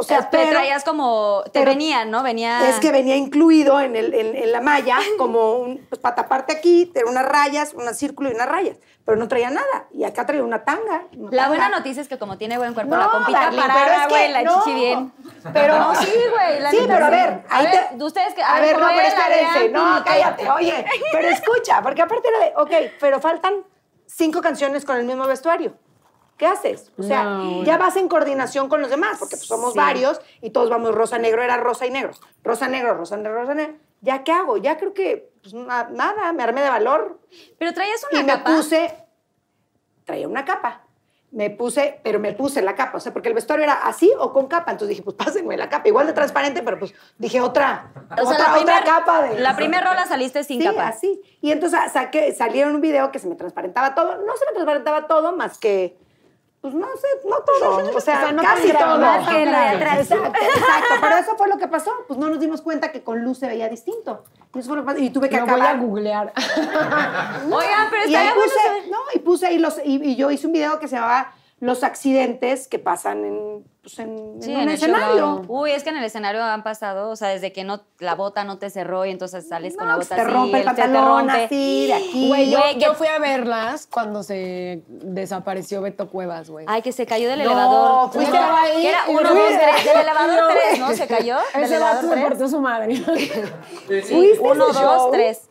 O sea, O sea, te pero- traías como. Te pero- venían, ¿no? Venía. Es que venía incluido en, el, en, en la malla, como un, pues para taparte aquí, tener unas rayas, un círculo y unas rayas. Pero no traía nada. Y acá traía una tanga. una La tanga. buena noticia es que como tiene buen cuerpo No, la compita Darling, parada, pero es que güey, la no. chichi bien. Pero No, sí, güey, la Sí, pero a ver, A ahí ver, te- ustedes que- A, a ver, no, pero espérense. No, cállate. Oye, pero escucha, porque aparte era de, ok, pero faltan cinco canciones con el mismo vestuario. ¿Qué haces? O sea, No, ya vas en coordinación con los demás, porque pues, somos Sí. varios y todos vamos rosa, negro, era rosa y negro. Rosa, negro, rosa, negro, rosa, negro. ¿Ya qué hago? Ya creo que, pues na- nada, me armé de valor, Pero traías y una me capa. puse, traía una capa. Me puse, pero me puse la capa, o sea, porque el vestuario era así o con capa. Entonces dije, pues pásenme la capa, igual de transparente, pero pues dije otra, O sea, otra, la primer, otra capa de. La primera rola saliste sin sí, capa. así. Y entonces saqué, salieron un video que se me transparentaba todo. No se me transparentaba todo más que, pues no sé, no todo. O sea, O sea, no casi tan grave, todo. más que la de atrás. Exacto, exacto. Pero eso fue lo que pasó. Pues no nos dimos cuenta que con luz se veía distinto. Y eso fue lo que pasó. Y tuve que Lo voy a acabar. googlear. Oigan, pero Y ahí estaría bueno puse, no, y puse ahí los, y, y yo hice un video que se llamaba Los accidentes que pasan en, pues en, Sí, en un en escenario. Uy, es que en el escenario han pasado, o sea, desde que no la bota no te cerró y entonces sales con la bota te así, rompe el se te pantalón rompe. así, de aquí. Güey, yo, fui a verlas cuando se desapareció Beto Cuevas, güey. Ay, que se cayó del No, elevador. fuiste No, ahí que era uno, dos, tres. Del elevador tres, ¿no? ¿Se cayó? ¿Del Ese elevador vato tres? partió su madre. Sí, ¿Fuiste a uno, ese dos, show? tres.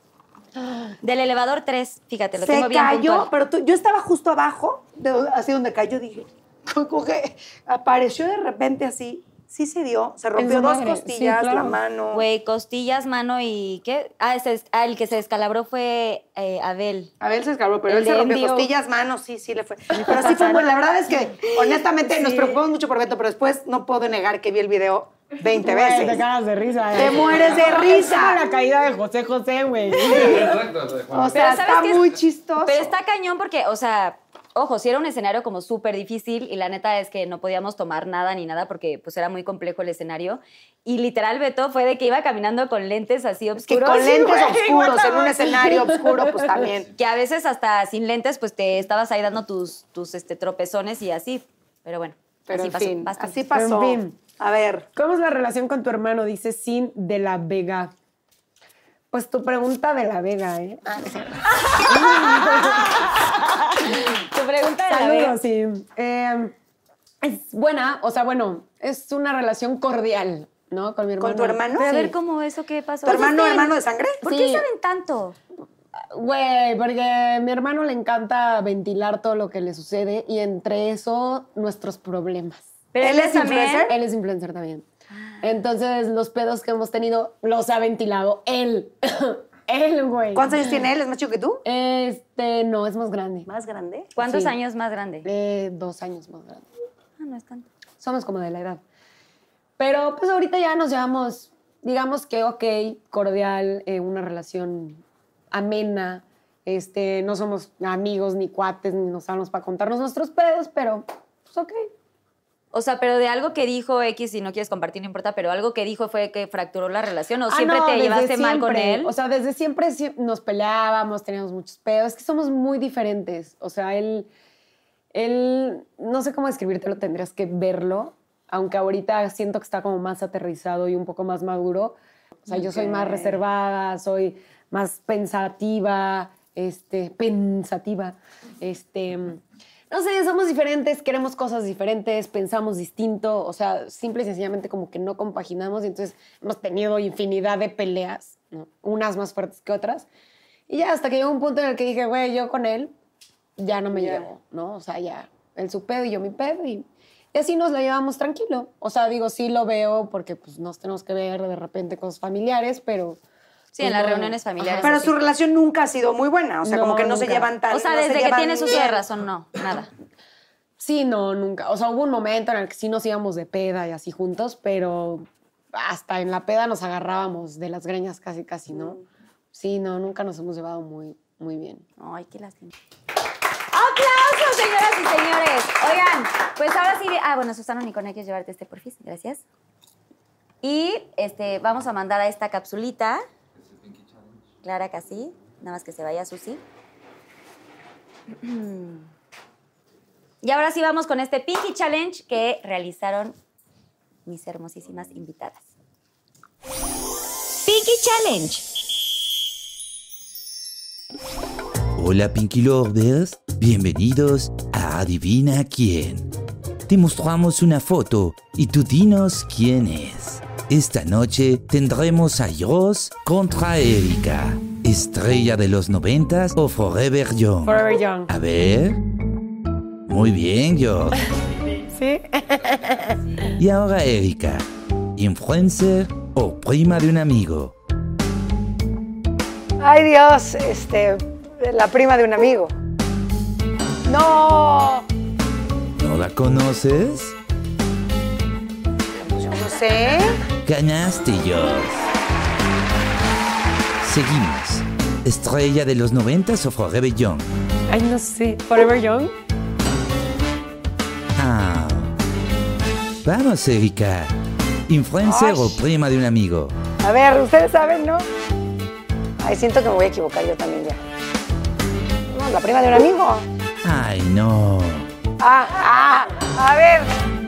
Del elevador tres, fíjate, lo se tengo bien cayó, puntual. pero tú- yo estaba justo abajo, de, así donde cayó, dije, como que apareció de repente así, sí se dio, se rompió dos madre, sí, costillas, claro. la mano. Güey, costillas, mano y ¿qué? Ah, ese, ah, el que se descalabró fue eh, Abel. Abel se escaló, pero El él se rompió Endio. costillas, manos, sí, sí le fue. Pero sí fue bueno. La verdad es que, honestamente, nos preocupamos mucho por Beto, pero después no puedo negar que vi el video 20 Güey, veces. Te cagas de risa. Te eh. mueres de Es risa. la caída de José José, güey. Exacto, de Juan. O sea, ¿sabes está muy chistoso. Pero está cañón porque, o sea, ojo, sí era un escenario como súper difícil y la neta es que no podíamos tomar nada ni nada porque pues era muy complejo el escenario. Y literal Beto fue de que iba caminando con lentes así Que oscuros. con lentes güey, oscuros en un escenario oscuro, pues también. Que a veces hasta sin lentes pues te estabas ahí dando tus, tus este, tropezones y así. Pero bueno, Pero así en pasó. fin, basta. así pasó. En fin. A ver, ¿Cómo es la relación con tu hermano? Dice Sin de la Vega. Pues tu pregunta de la Vega, ¿eh? Tu pregunta de la. Saludos, sí. Eh, es buena, o sea, bueno, es una relación cordial, ¿no? Con mi hermano. ¿Con tu hermano? Pero a Sí. ver cómo eso, ¿qué pasó? ¿tu hermano, Pues, hermano de sangre? ¿Por Sí. qué saben tanto? Güey, porque a mi hermano le encanta ventilar todo lo que le sucede y entre eso nuestros problemas. Pero ¿Él es también- influencer? Él es influencer también. Entonces, los pedos que hemos tenido los ha ventilado él. él, güey. ¿Cuántos años tiene él? ¿Es más chico que tú? Este, no, es más grande. ¿Más grande? ¿Cuántos Sí. años más grande? Eh, dos años más grande. Ah, no es tanto. Somos como de la edad. Pero pues ahorita ya nos llevamos, digamos que ok, cordial, eh, una relación amena. Este, no somos amigos ni cuates, ni nos hablamos para contarnos nuestros pedos, pero pues ok. O sea, pero de algo que dijo X, si no quieres compartir, no importa, pero algo que dijo fue que fracturó la relación o Ah, siempre no, te llevaste mal con siempre. él. O sea, desde siempre sie- nos peleábamos, teníamos muchos pedos. Es que somos muy diferentes. O sea, él, él, no sé cómo describírtelo, tendrías que verlo. Aunque ahorita siento que está como más aterrizado y un poco más maduro. O sea, yo soy más reservada, soy más pensativa, este, pensativa, este... No sé, somos diferentes, queremos cosas diferentes, pensamos distinto, o sea, simple y sencillamente como que no compaginamos y entonces hemos tenido infinidad de peleas, ¿no? unas más fuertes que otras. Y ya hasta que llegó un punto en el que dije, güey, yo con él ya no me llevo, ¿no? O sea, ya, él su pedo y yo mi pedo y, y así nos la llevamos tranquilo. O sea, digo, sí lo veo porque pues nos tenemos que ver de repente cosas familiares, pero... Sí, en las reuniones familiares. Pero así. su relación nunca ha sido muy buena. O sea, No, como que no se llevan tan o sea, no se desde que uso bien. de razón, no, nada. Sí, no, nunca. O sea, hubo un momento en el que sí nos íbamos de peda y así juntos, pero hasta en la peda nos agarrábamos de las greñas casi, casi, ¿no? Sí, no, nunca nos hemos llevado muy, muy bien. Ay, qué lástima. ¡Aplausos, señoras y señores! Oigan, pues ahora sí. Ah, bueno, Susana Nicone, quieres llevarte este porfis. Gracias. Y este, vamos a mandar a esta capsulita. Clara casi. Nada más que se vaya Susi. Y ahora sí vamos con este Pinky Challenge que realizaron mis hermosísimas invitadas. Pinky Challenge. Hola Pinky Lovers, bienvenidos a Adivina quién. Te mostramos una foto y tú dinos quién es. Esta noche tendremos a Joss contra Erika, estrella de los noventas o Forever Young. Forever Young. A ver. Muy bien, Joss. ¿Sí? Y ahora Erika, influencer o prima de un amigo. Ay, Dios, este, la prima de un amigo. No, ¿No la conoces? pues yo no sé. Ganaste, Joss. Seguimos. Estrella de los noventas o Forever Young. Ay, no sé. Forever Young. Ah. Vamos, Erika. Influencer Ay. o prima de un amigo. A ver, ustedes saben, ¿no? Ay, siento que me voy a equivocar yo también ya. No, la prima de un amigo. Ay, no. Ah, ah, a ver.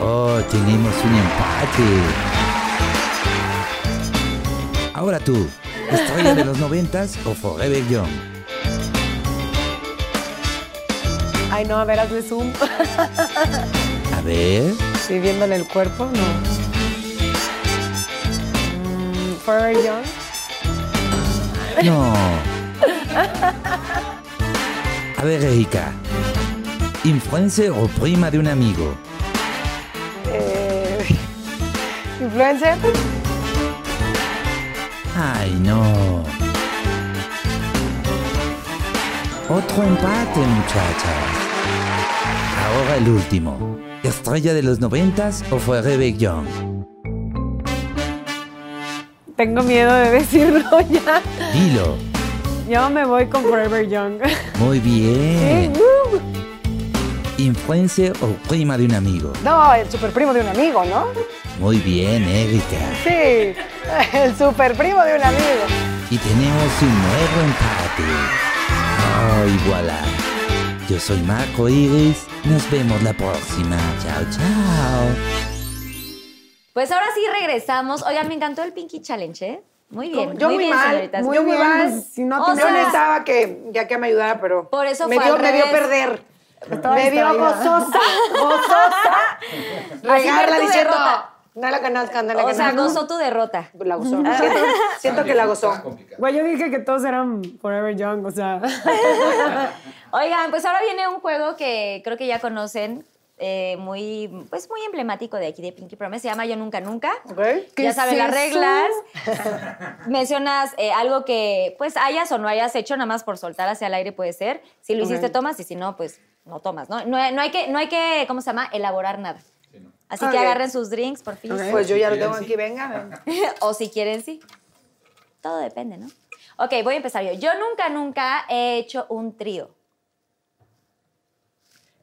Oh, tenemos un empate. Ahora tú, estrella de los noventas o Forever Young. Ay, no, a ver, hazle zoom. A ver. Sí, viéndole el cuerpo, no. Mm, Forever Young. No. A ver, Erika. Influencer o prima de un amigo. Influencer. Ay, no. Otro empate, muchachas. Ahora el último. Estrella de los noventas o Forever Young. Tengo miedo de decirlo ya. Dilo. Yo me voy con Forever Young. Muy bien. Influencer o prima de un amigo. No, el super primo de un amigo, ¿no? Muy bien, Erika. Sí, el super primo de un amigo. Y tenemos un nuevo empate. Oh, voilà. Yo soy Marco Iris. Nos vemos la próxima. Chao, chao. Pues ahora sí regresamos. Oigan, me encantó el Pinky Challenge, ¿eh? Muy bien. Yo muy, bien, mal, señoritas. muy, muy bien, mal. si no O Yo sea- necesitaba que ya que me ayudara, pero Por eso me fue dio, al me vio revés. perder. Estaba me vio gozosa, gozosa. Regarla diciendo, derrota. No la conozco, no la O sea, gozó tu derrota. La gozó. Siento, siento que la gozó. Güey, yo dije que todos eran Forever Young, o sea. Oigan, pues ahora viene un juego que creo que ya conocen, eh, muy, pues muy emblemático de aquí de Pinky Promise. Se llama Yo Nunca Nunca. ¿Ok? ¿Qué Ya es saben las reglas. Mencionas eh, algo que pues hayas o no hayas hecho, nada más por soltar hacia el aire puede ser. Si lo hiciste, tomas y si no, pues no tomas, ¿no? No, no hay que, no hay que, ¿cómo se llama? Elaborar nada. Sí, no. Así que agarren sus drinks, por fin. Pues yo ya lo tengo sí. aquí, venga. venga. o si quieren, sí. Todo depende, ¿no? Ok, voy a empezar yo. Yo nunca, nunca he hecho un trío.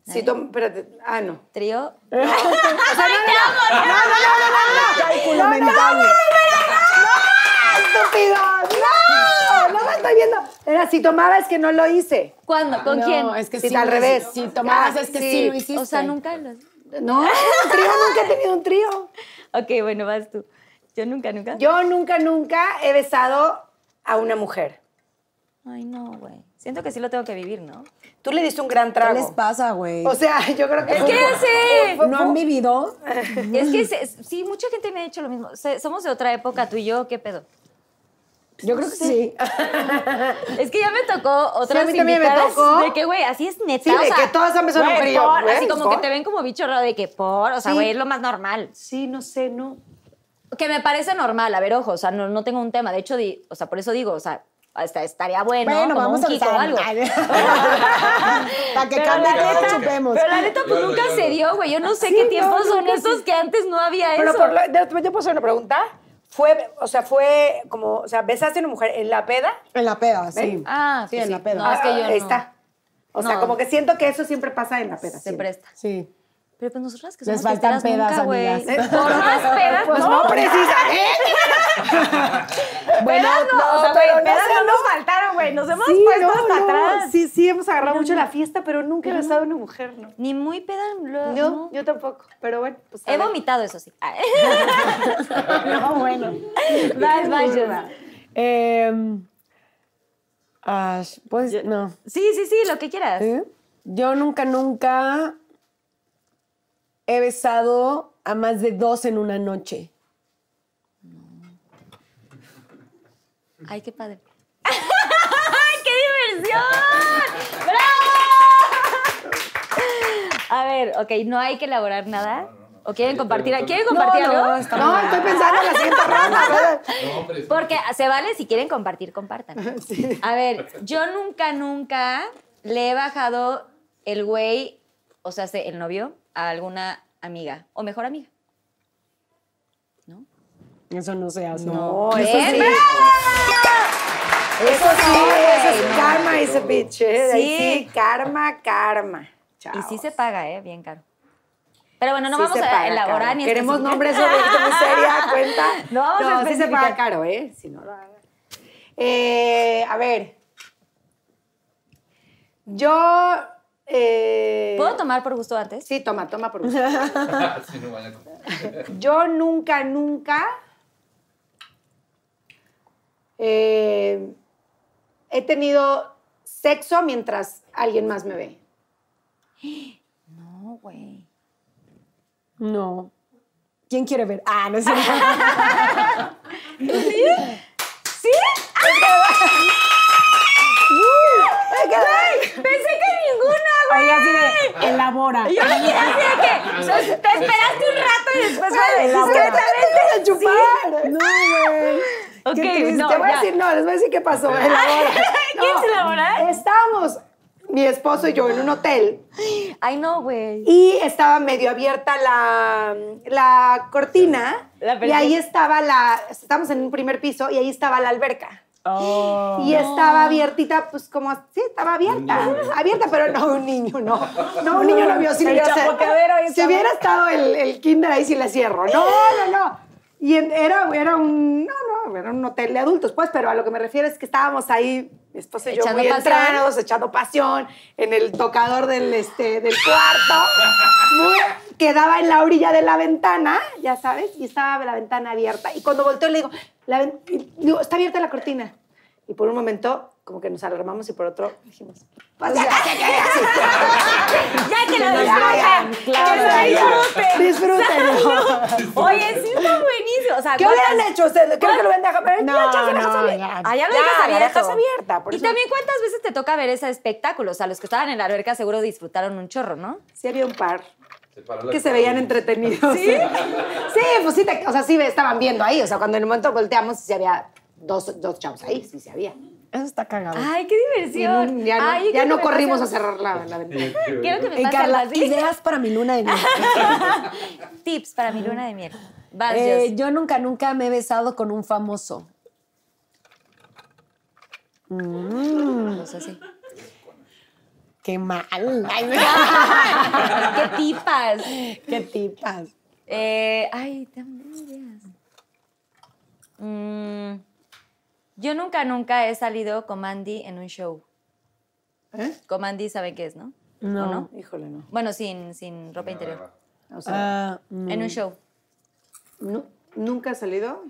Sí, tom- espérate. Ah, no. ¿Trío? Cálculo mental. ¡Estúpido! ¡No! No me estoy viendo. Era si tomaba es que no lo hice. ¿Cuándo? ¿Con no, quién? es que Sí, al revés. Si tomabas Ah, es que sí. sí, lo hiciste. O sea, nunca lo... No, un trío, nunca he tenido un trío. Ok, bueno, vas tú. Yo nunca, nunca. Yo nunca, nunca he besado a una mujer. Ay, no, güey. Siento que sí lo tengo que vivir, ¿no? Tú le diste un gran ¿Qué trago. les pasa, güey? O sea, yo creo que... Es que sé. ¿No han vivido? Es que sí, mucha gente me ha dicho lo mismo. Somos de otra época, tú y yo, ¿qué pedo? Yo creo que sí. Es que ya me tocó otras a mí también me tocó. de que, güey, así es neta. Sí, o de sea, que todas han por, güey, Así como por. que te ven como bicho raro de que por, o sea, Sí. güey, es lo más normal. Sí, no sé, no. Que me parece normal, a ver, ojo, o sea, no, no tengo un tema. De hecho, di- o sea, por eso digo, o sea, hasta estaría bueno, Bueno, como vamos un a Kiko o algo. Para que Pero cambie todo, chupemos. Pero la neta, pues Yo nunca yo se dio, güey. Yo no sé Sí, qué no, tiempos son esos se- que antes no había Pero eso. ¿te te puedo hacer una pregunta? Fue, o sea, fue como, o sea, besaste a una mujer en la peda. En la peda, sí. Ah, sí, pues en la peda. No, es que yo no. Está. O sea, como que siento que eso siempre pasa en la peda. Se siempre. presta. Sí. Pero pues nosotras que Les somos faltan fiesteras pedas, nunca, güey. amigas. Por más pedas, Pues no. no, precisamente. Bueno, no, o sea, pero no pedas no no. nos faltaron, güey. Nos hemos Sí, puesto no, hasta no. atrás. Sí, sí, hemos agarrado mucho la fiesta, pero nunca he besado a una mujer, ¿no? Ni muy peda. lo- Yo, no. yo tampoco, pero bueno. Pues, He vomitado, eso sí. No, bueno. Vas, vas. Eh, ah, pues, no. Sí, sí, sí, lo que quieras. Yo nunca, nunca he besado a más de dos en una noche. Ay, qué padre. ¡Qué diversión! ¡Bravo! A ver, ok, no hay que elaborar nada. ¿O quieren compartir? ¿Quieren compartir No, algo? No, estoy pensando en la siguiente ronda. ¿verdad? No, hombre, Porque se vale, si quieren compartir, compartan. A ver, yo nunca, nunca le he bajado el güey, o sea, el novio, a alguna amiga o mejor amiga. ¿No? Eso no se hace. No, eso sí. Eso sí, eso es no. karma is a bitch, ¿eh? Ahí Sí. sí, karma, karma. Chao. Y sí se paga, ¿eh? Bien caro. Pero bueno, no Sí vamos se a paga elaborar caro. ni Queremos nombres sobre esto muy seria, cuenta. No vamos a sí se paga caro, ¿eh? Si no lo hagan. Eh, a ver. Yo. Eh, ¿Puedo tomar por gusto antes? Sí, toma, toma por gusto. sí, no van a- Yo nunca, nunca eh, he tenido sexo mientras alguien más me ve. No, güey. No. ¿Quién quiere ver? Ah, no es cierto. ¿Sí? Pensé que ninguna, güey. Oye, así de, elabora. Yo me quedé así de que o sea, te esperaste un rato y después me elabora. decís de chupar! No, güey. Ok, Qué no, Te voy a ya. decir, no, les voy a decir qué pasó. Elabora. ¿Quieres elaborar? Estábamos, mi esposo y yo, en un hotel Ay, no, güey. y estaba medio abierta la, la cortina La y ahí estaba la, estábamos en un primer piso y ahí estaba la alberca. Oh. Y estaba abiertita, pues como, sí, estaba abierta. Abierta, pero no un niño, no. No, un niño no vio. Si, El hubiera- si hubiera estado el, el kinder ahí, sí le cierro. No, no, no. Y en- era, era un, no, era un hotel de adultos, pues, pero a lo que me refiero es que estábamos ahí, mi esposo y yo Echando muy entrados, echando pasión, en el tocador del, este, del cuarto, muy- que daba en la orilla de la ventana, ya sabes, y estaba la ventana abierta. Y cuando volteo le digo, la digo, está abierta la cortina. Y por un momento, como que nos alarmamos y por otro dijimos, pues ya, ya, ya, ya, sí. Ya que lo disfruten. claro, que lo disfruten. Disfrútenlo. Oye, sí está buenísimo. O sea, ¿Qué ¿cuántas- hubieran hecho ustedes? Creo que lo hubieran dejado. Pero No, ya, ya se no, ya. Ya lo Ya, dejas abierto. dejas abierta, y también, ¿cuántas veces te toca ver ese espectáculo? O sea, los que estaban en la alberca seguro disfrutaron un chorro, ¿no? Sí había un par que se veían entretenidos. ¿Sí? Sí, pues sí, te- o sea, sí estaban viendo ahí. O sea, cuando en el momento volteamos, sí había dos, dos chavos ahí, sí, sí había. Eso está cagado. Ay, qué diversión. no- ya no, Ay, ya no corrimos a cerrar la, la ventana. Quiero que me Carla, las ideas para mi luna de miel. tips para mi luna de miel. Vas, Eh, yo nunca, nunca me he besado con un famoso. Mm, No sé si. qué mal. Ay, ¿Qué tipas? qué tipas. Eh, ay, dame ideas. Mm, yo nunca, nunca he salido con Mandy en un show. ¿Eh? Con Mandy, ¿saben qué es, no? ¿O No. no? Híjole, no. Bueno, sin, sin ropa interior. O sea, Ah. En un show. nu- ¿Nunca ha salido?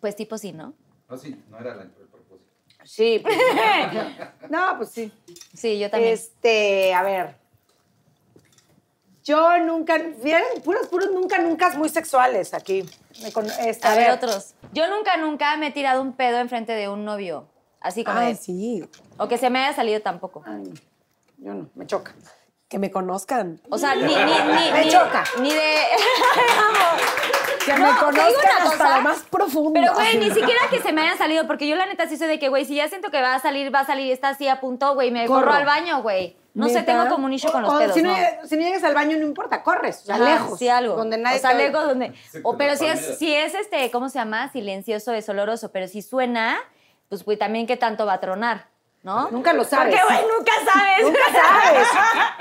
Pues tipo sí, ¿no? No, sí, no era la- el propósito. Sí. pues, no, pues sí. Sí, yo también. Este, a ver. Yo nunca, vieron, puros, puros nunca, nunca muy sexuales aquí. Con- este, a ver, otros. Yo nunca, nunca me he tirado un pedo enfrente de un novio. Así como Ay, de- sí. O que se me haya salido tampoco. Ay, yo no, me choca. Que me conozcan. O sea, ni, ni, ni, Me ni- choca. Ni de. Que No, me conozcan hasta lo más profundo. Pero, güey, ni siquiera que se me hayan salido, porque yo la neta sí soy de que, güey, si ya siento que va a salir, va a salir, está así a punto, güey, me Corro. corro al baño, güey. No sé, tengo como un issue con los O pedos, si, no, ¿no? lleg- si no llegas al baño, no importa, corres, o sea, Ajá, lejos. Sí, algo. Donde nadie o sea, te- lejos donde... O, pero si es, si es, este, ¿cómo se llama? Silencioso, es oloroso. Pero si suena, pues, güey, también qué tanto va a tronar, ¿no? Nunca lo sabes. Porque, güey, nunca sabes. Nunca sabes.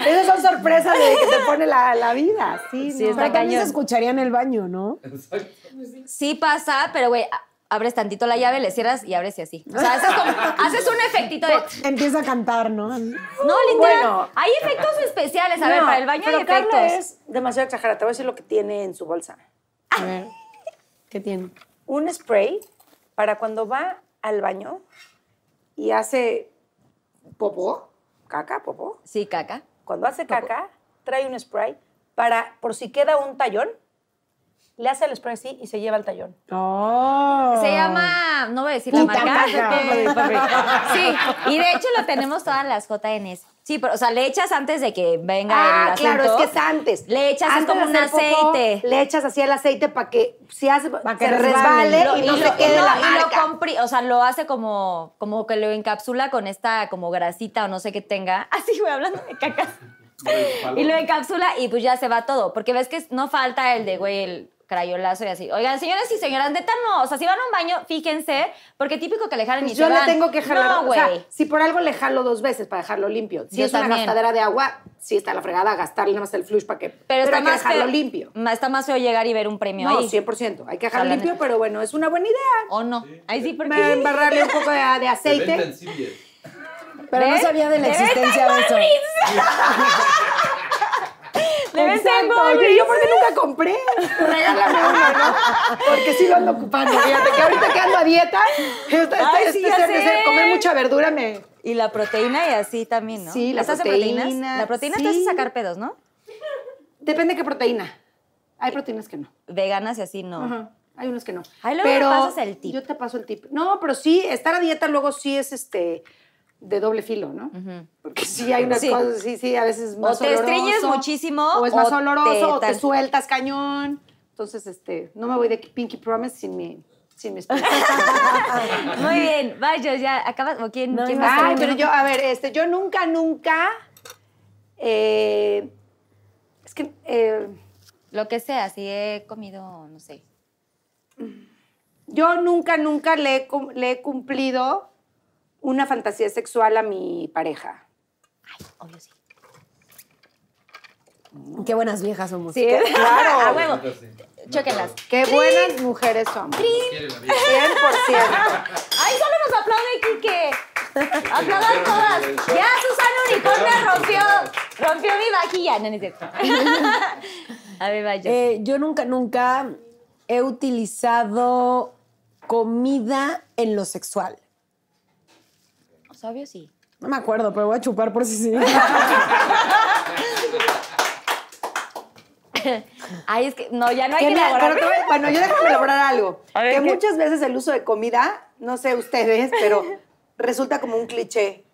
Esas son sorpresas de que te pone la, la vida. Sí, Sí, no. está Pero también cañón. se escucharía en el baño, ¿no? Exacto. Sí pasa, pero, güey, abres tantito la llave, le cierras y abres y así. O sea, haces, como- haces un efectito de... Empieza a cantar, ¿no? No, literal. Bueno. hay efectos especiales. A ver, para el baño hay pero efectos. Carla es demasiado exagerada. Te voy a decir lo que tiene en su bolsa. A ver. ¿Qué tiene? Un spray para cuando va al baño y hace popó, caca, popó. Sí, caca. Cuando hace caca, trae un spray para, por si queda un tallón, le hace el spray así y se lleva el tallón. Oh. Se llama, no voy a decir la Puta marca. caca. Sí, y de hecho lo tenemos todas las JNs. Sí, pero, o sea, le echas antes de que venga Ah, el claro, es que es antes. Le echas es Antes como un aceite. le echas así el aceite para que si hace, Pa' que se resbale. Lo- y no se quede lo- la y lo marca. compri- o sea, lo hace como, como que lo encapsula con esta como grasita o no sé qué tenga. Así, güey, hablando de cacas. Y lo encapsula y pues ya se va todo. Porque ves que no falta el de, güey, el crayolazo y así. Oigan, señores y señoras, neta no. O sea, si van a un baño, fíjense, porque típico que le jalen y Pues yo se le van. tengo que jalar. No, o sea, güey. si por algo le jalo dos veces para dejarlo limpio. Si Yo es una gastadera de agua, sí está la fregada gastarle nada más el flush para que. pero está hay que más dejarlo feo, limpio. Está más feo llegar y ver un premio No, ahí. 100%. Hay que dejarlo limpio, pero bueno, es una buena idea. ¿O no? Ahí sí, porque... Me- Embarrarle un poco de, aceite. Pero no sabía de la ¡De existencia de eso. De venta en Walgreens. yo porque nunca compré. Regálame uno, ¿no? Porque sí lo ando ocupando. Fíjate que ahorita que ando a dieta, Ay, este sí, ser- comer mucha verdura me... Y la proteína y así también, ¿no? Sí, la ¿Estás en proteína, proteínas? La proteína te hace sí. sacar pedos, ¿no? Depende de qué proteína. Hay proteínas que no. Veganas y así, no. Ajá. Hay unos que no. Ahí luego me pero pasas el tip. Yo te paso el tip. No, pero sí, estar a dieta luego sí es este de doble filo, ¿no? Porque sí hay unas Sí. cosas, sí, sí, a veces es más te estreñes oloroso, muchísimo, O es más o oloroso, te o te sueltas cañón. Entonces, este, no me voy de Pinky Promise sin mi, sin mi. Muy bien, vaya, ya acabas. ¿O quién, No, quién no, más? Ay, pero yo, a ver, este, yo nunca, nunca. eh, es que. eh, Lo que sea, si he comido, no sé. Yo nunca, nunca le he, cum- le he cumplido una fantasía sexual a mi pareja. Obvio sí. Qué buenas viejas somos. Sí, claro. A huevo. Chóquenlas. Qué buenas mujeres somos. 100%. ¡Ay, solo nos aplaude Quique! ¡Aplaudan todas! ¡Ya Susana Unicornia rompió! ¡Rompió mi vajilla! No, no es cierto. A ver, vaya. Eh, yo nunca, nunca he utilizado comida en lo sexual. Obvio sí. No me acuerdo, pero voy a chupar por si sí. Ay, es que no, ya no hay Que mira, elaborar. pero bueno, yo déjame elaborar algo. A ver, que ¿qué? muchas veces el uso de comida, no sé ustedes, pero resulta como un cliché.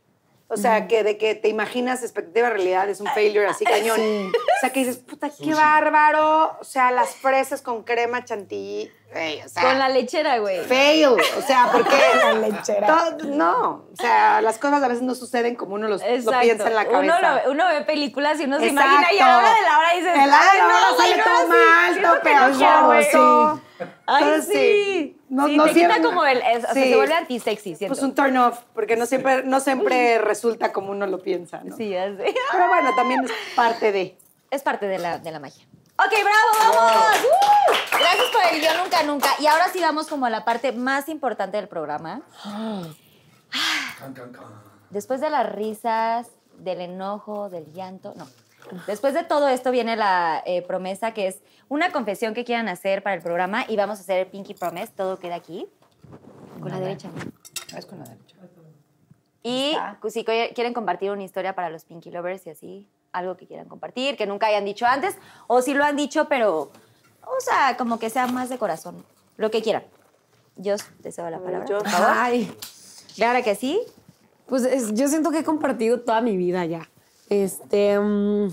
O sea, que de que te imaginas expectativa realidad es un failure así cañón. O sea, que dices, puta, qué bárbaro. O sea, las fresas con crema chantilly. O sea, Con la lechera, güey. fail. O sea, porque... La lechera. todo- no, o sea, las cosas a veces no suceden como uno los, lo piensa en la cabeza. Uno, lo- uno ve películas y uno se Exacto. imagina y a la hora de la hora dices, El no, sale no, todo sí, mal, todo peor, sí. Ay, Entonces, sí. No, sí, no te siempre- quita como el, es- o sea, se vuelve antisexy, siento. Pues un turn off, porque no siempre, no siempre resulta como uno lo piensa, ¿no? Sí, ya sé. Pero bueno, también es parte de. Es parte de la, de la magia. Ok, bravo, vamos. ¡Uh! Gracias por el yo nunca, nunca. Y ahora sí vamos como a la parte más importante del programa. Después de las risas, del enojo, del llanto, no. Después de todo esto viene la eh, promesa que es una confesión que quieran hacer para el programa y vamos a hacer el Pinky Promise. Todo queda aquí. Con la derecha. Es con la derecha. Y si quieren compartir una historia para los Pinky Lovers y así, algo que quieran compartir, que nunca hayan dicho antes, o si lo han dicho, pero, o sea, como que sea más de corazón, lo que quieran. Yo te cedo la palabra, yo- por favor. Ay, Claro que sí. pues es- yo siento que he compartido toda mi vida ya. Este. mm,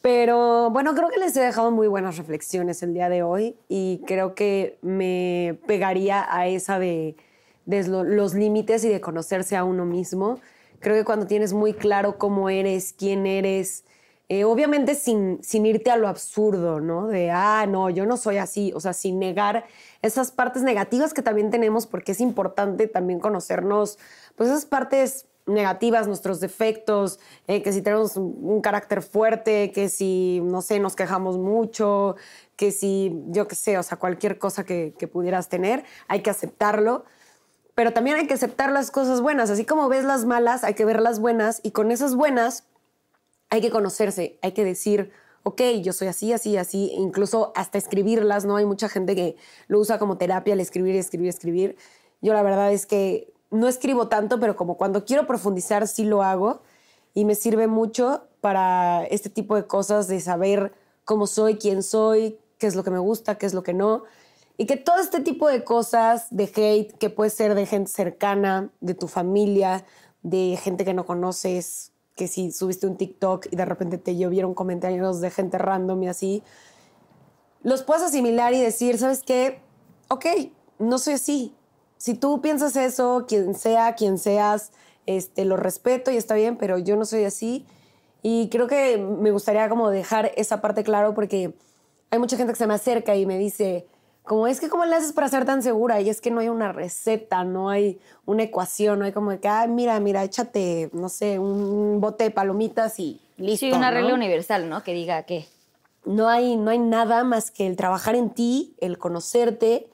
pero bueno, creo que les he dejado muy buenas reflexiones el día de hoy y creo que me pegaría a esa de, de lo- los límites y de conocerse a uno mismo. Creo que cuando tienes muy claro cómo eres, quién eres, eh, obviamente sin, sin irte a lo absurdo, ¿no? De, ah, no, yo no soy así, o sea, sin negar esas partes negativas que también tenemos, porque es importante también conocernos, pues esas partes negativas, nuestros defectos, eh, que si tenemos un, carácter fuerte, que si, no sé, nos quejamos mucho, que si, yo qué sé, o sea, cualquier cosa que pudieras tener, hay que aceptarlo pero también hay que aceptar las cosas buenas. Así como ves las malas, hay que ver las buenas y con esas buenas hay que conocerse, hay que decir, ok, yo soy así, así, así, e incluso hasta escribirlas, ¿no? Hay mucha gente que lo usa como terapia, el escribir, escribir, escribir. Yo la verdad es que no escribo tanto, pero como cuando quiero profundizar sí lo hago y me sirve mucho para este tipo de cosas, de saber cómo soy, quién soy, qué es lo que me gusta, qué es lo que no. Y que todo este tipo de cosas de hate, que puede ser de gente cercana, de tu familia, de gente que no conoces, que si subiste un TikTok y de repente te llovieron comentarios de gente random y así, los puedes asimilar y decir, ¿sabes qué? Ok, no soy así. Si tú piensas eso, quien sea, quien seas, este, lo respeto y está bien, pero yo no soy así. Y creo que me gustaría como dejar esa parte claro porque hay mucha gente que se me acerca y me dice, como es que cómo le haces para ser tan segura y es que no hay una receta, no hay una ecuación, no hay como de que, ay, mira, mira, échate, no sé, un bote de palomitas y listo. Sí, una ¿no? regla universal, ¿no? Que diga que. no hay, no hay nada más que el trabajar en ti, el conocerte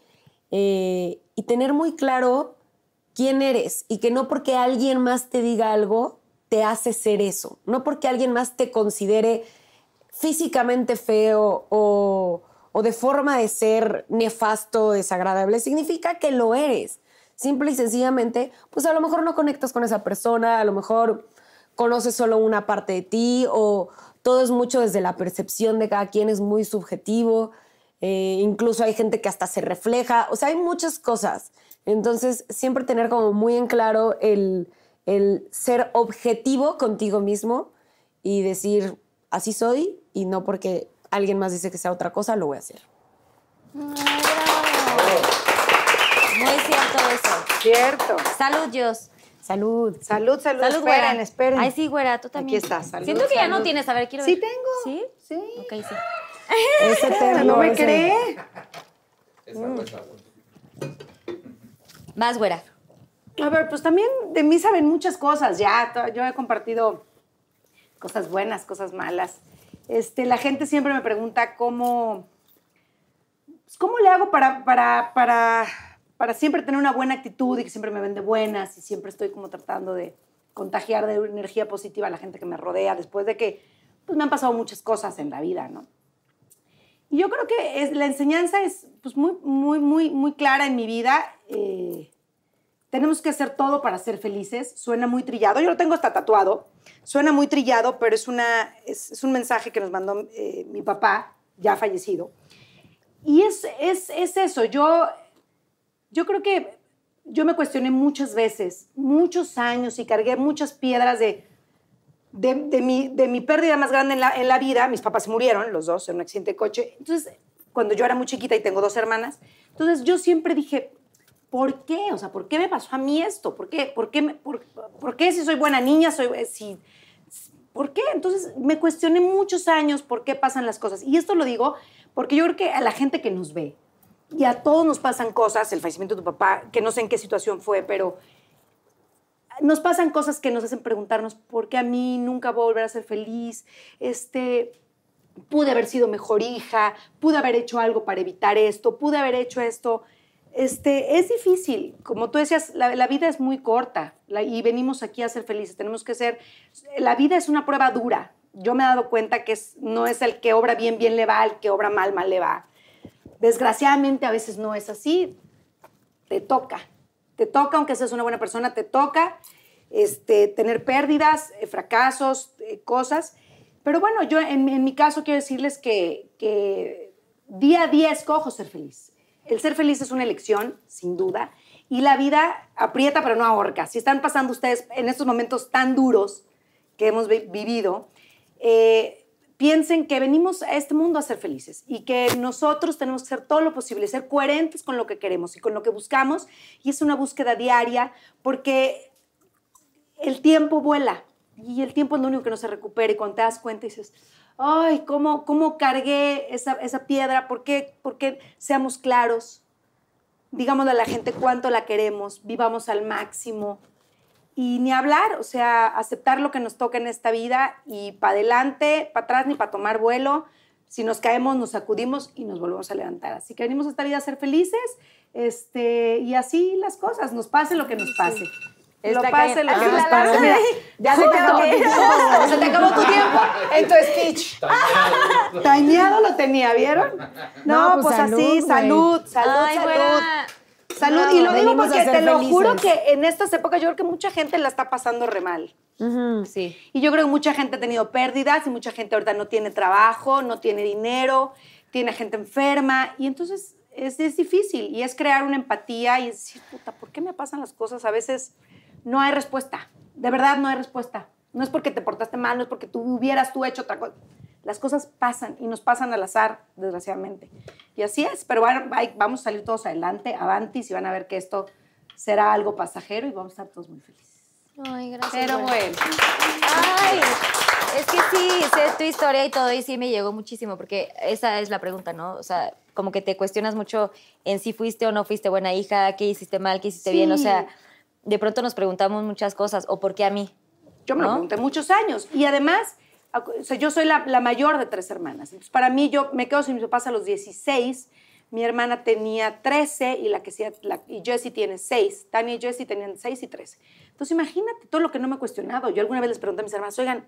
eh, y tener muy claro quién eres y que no porque alguien más te diga algo te hace ser eso, no porque alguien más te considere físicamente feo o, o de forma de ser nefasto, desagradable, significa que lo eres. Simple y sencillamente, pues a lo mejor no conectas con esa persona, a lo mejor conoces solo una parte de ti o todo es mucho desde la percepción de cada quien, es muy subjetivo. eh, incluso hay gente que hasta se refleja, o sea, hay muchas cosas. Entonces, siempre tener como muy en claro el, el ser objetivo contigo mismo y decir, así soy y no porque alguien más dice que sea otra cosa, lo voy a hacer. Muy cierto eso. Cierto. Salud, Dios. Salud. Salud, salud. Salud, esperen, güera. esperen. Ay, sí, güera, tú también. Aquí está, salud, Siento que ya no tienes. A ver, quiero Sí ver. tengo. ¿Sí? Sí. Ok, sí. Es eterno, ¿No me ese. cree? Es agua, es agua. Más güera. A ver, pues también de mí saben muchas cosas ya. Yo he compartido cosas buenas, cosas malas. Este, la gente siempre me pregunta cómo, pues, cómo le hago para, para, para, para siempre tener una buena actitud y que siempre me ven de buenas y siempre estoy como tratando de contagiar de energía positiva a la gente que me rodea después de que pues, me han pasado muchas cosas en la vida, ¿no? Y yo creo que es, la enseñanza es pues, muy, muy, muy, muy clara en mi vida. eh, tenemos que hacer todo para ser felices. Suena muy trillado. Yo lo tengo hasta tatuado. Suena muy trillado, pero es, una, es, es un mensaje que nos mandó eh, mi papá, ya fallecido. Y es, es, es eso. Yo, yo creo que yo me cuestioné muchas veces, muchos años, y cargué muchas piedras de, de, de mi, de mi pérdida más grande en la, en la vida. Mis papás se murieron, los dos, en un accidente de coche. Entonces, cuando yo era muy chiquita y tengo dos hermanas, entonces yo siempre dije, ¿por qué? O sea, ¿por qué me pasó a mí esto? ¿Por qué? ¿Por qué, me- por, por qué si soy buena niña? Soy, si, ¿Por qué? Entonces me cuestioné muchos años por qué pasan las cosas. Y esto lo digo porque yo creo que a la gente que nos ve, y a todos nos pasan cosas, el fallecimiento de tu papá, que no sé en qué situación fue, pero nos pasan cosas que nos hacen preguntarnos por qué a mí nunca voy a volver a ser feliz, este, pude haber sido mejor hija, pude haber hecho algo para evitar esto, pude haber hecho esto. Este, es difícil, como tú decías, la, la vida es muy corta y venimos aquí a ser felices, tenemos que ser, la vida es una prueba dura. Yo me he dado cuenta que no es el que obra bien, bien le va, el que obra mal, mal le va. Desgraciadamente a veces no es así, te toca. Te toca, aunque seas una buena persona, te toca este, tener pérdidas, eh, fracasos, eh, cosas. Pero bueno, yo en, mi- caso quiero decirles que día a día escojo ser feliz. El ser feliz es una elección, sin duda, y la vida aprieta pero no ahorca. Si están pasando ustedes en estos momentos tan duros que hemos vi- vivido, eh, piensen que venimos a este mundo a ser felices y que nosotros tenemos que hacer todo lo posible, ser coherentes con lo que queremos y con lo que buscamos. Y es una búsqueda diaria porque el tiempo vuela y el tiempo es lo único que no se recupera y cuando te das cuenta dices, ay, ¿cómo, cómo cargué esa, esa piedra? ¿Por qué, ¿Por qué seamos claros? Digámosle a la gente cuánto la queremos, vivamos al máximo y ni hablar, o sea, aceptar lo que nos toca en esta vida y para adelante, para atrás ni para tomar vuelo. Si nos caemos, nos sacudimos y nos volvemos a levantar. Así que venimos a esta vida a ser felices este, y así las cosas, nos pase lo que nos pase. Lo pase lo que nos Ya se te acabó tu tiempo. se te acabó tu tiempo en tu speech. Tañado lo tenía, ¿vieron? No, No, pues, pues, así, salud, salud, salud, Ay, salud. güera. Salud, No, y lo digo porque te lo juro que en estas épocas yo creo que mucha gente la está pasando re mal. Sí. Y yo creo que mucha gente ha tenido pérdidas y mucha gente ahorita no tiene trabajo, no tiene dinero, tiene gente enferma y entonces es, es difícil y es crear una empatía y es decir, puta, ¿por qué me pasan las cosas? A veces no hay respuesta, de verdad no hay respuesta. No es porque te portaste mal, no es porque tú hubieras tú hecho otra cosa. Las cosas pasan y nos pasan al azar, desgraciadamente. Y así es, pero vamos a salir todos adelante, avantis y van a ver que esto será algo pasajero y vamos a estar todos muy felices. Ay, gracias. Pero bueno. Ay, es que sí, sé tu historia y todo y sí me llegó muchísimo porque esa es la pregunta, ¿no? O sea, como que te cuestionas mucho en si fuiste o no fuiste buena hija, qué hiciste mal, qué hiciste bien, o Sí. sea, de pronto nos preguntamos muchas cosas o por qué a mí. Yo me lo pregunté muchos años. Y además, o sea, yo soy la, la mayor de tres hermanas. Entonces, para mí, yo me quedo sin mis papás a los 16. Mi hermana tenía 13 y, la que sí, la, y Jessie tiene 6. Tania y Jessie tenían 6 y 13. Entonces, imagínate todo lo que no me he cuestionado. Yo alguna vez les pregunté a mis hermanas, oigan,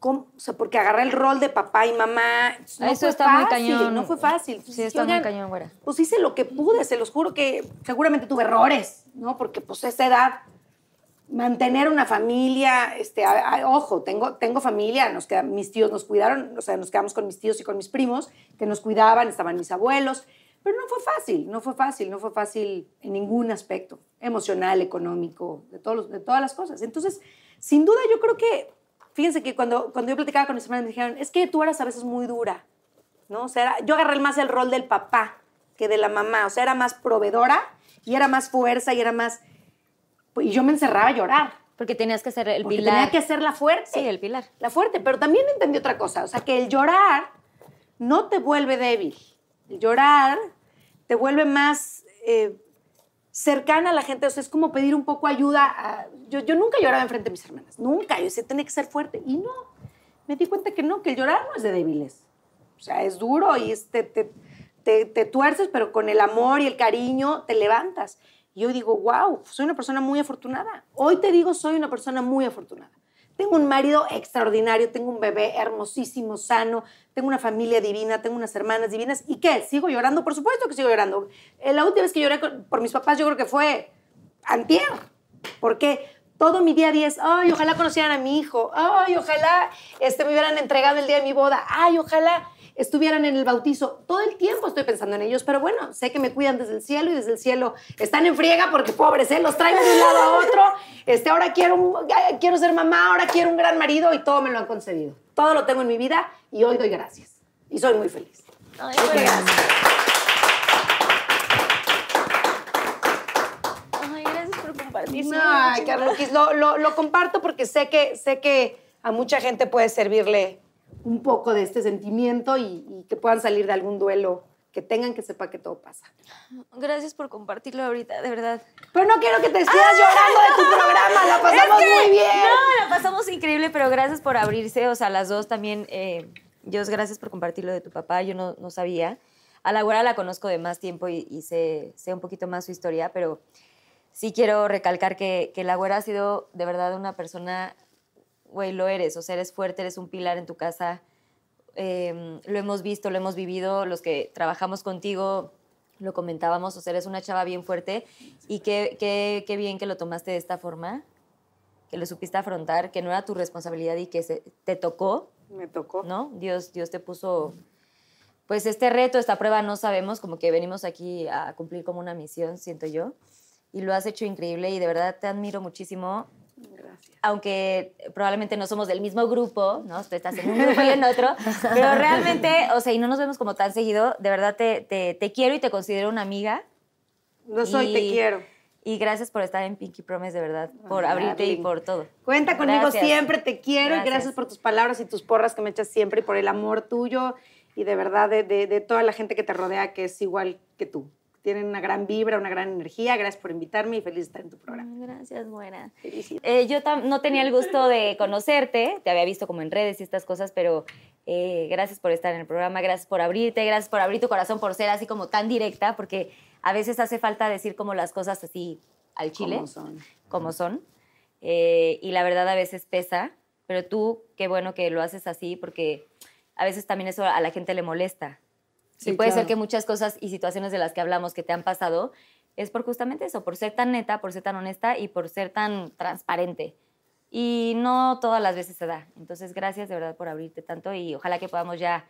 ¿cómo? O sea, porque agarré el rol de papá y mamá. No Eso fue está muy fácil, cañón. No fue fácil. Sí, está muy cañón, güera. Pues hice lo que pude, se los juro que seguramente tuve errores, ¿no? Porque pues a esa edad mantener una familia, este, a- a- ojo, tengo, tengo familia, nos queda- mis tíos nos cuidaron, o sea, nos quedamos con mis tíos y con mis primos, que nos cuidaban, estaban mis abuelos, pero no fue fácil, no fue fácil, no fue fácil en ningún aspecto, emocional, económico, de, todos los- de todas las cosas. Entonces, sin duda yo creo que, fíjense que cuando, cuando yo platicaba con mis hermanos me dijeron, es que tú eras a veces muy dura, ¿no? O sea, era- yo agarré más el rol del papá que de la mamá, o sea, era más proveedora y era más fuerza y era más... Y yo me encerraba a llorar, Porque tenías que ser el porque pilar. tenía que ser la fuerte. Sí, el pilar. La fuerte, pero también entendí otra cosa, o sea, que el llorar no te vuelve débil. El llorar te vuelve más eh, cercana a la gente, o sea, es como pedir un poco ayuda. a- yo, yo nunca lloraba enfrente de mis hermanas, nunca. Yo decía, tenía que ser fuerte. Y no, me di cuenta que no, que el llorar no es de débiles. O sea, es duro y es- te, te, te- te tuerces, pero con el amor y el cariño te levantas. Y yo digo, wow, soy una persona muy afortunada. Hoy te digo, soy una persona muy afortunada. Tengo un marido extraordinario, tengo un bebé hermosísimo, sano, tengo una familia divina, tengo unas hermanas divinas. ¿Y qué? ¿Sigo llorando? Por supuesto que sigo llorando. Eh, La última vez que lloré por mis papás yo creo que fue antier. Porque todo mi día a día es, ay, ojalá conocieran a mi hijo, ay, ojalá este, me hubieran entregado el día de mi boda, ay, ojalá estuvieran en el bautizo. Todo el tiempo estoy pensando en ellos, pero bueno, sé que me cuidan desde el cielo y desde el cielo están en friega porque pobres, ¿eh? los traigo de un lado a otro. Este, ahora quiero, un- quiero ser mamá, ahora quiero un gran marido y todo me lo han concedido. Todo lo tengo en mi vida y hoy doy gracias. Y soy muy feliz. Ay, Muchas gracias. Ay, gracias por compartir. Ay, Carloquis, lo, lo, lo comparto porque sé que, sé que a mucha gente puede servirle un poco de este sentimiento y, y que puedan salir de algún duelo, que tengan que sepa que todo pasa. Gracias por compartirlo ahorita, de verdad. Pero no quiero que te estés llorando de tu programa, la pasamos Es que- muy bien. No, la pasamos increíble, pero gracias por abrirse. O sea, las dos también. Eh, Dios, gracias por compartir lo de tu papá. Yo no, no sabía. A la la conozco de más tiempo y, y sé, sé un poquito más su historia, pero sí quiero recalcar que, que la güera ha sido de verdad una persona, güey, lo eres. O sea, eres fuerte, eres un pilar en tu casa. Eh, lo hemos visto, lo hemos vivido. Los que trabajamos contigo lo comentábamos. O sea, eres una chava bien fuerte y qué, qué, qué bien que lo tomaste de esta forma que lo supiste afrontar, que no era tu responsabilidad y que se- te tocó, Me tocó. ¿no? Dios, Dios te puso, pues este reto, esta prueba, no sabemos, como que venimos aquí a cumplir como una misión, siento yo, y lo has hecho increíble y de verdad te admiro muchísimo, Gracias. aunque probablemente no somos del mismo grupo, ¿no? Tú estás en un grupo y en otro, pero realmente, o sea, y no nos vemos como tan seguido, de verdad te, te, te quiero y te considero una amiga. No soy, te Y- quiero. Y gracias por estar en Pinky Promise, de verdad, por Ay, abrirte y por todo. Cuenta conmigo Gracias. siempre, te quiero y Gracias. gracias por tus palabras y tus porras que me echas siempre y por el amor tuyo y de verdad de, de- de toda la gente que te rodea que es igual que tú. Tienen una gran vibra, una gran energía. Gracias por invitarme y feliz de estar en tu programa. Gracias, buena. Eh, yo no tenía el gusto de conocerte, te había visto como en redes y estas cosas, pero eh, gracias por estar en el programa, gracias por abrirte, gracias por abrir tu corazón, por ser así como tan directa, porque a veces hace falta decir como las cosas así al chile, Como son. como son. Eh, y la verdad a veces pesa, pero tú, qué bueno que lo haces así, porque a veces también eso a la gente le molesta. Sí, y puede ser claro. que muchas cosas y situaciones de las que hablamos que te han pasado es por justamente eso, por ser tan neta, por ser tan honesta y por ser tan transparente. Y no todas las veces se da. Entonces, gracias de verdad por abrirte tanto y ojalá que podamos ya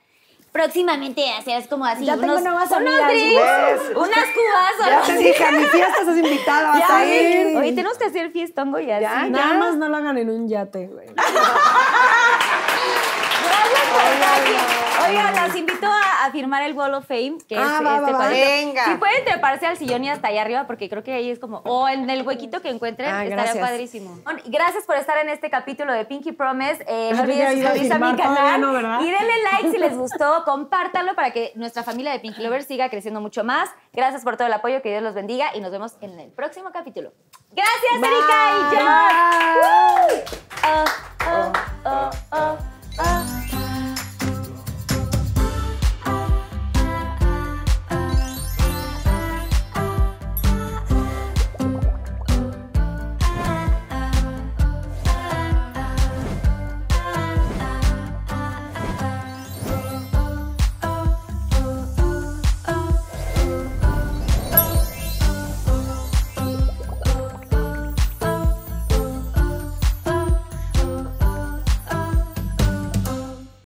próximamente hacer como así. Ya tengo unos, nuevas unos amigas, drinks, unas cubas. o Ya te dije, a mi fiesta estás invitada, vas a ir. Oye, tenemos que hacer fiestongo y así. Ya, Nada más no lo hagan en un yate, güey. Gracias por estar aquí. Oigan, las invito a, a firmar el Wall of Fame, que Ah, es va, este va. Venga. Si pueden treparse al sillón y hasta allá arriba, porque creo que ahí es como, o en el huequito que encuentren, Ah, estaría gracias. padrísimo. Bueno, Gracias por estar en este capítulo de Pinky Promise. Eh, no Yo olviden suscribirse a mi canal y denle like si les gustó, compártanlo para que nuestra familia de Pinky Lovers siga creciendo mucho más. Gracias por todo el apoyo, que Dios los bendiga y nos vemos en el próximo capítulo. Gracias, Erika y John.